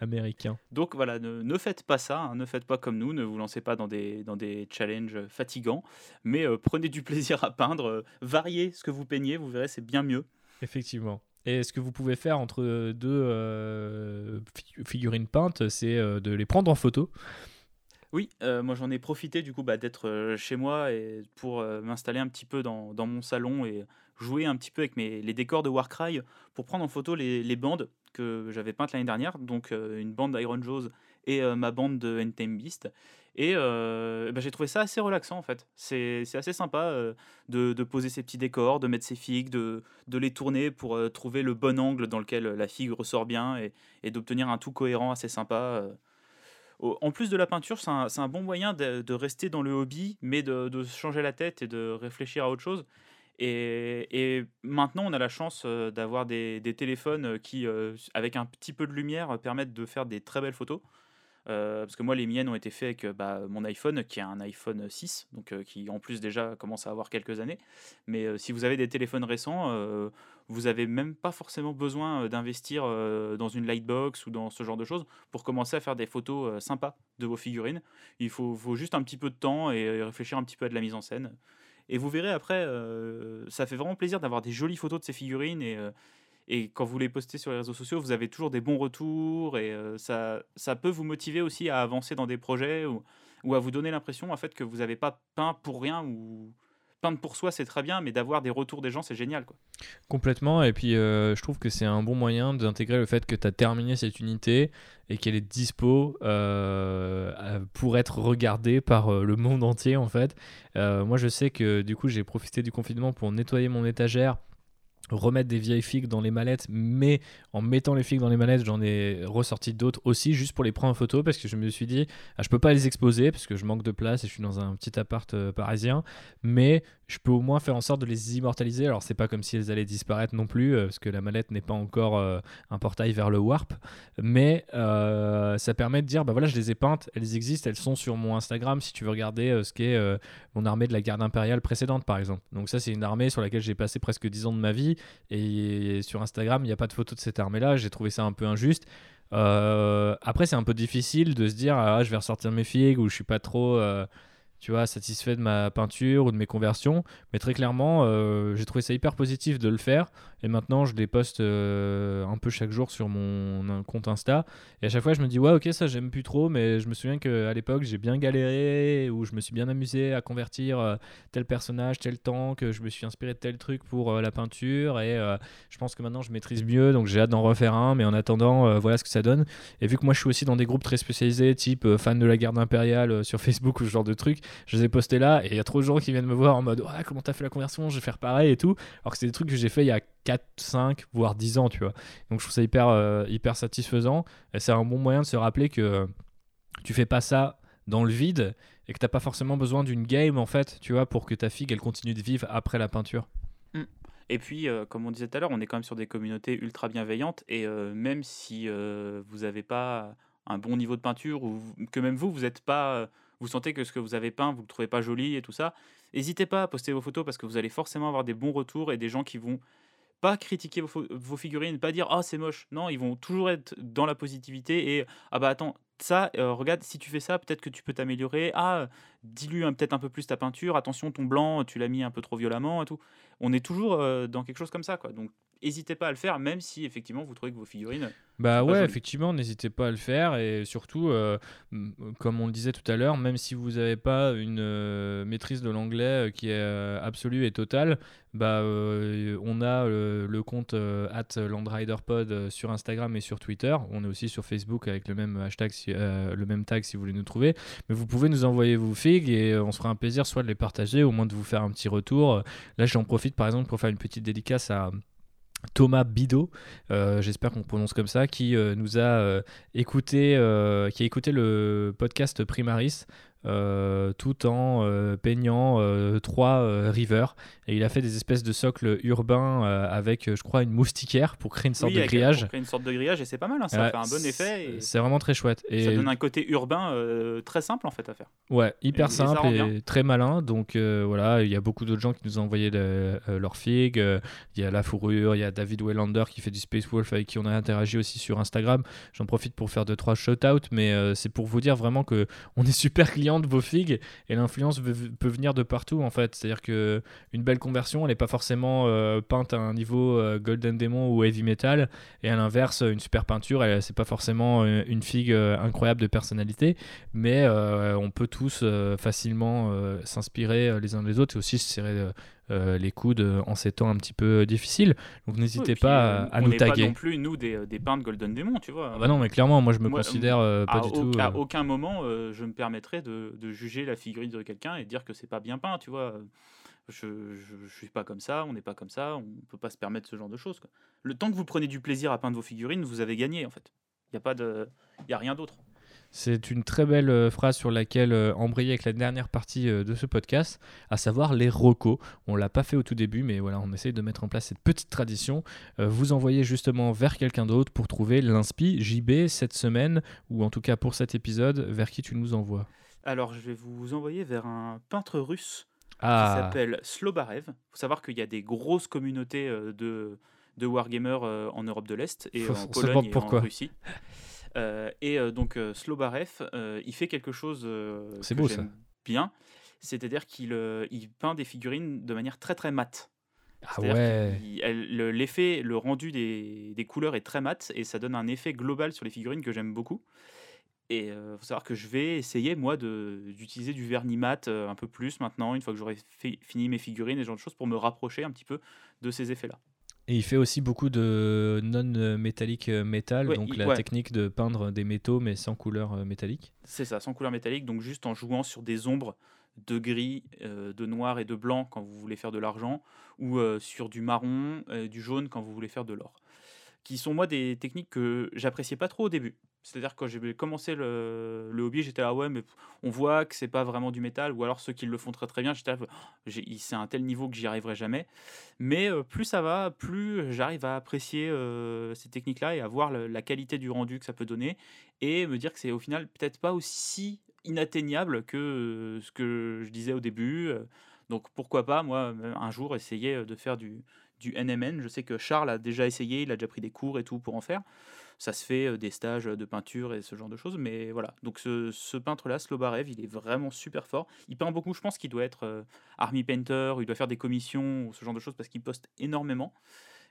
[SPEAKER 1] américain.
[SPEAKER 2] Donc voilà, ne, ne faites pas ça, hein, ne faites pas comme nous, ne vous lancez pas dans des, dans des challenges fatigants, mais prenez du plaisir à peindre, variez ce que vous peignez, vous verrez, c'est bien mieux.
[SPEAKER 1] Effectivement. Et ce que vous pouvez faire entre deux euh, figurines peintes, c'est euh, de les prendre en photo.
[SPEAKER 2] Oui, euh, moi j'en ai profité du coup bah, d'être chez moi et pour m'installer un petit peu dans, mon salon et jouer un petit peu avec mes, les décors de Warcry pour prendre en photo les, bandes que j'avais peintes l'année dernière, donc une bande d'Iron Jaws et ma bande de Endtime Beast. Et bah, j'ai trouvé ça assez relaxant en fait. C'est assez sympa de, poser ses petits décors, de mettre ses figues, de, de les tourner pour trouver le bon angle dans lequel la figue ressort bien et, et d'obtenir un tout cohérent assez sympa. En plus de la peinture, c'est un, bon moyen de, rester dans le hobby, mais de, de, changer la tête et de réfléchir à autre chose. Et, maintenant, on a la chance d'avoir des, téléphones qui, avec un petit peu de lumière, permettent de faire des très belles photos. Euh, parce que moi, les miennes ont été faites avec bah, mon iPhone, qui est un iPhone 6, donc euh, qui en plus déjà commence à avoir quelques années. Mais euh, si vous avez des téléphones récents, vous n'avez même pas forcément besoin d'investir dans une lightbox ou dans ce genre de choses pour commencer à faire des photos sympas de vos figurines. Il faut, juste un petit peu de temps et réfléchir un petit peu à de la mise en scène. Et vous verrez après, ça fait vraiment plaisir d'avoir des jolies photos de ces figurines et quand vous les postez sur les réseaux sociaux, vous avez toujours des bons retours et euh, ça, peut vous motiver aussi à avancer dans des projets ou, ou à vous donner l'impression en fait que vous n'avez pas peint pour rien ou peindre pour soi c'est très bien mais d'avoir des retours des gens c'est génial quoi.
[SPEAKER 1] Complètement et puis euh, je trouve que c'est un bon moyen d'intégrer le fait que tu as terminé cette unité et qu'elle est dispo euh, pour être regardée par le monde entier en fait. moi je sais que du coup j'ai profité du confinement pour nettoyer mon étagère remettre des vieilles figues dans les mallettes, mais en mettant les figues dans les mallettes, j'en ai ressorti d'autres aussi, juste pour les prendre en photo, parce que je me suis dit, ah, je peux pas les exposer, parce que je manque de place et je suis dans un petit appart euh, parisien, mais je peux au moins faire en sorte de les immortaliser. Alors c'est pas comme si elles allaient disparaître non plus, euh, parce que la mallette n'est pas encore euh, un portail vers le warp, mais ça permet de dire, bah voilà, je les ai peintes, elles existent, elles sont sur mon Instagram, si tu veux regarder ce qu'est mon armée de la garde impériale précédente, par exemple. Donc ça, c'est une armée sur laquelle j'ai passé presque 10 ans de ma vie et sur Instagram, il n'y a pas de photo de cette armée-là. J'ai trouvé ça un peu injuste. Euh, après, c'est un peu difficile de se dire ah, je vais ressortir mes figues ou je suis pas trop. Tu vois, satisfait de ma peinture ou de mes conversions. Mais très clairement, euh, j'ai trouvé ça hyper positif de le faire. Et maintenant, je les euh, un peu chaque jour sur mon compte Insta. Et à chaque fois, je me dis, ouais, ok, ça, j'aime plus trop. Mais je me souviens qu'à l'époque, j'ai bien galéré, ou je me suis bien amusé à convertir euh, tel personnage, tel temps, que je me suis inspiré de tel truc pour la peinture. Et je pense que maintenant, je maîtrise mieux. Donc, j'ai hâte d'en refaire un. Mais en attendant, voilà ce que ça donne. Et vu que moi, je suis aussi dans des groupes très spécialisés, type fan de la garde impériale sur Facebook ou ce genre de trucs, je les ai postés là et il y a trop de gens qui viennent me voir en mode ouais, comment t'as fait la conversion, je vais faire pareil et tout. Alors que c'est des trucs que j'ai fait il y a 4, 5, voire 10 ans, tu vois. Donc je trouve ça hyper, euh, hyper satisfaisant et c'est un bon moyen de se rappeler que tu fais pas ça dans le vide et que t'as pas forcément besoin d'une game en fait, tu vois, pour que ta figue elle continue de vivre après la peinture.
[SPEAKER 2] Mm. Et puis, euh, comme on disait tout à l'heure, on est quand même sur des communautés ultra bienveillantes et euh, même si vous n'avez pas un bon niveau de peinture ou que même vous, vous n'êtes pas vous sentez que ce que vous avez peint, vous le trouvez pas joli et tout ça, n'hésitez pas à poster vos photos parce que vous allez forcément avoir des bons retours et des gens qui vont pas critiquer vos, vos figurines, pas dire ah c'est moche. Non, ils vont toujours être dans la positivité et ah bah attends ça, euh, regarde si tu fais ça, peut-être que tu peux t'améliorer. Ah, dilue peut-être un peu plus ta peinture. Attention, ton blanc, tu l'as mis un peu trop violemment et tout. On est toujours euh, dans quelque chose comme ça quoi. Donc n'hésitez pas à le faire, même si effectivement vous trouvez que vos figurines.
[SPEAKER 1] Bah ouais, effectivement, n'hésitez pas à le faire et surtout, euh, comme on le disait tout à l'heure, même si vous n'avez pas une euh, maîtrise de l'anglais euh, qui est absolue et totale, bah on a le compte at landriderpod sur Instagram et sur Twitter. On est aussi sur Facebook avec le même hashtag, le même tag si vous voulez nous trouver. Mais vous pouvez nous envoyer vos figs et on se fera un plaisir soit de les partager, au moins de vous faire un petit retour. Là, j'en profite par exemple pour faire une petite dédicace à Thomas Bidot, euh, j'espère qu'on prononce comme ça, qui euh, nous a euh, écouté, qui a écouté le podcast Primaris tout en peignant trois rivers. Et il a fait des espèces de socles urbains avec, je crois, une moustiquaire pour créer une sorte de grillage. Pour
[SPEAKER 2] créer une sorte de grillage et c'est pas mal, hein, ça fait un bon effet.
[SPEAKER 1] C'est vraiment très chouette.
[SPEAKER 2] Et ça donne un côté urbain très simple en fait à faire.
[SPEAKER 1] Ouais, hyper simple et très malin. Donc voilà, il y a beaucoup d'autres gens qui nous ont envoyé leurs figues. Il y a La Fourrure, il y a David Wellander qui fait du Space Wolf avec qui on a interagi aussi sur Instagram. J'en profite pour faire deux trois shout-out, mais c'est pour vous dire vraiment que on est super client de vos figues et l'influence peut venir de partout en fait. C'est-à-dire que une belle conversion, elle n'est pas forcément euh, peinte à un niveau euh, Golden Demon ou Heavy Metal et à l'inverse, une super peinture, c'est pas forcément euh, une figue incroyable de personnalité, mais on peut tous facilement s'inspirer les uns des autres et aussi se serrer euh, les coudes en ces temps un petit peu difficiles. Donc n'hésitez pas à, nous taguer.
[SPEAKER 2] On n'est pas non plus, nous, des, des peintres Golden Demon, tu vois.
[SPEAKER 1] Ah bah non, mais clairement, moi je me considère pas du tout.
[SPEAKER 2] À aucun moment, je me permettrais de, de, juger la figurine de quelqu'un et dire que c'est pas bien peint, tu vois. Je, je, suis pas comme ça, on n'est pas comme ça, on peut pas se permettre ce genre de choses. Le temps que vous prenez du plaisir à peindre vos figurines, vous avez gagné en fait. Il n'y a, pas de... y a rien d'autre.
[SPEAKER 1] C'est une très belle euh, phrase sur laquelle euh, embrayer avec la dernière partie euh, de ce podcast, à savoir les recos. On l'a pas fait au tout début, mais voilà, on essaye de mettre en place cette petite tradition. vous envoyez justement vers quelqu'un d'autre pour trouver l'inspi JB cette semaine, ou en tout cas pour cet épisode, vers qui tu nous envoies
[SPEAKER 2] Alors, je vais vous envoyer vers un peintre russe ah. qui s'appelle Slobarev. Il faut savoir qu'il y a des grosses communautés de, de wargamers en Europe de l'Est et en Pologne et en Russie. Euh, et euh, donc euh, Slobarev, il fait quelque chose que beau, j'aime bien, c'est-à-dire qu'il il peint des figurines de manière très très mate.
[SPEAKER 1] Ah ouais.
[SPEAKER 2] L'effet, le rendu des, des, couleurs est très mat et ça donne un effet global sur les figurines que j'aime beaucoup. Et il faut savoir que je vais essayer, moi, d'utiliser du vernis mat un peu plus maintenant, une fois que j'aurai fini mes figurines et ce genre de choses, pour me rapprocher un petit peu de ces effets-là.
[SPEAKER 1] Et il fait aussi beaucoup de non-métallique euh, métal, donc la technique de peindre des métaux mais sans couleur euh, métallique.
[SPEAKER 2] C'est ça, sans couleur métallique, donc juste en jouant sur des ombres de gris, euh, de noir et de blanc quand vous voulez faire de l'argent, ou sur du marron, du jaune quand vous voulez faire de l'or. Qui sont moi des techniques que j'appréciais pas trop au début. C'est-à-dire quand j'ai commencé le, le hobby, j'étais là ouais mais on voit que c'est pas vraiment du métal ou alors ceux qui le font très très bien, j'étais c'est un tel niveau que j'y arriverai jamais. Mais euh, plus ça va, plus j'arrive à apprécier euh, ces techniques-là et à voir la qualité du rendu que ça peut donner et me dire que c'est au final peut-être pas aussi inatteignable que euh, ce que je disais au début. Donc pourquoi pas moi un jour essayer de faire du du NMN. Je sais que Charles a déjà essayé, il a déjà pris des cours et tout pour en faire ça se fait des stages de peinture et ce genre de choses. Mais voilà, donc ce, peintre-là, Slobarev, il est vraiment super fort. Il peint beaucoup, je pense qu'il doit être army painter, il doit faire des commissions ou ce genre de choses parce qu'il poste énormément.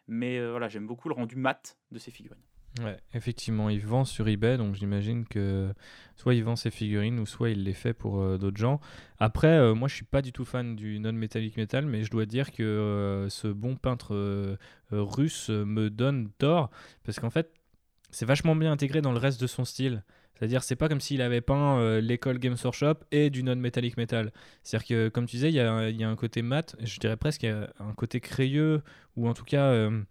[SPEAKER 2] Mais voilà, j'aime beaucoup le rendu mat de ses figurines.
[SPEAKER 1] Ouais, effectivement, il vend sur eBay, donc j'imagine que soit il vend ses figurines ou soit il les fait pour d'autres gens. Après, moi je suis pas du tout fan du non-metallic metal, mais je dois dire que ce bon peintre russe me donne tort, parce qu'en fait, c'est vachement bien intégré dans le reste de son style. C'est-à-dire, c'est pas comme s'il avait peint euh, l'école Games Workshop et du non-metallic metal. C'est-à-dire que, comme tu disais, il y, a, un côté mat, je dirais presque un côté crayeux, ou en tout cas, euh,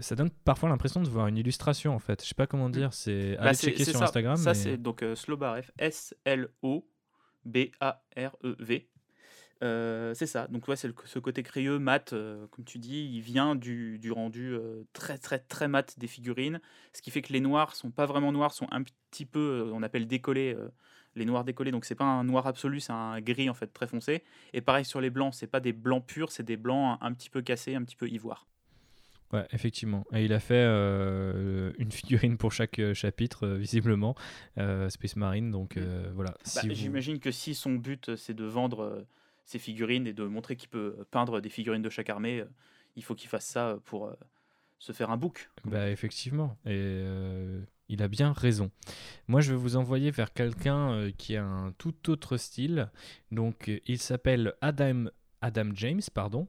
[SPEAKER 1] ça donne parfois l'impression de voir une illustration, en fait. Je sais pas comment mm. dire, c'est. Allez bah, checker sur Instagram.
[SPEAKER 2] Ça, c'est donc euh, Slobarev, S-L-O-B-A-R-E-V. Euh, c'est ça. Donc ouais, c'est ce côté crayeux, mat, euh, comme tu dis, il vient du, du rendu euh, très très très mat des figurines, ce qui fait que les noirs sont pas vraiment noirs, sont un petit peu, on appelle décollés, les noirs décollés. Donc c'est pas un noir absolu, c'est un gris en fait très foncé. Et pareil sur les blancs, c'est pas des blancs purs, c'est des blancs un, petit peu cassés, un petit peu ivoire.
[SPEAKER 1] Ouais, effectivement. Et il a fait euh, une figurine pour chaque euh, chapitre, euh, visiblement, euh, Space Marine. Donc euh, voilà.
[SPEAKER 2] Bah,
[SPEAKER 1] si vous-
[SPEAKER 2] J'imagine que si son but c'est de vendre ses figurines et de montrer qu'il peut peindre des figurines de chaque armée, il faut qu'il fasse ça pour se faire un book.
[SPEAKER 1] Bah effectivement, et il a bien raison. Moi, je vais vous envoyer vers quelqu'un qui a un tout autre style. Donc, il s'appelle Adam, Adam James, pardon.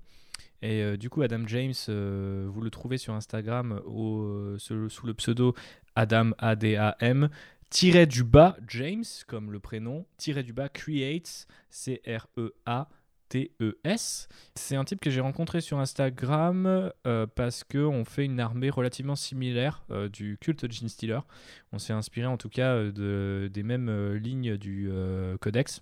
[SPEAKER 1] Et euh, du coup, Adam James, euh, vous le trouvez sur Instagram euh, sous, le pseudo Adam A-D-A-M. Tiré du bas James, comme le prénom, tiré du bas Creates, C-R-E-A. T-E-S. C'est un type que j'ai rencontré sur Instagram parce qu'on fait une armée relativement similaire du culte Gene Stealer. On s'est inspiré en tout cas de, des mêmes lignes du codex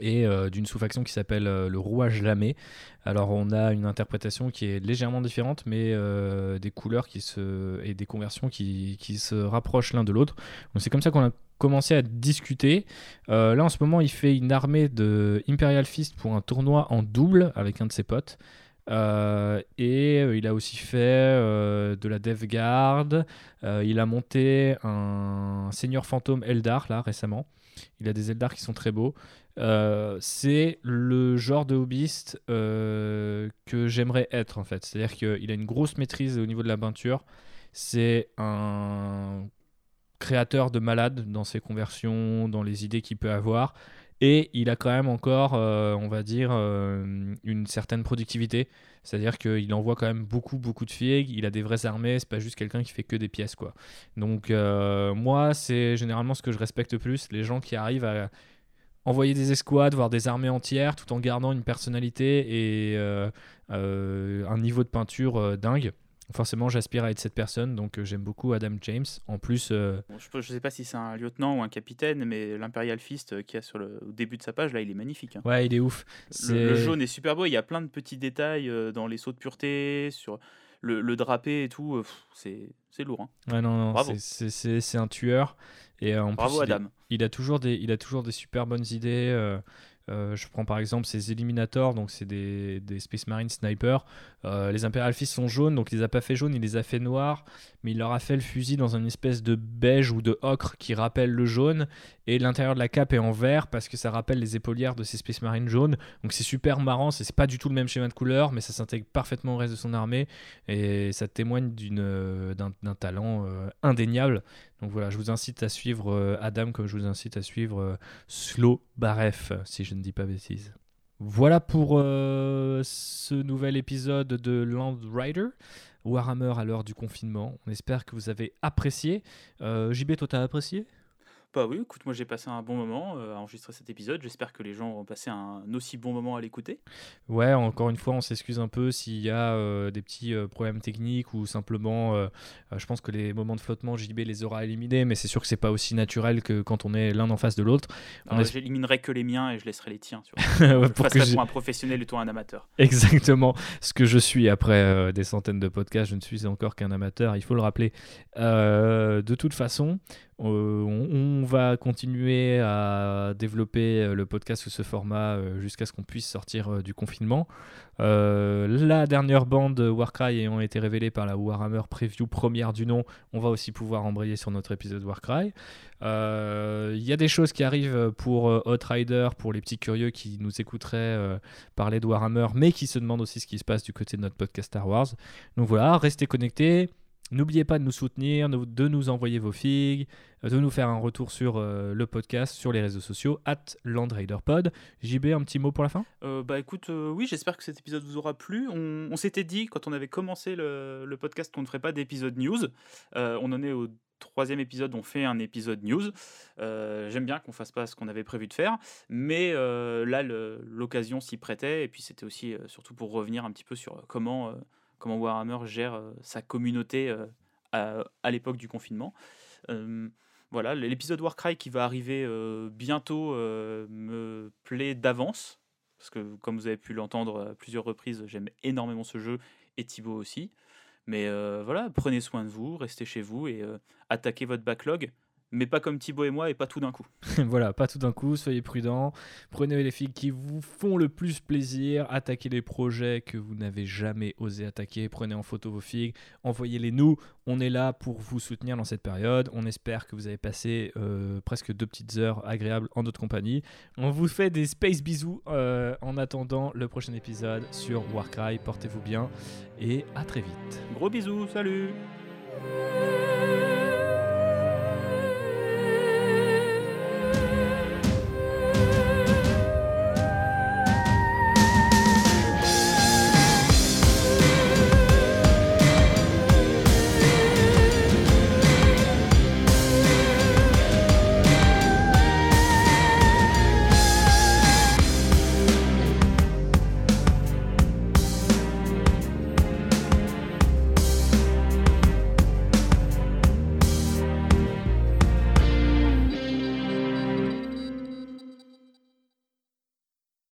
[SPEAKER 1] et euh, d'une sous-faction qui s'appelle euh, le rouage lamé. Alors on a une interprétation qui est légèrement différente, mais euh, des couleurs qui se, et des conversions qui, qui se rapprochent l'un de l'autre. C'est comme ça qu'on a commencé à discuter. Là en ce moment il fait une armée de Imperial Fist pour un tournoi en double avec un de ses potes. Et il a aussi fait de la Dev Guard. Il a monté un Seigneur Fantôme Eldar là récemment. Il a des Eldar qui sont très beaux. Euh, c'est le genre de hobbyiste euh, que j'aimerais être en fait. C'est-à-dire qu'il a une grosse maîtrise au niveau de la peinture. C'est un créateur de malade dans ses conversions, dans les idées qu'il peut avoir. Et il a quand même encore, euh, on va dire, une certaine productivité. C'est-à-dire qu'il envoie quand même beaucoup, beaucoup de figues. Il a des vraies armées. C'est pas juste quelqu'un qui fait que des pièces, quoi. Donc, moi, c'est généralement ce que je respecte plus. Les gens qui arrivent à envoyer des escouades, voire des armées entières, tout en gardant une personnalité et euh, euh, un niveau de peinture euh, dingue. Forcément, j'aspire à être cette personne, donc j'aime beaucoup Adam James. En plus,
[SPEAKER 2] Bon, je ne sais pas si c'est un lieutenant ou un capitaine, mais l'Imperial Fist qui a sur le au début de sa page, là, il est magnifique. hein.
[SPEAKER 1] ouais, il est ouf.
[SPEAKER 2] Le, jaune est super beau, il y a plein de petits détails dans les sauts de pureté, sur le, le drapé et tout. c'est lourd. hein.
[SPEAKER 1] Ouais, non, non, c'est un tueur. Et euh, en
[SPEAKER 2] Bravo
[SPEAKER 1] plus,
[SPEAKER 2] Adam.
[SPEAKER 1] il a toujours des, il a toujours des super bonnes idées. euh, euh, je prends par exemple ces Eliminators, donc c'est des, des Space Marine snipers. Euh, les Imperial Fist sont jaunes, donc il les a pas fait jaunes, il les a fait noirs, mais il leur a fait le fusil dans une espèce de beige ou de ocre qui rappelle le jaune. Et l'intérieur de la cape est en vert parce que ça rappelle les épaulières de ces Space Marines jaunes. Donc c'est super marrant, c'est pas du tout le même schéma de couleur, mais ça s'intègre parfaitement au reste de son armée et ça témoigne d'un, d'un talent euh, indéniable. Donc voilà, je vous incite à suivre euh, Adam comme je vous incite à suivre euh, Slow Baref, si je ne dis pas bêtise. Voilà pour euh, ce nouvel épisode de Land Rider, Warhammer à l'heure du confinement. On espère que vous avez apprécié. JB, toi, t'as apprécié?
[SPEAKER 2] Bah oui, écoute, moi j'ai passé un bon moment euh, à enregistrer cet épisode. J'espère que les gens ont passé un aussi bon moment à l'écouter.
[SPEAKER 1] Ouais, encore une fois, on s'excuse un peu s'il y a euh, des petits euh, problèmes techniques ou simplement, je pense que les moments de flottement, JB les aura éliminés, mais c'est sûr que c'est pas aussi naturel que quand on est l'un en face de l'autre. On
[SPEAKER 2] Alors,
[SPEAKER 1] es-
[SPEAKER 2] J'éliminerai que les miens et je laisserai les tiens. Tu vois.
[SPEAKER 1] Pour que
[SPEAKER 2] pour un professionnel et toi un amateur.
[SPEAKER 1] Exactement ce que je suis après des centaines de podcasts. Je ne suis encore qu'un amateur, il faut le rappeler. De toute façon, on, on va continuer à développer euh, le podcast sous ce format euh, jusqu'à ce qu'on puisse sortir euh, du confinement. Euh, la dernière bande Warcry ayant été révélée par la Warhammer Preview première du nom, on va aussi pouvoir embrayer sur notre épisode Warcry. Euh, Il y a des choses qui arrivent pour euh, Outrider, pour les petits curieux qui nous écouteraient euh, parler de Warhammer, mais qui se demandent aussi ce qui se passe du côté de notre podcast Star Wars. Donc voilà, restez connectés. N'oubliez pas de nous soutenir, de nous envoyer vos figues, euh, de nous faire un retour sur euh, le podcast, sur les réseaux sociaux, at LandRaiderPod. JB, un petit mot pour la fin?
[SPEAKER 2] Euh, bah écoute, oui, j'espère que cet épisode vous aura plu. On, s'était dit quand on avait commencé le, podcast qu'on ne ferait pas d'épisode news. On en est au troisième épisode, on fait un épisode news. J'aime bien qu'on fasse pas ce qu'on avait prévu de faire, mais là l'occasion s'y prêtait et puis c'était aussi surtout pour revenir un petit peu sur comment comment Warhammer gère euh, sa communauté euh, à, l'époque du confinement. Euh, voilà, l'épisode Warcry qui va arriver bientôt me plaît d'avance parce que comme vous avez pu l'entendre à plusieurs reprises, j'aime énormément ce jeu et Thibaut aussi. Mais voilà, prenez soin de vous, restez chez vous et attaquez votre backlog. Mais pas comme Thibaut et moi et pas tout d'un coup.
[SPEAKER 1] voilà, pas tout d'un coup, soyez prudents. Prenez les figues qui vous font le plus plaisir. Attaquez les projets que vous n'avez jamais osé attaquer. Prenez en photo vos figues, envoyez-les nous. On est là pour vous soutenir dans cette période. On espère que vous avez passé euh, presque deux petites heures agréables en notre compagnie. On vous fait des space bisous euh, en attendant le prochain épisode sur Warcry. Portez-vous bien et à très vite.
[SPEAKER 2] Gros bisous, salut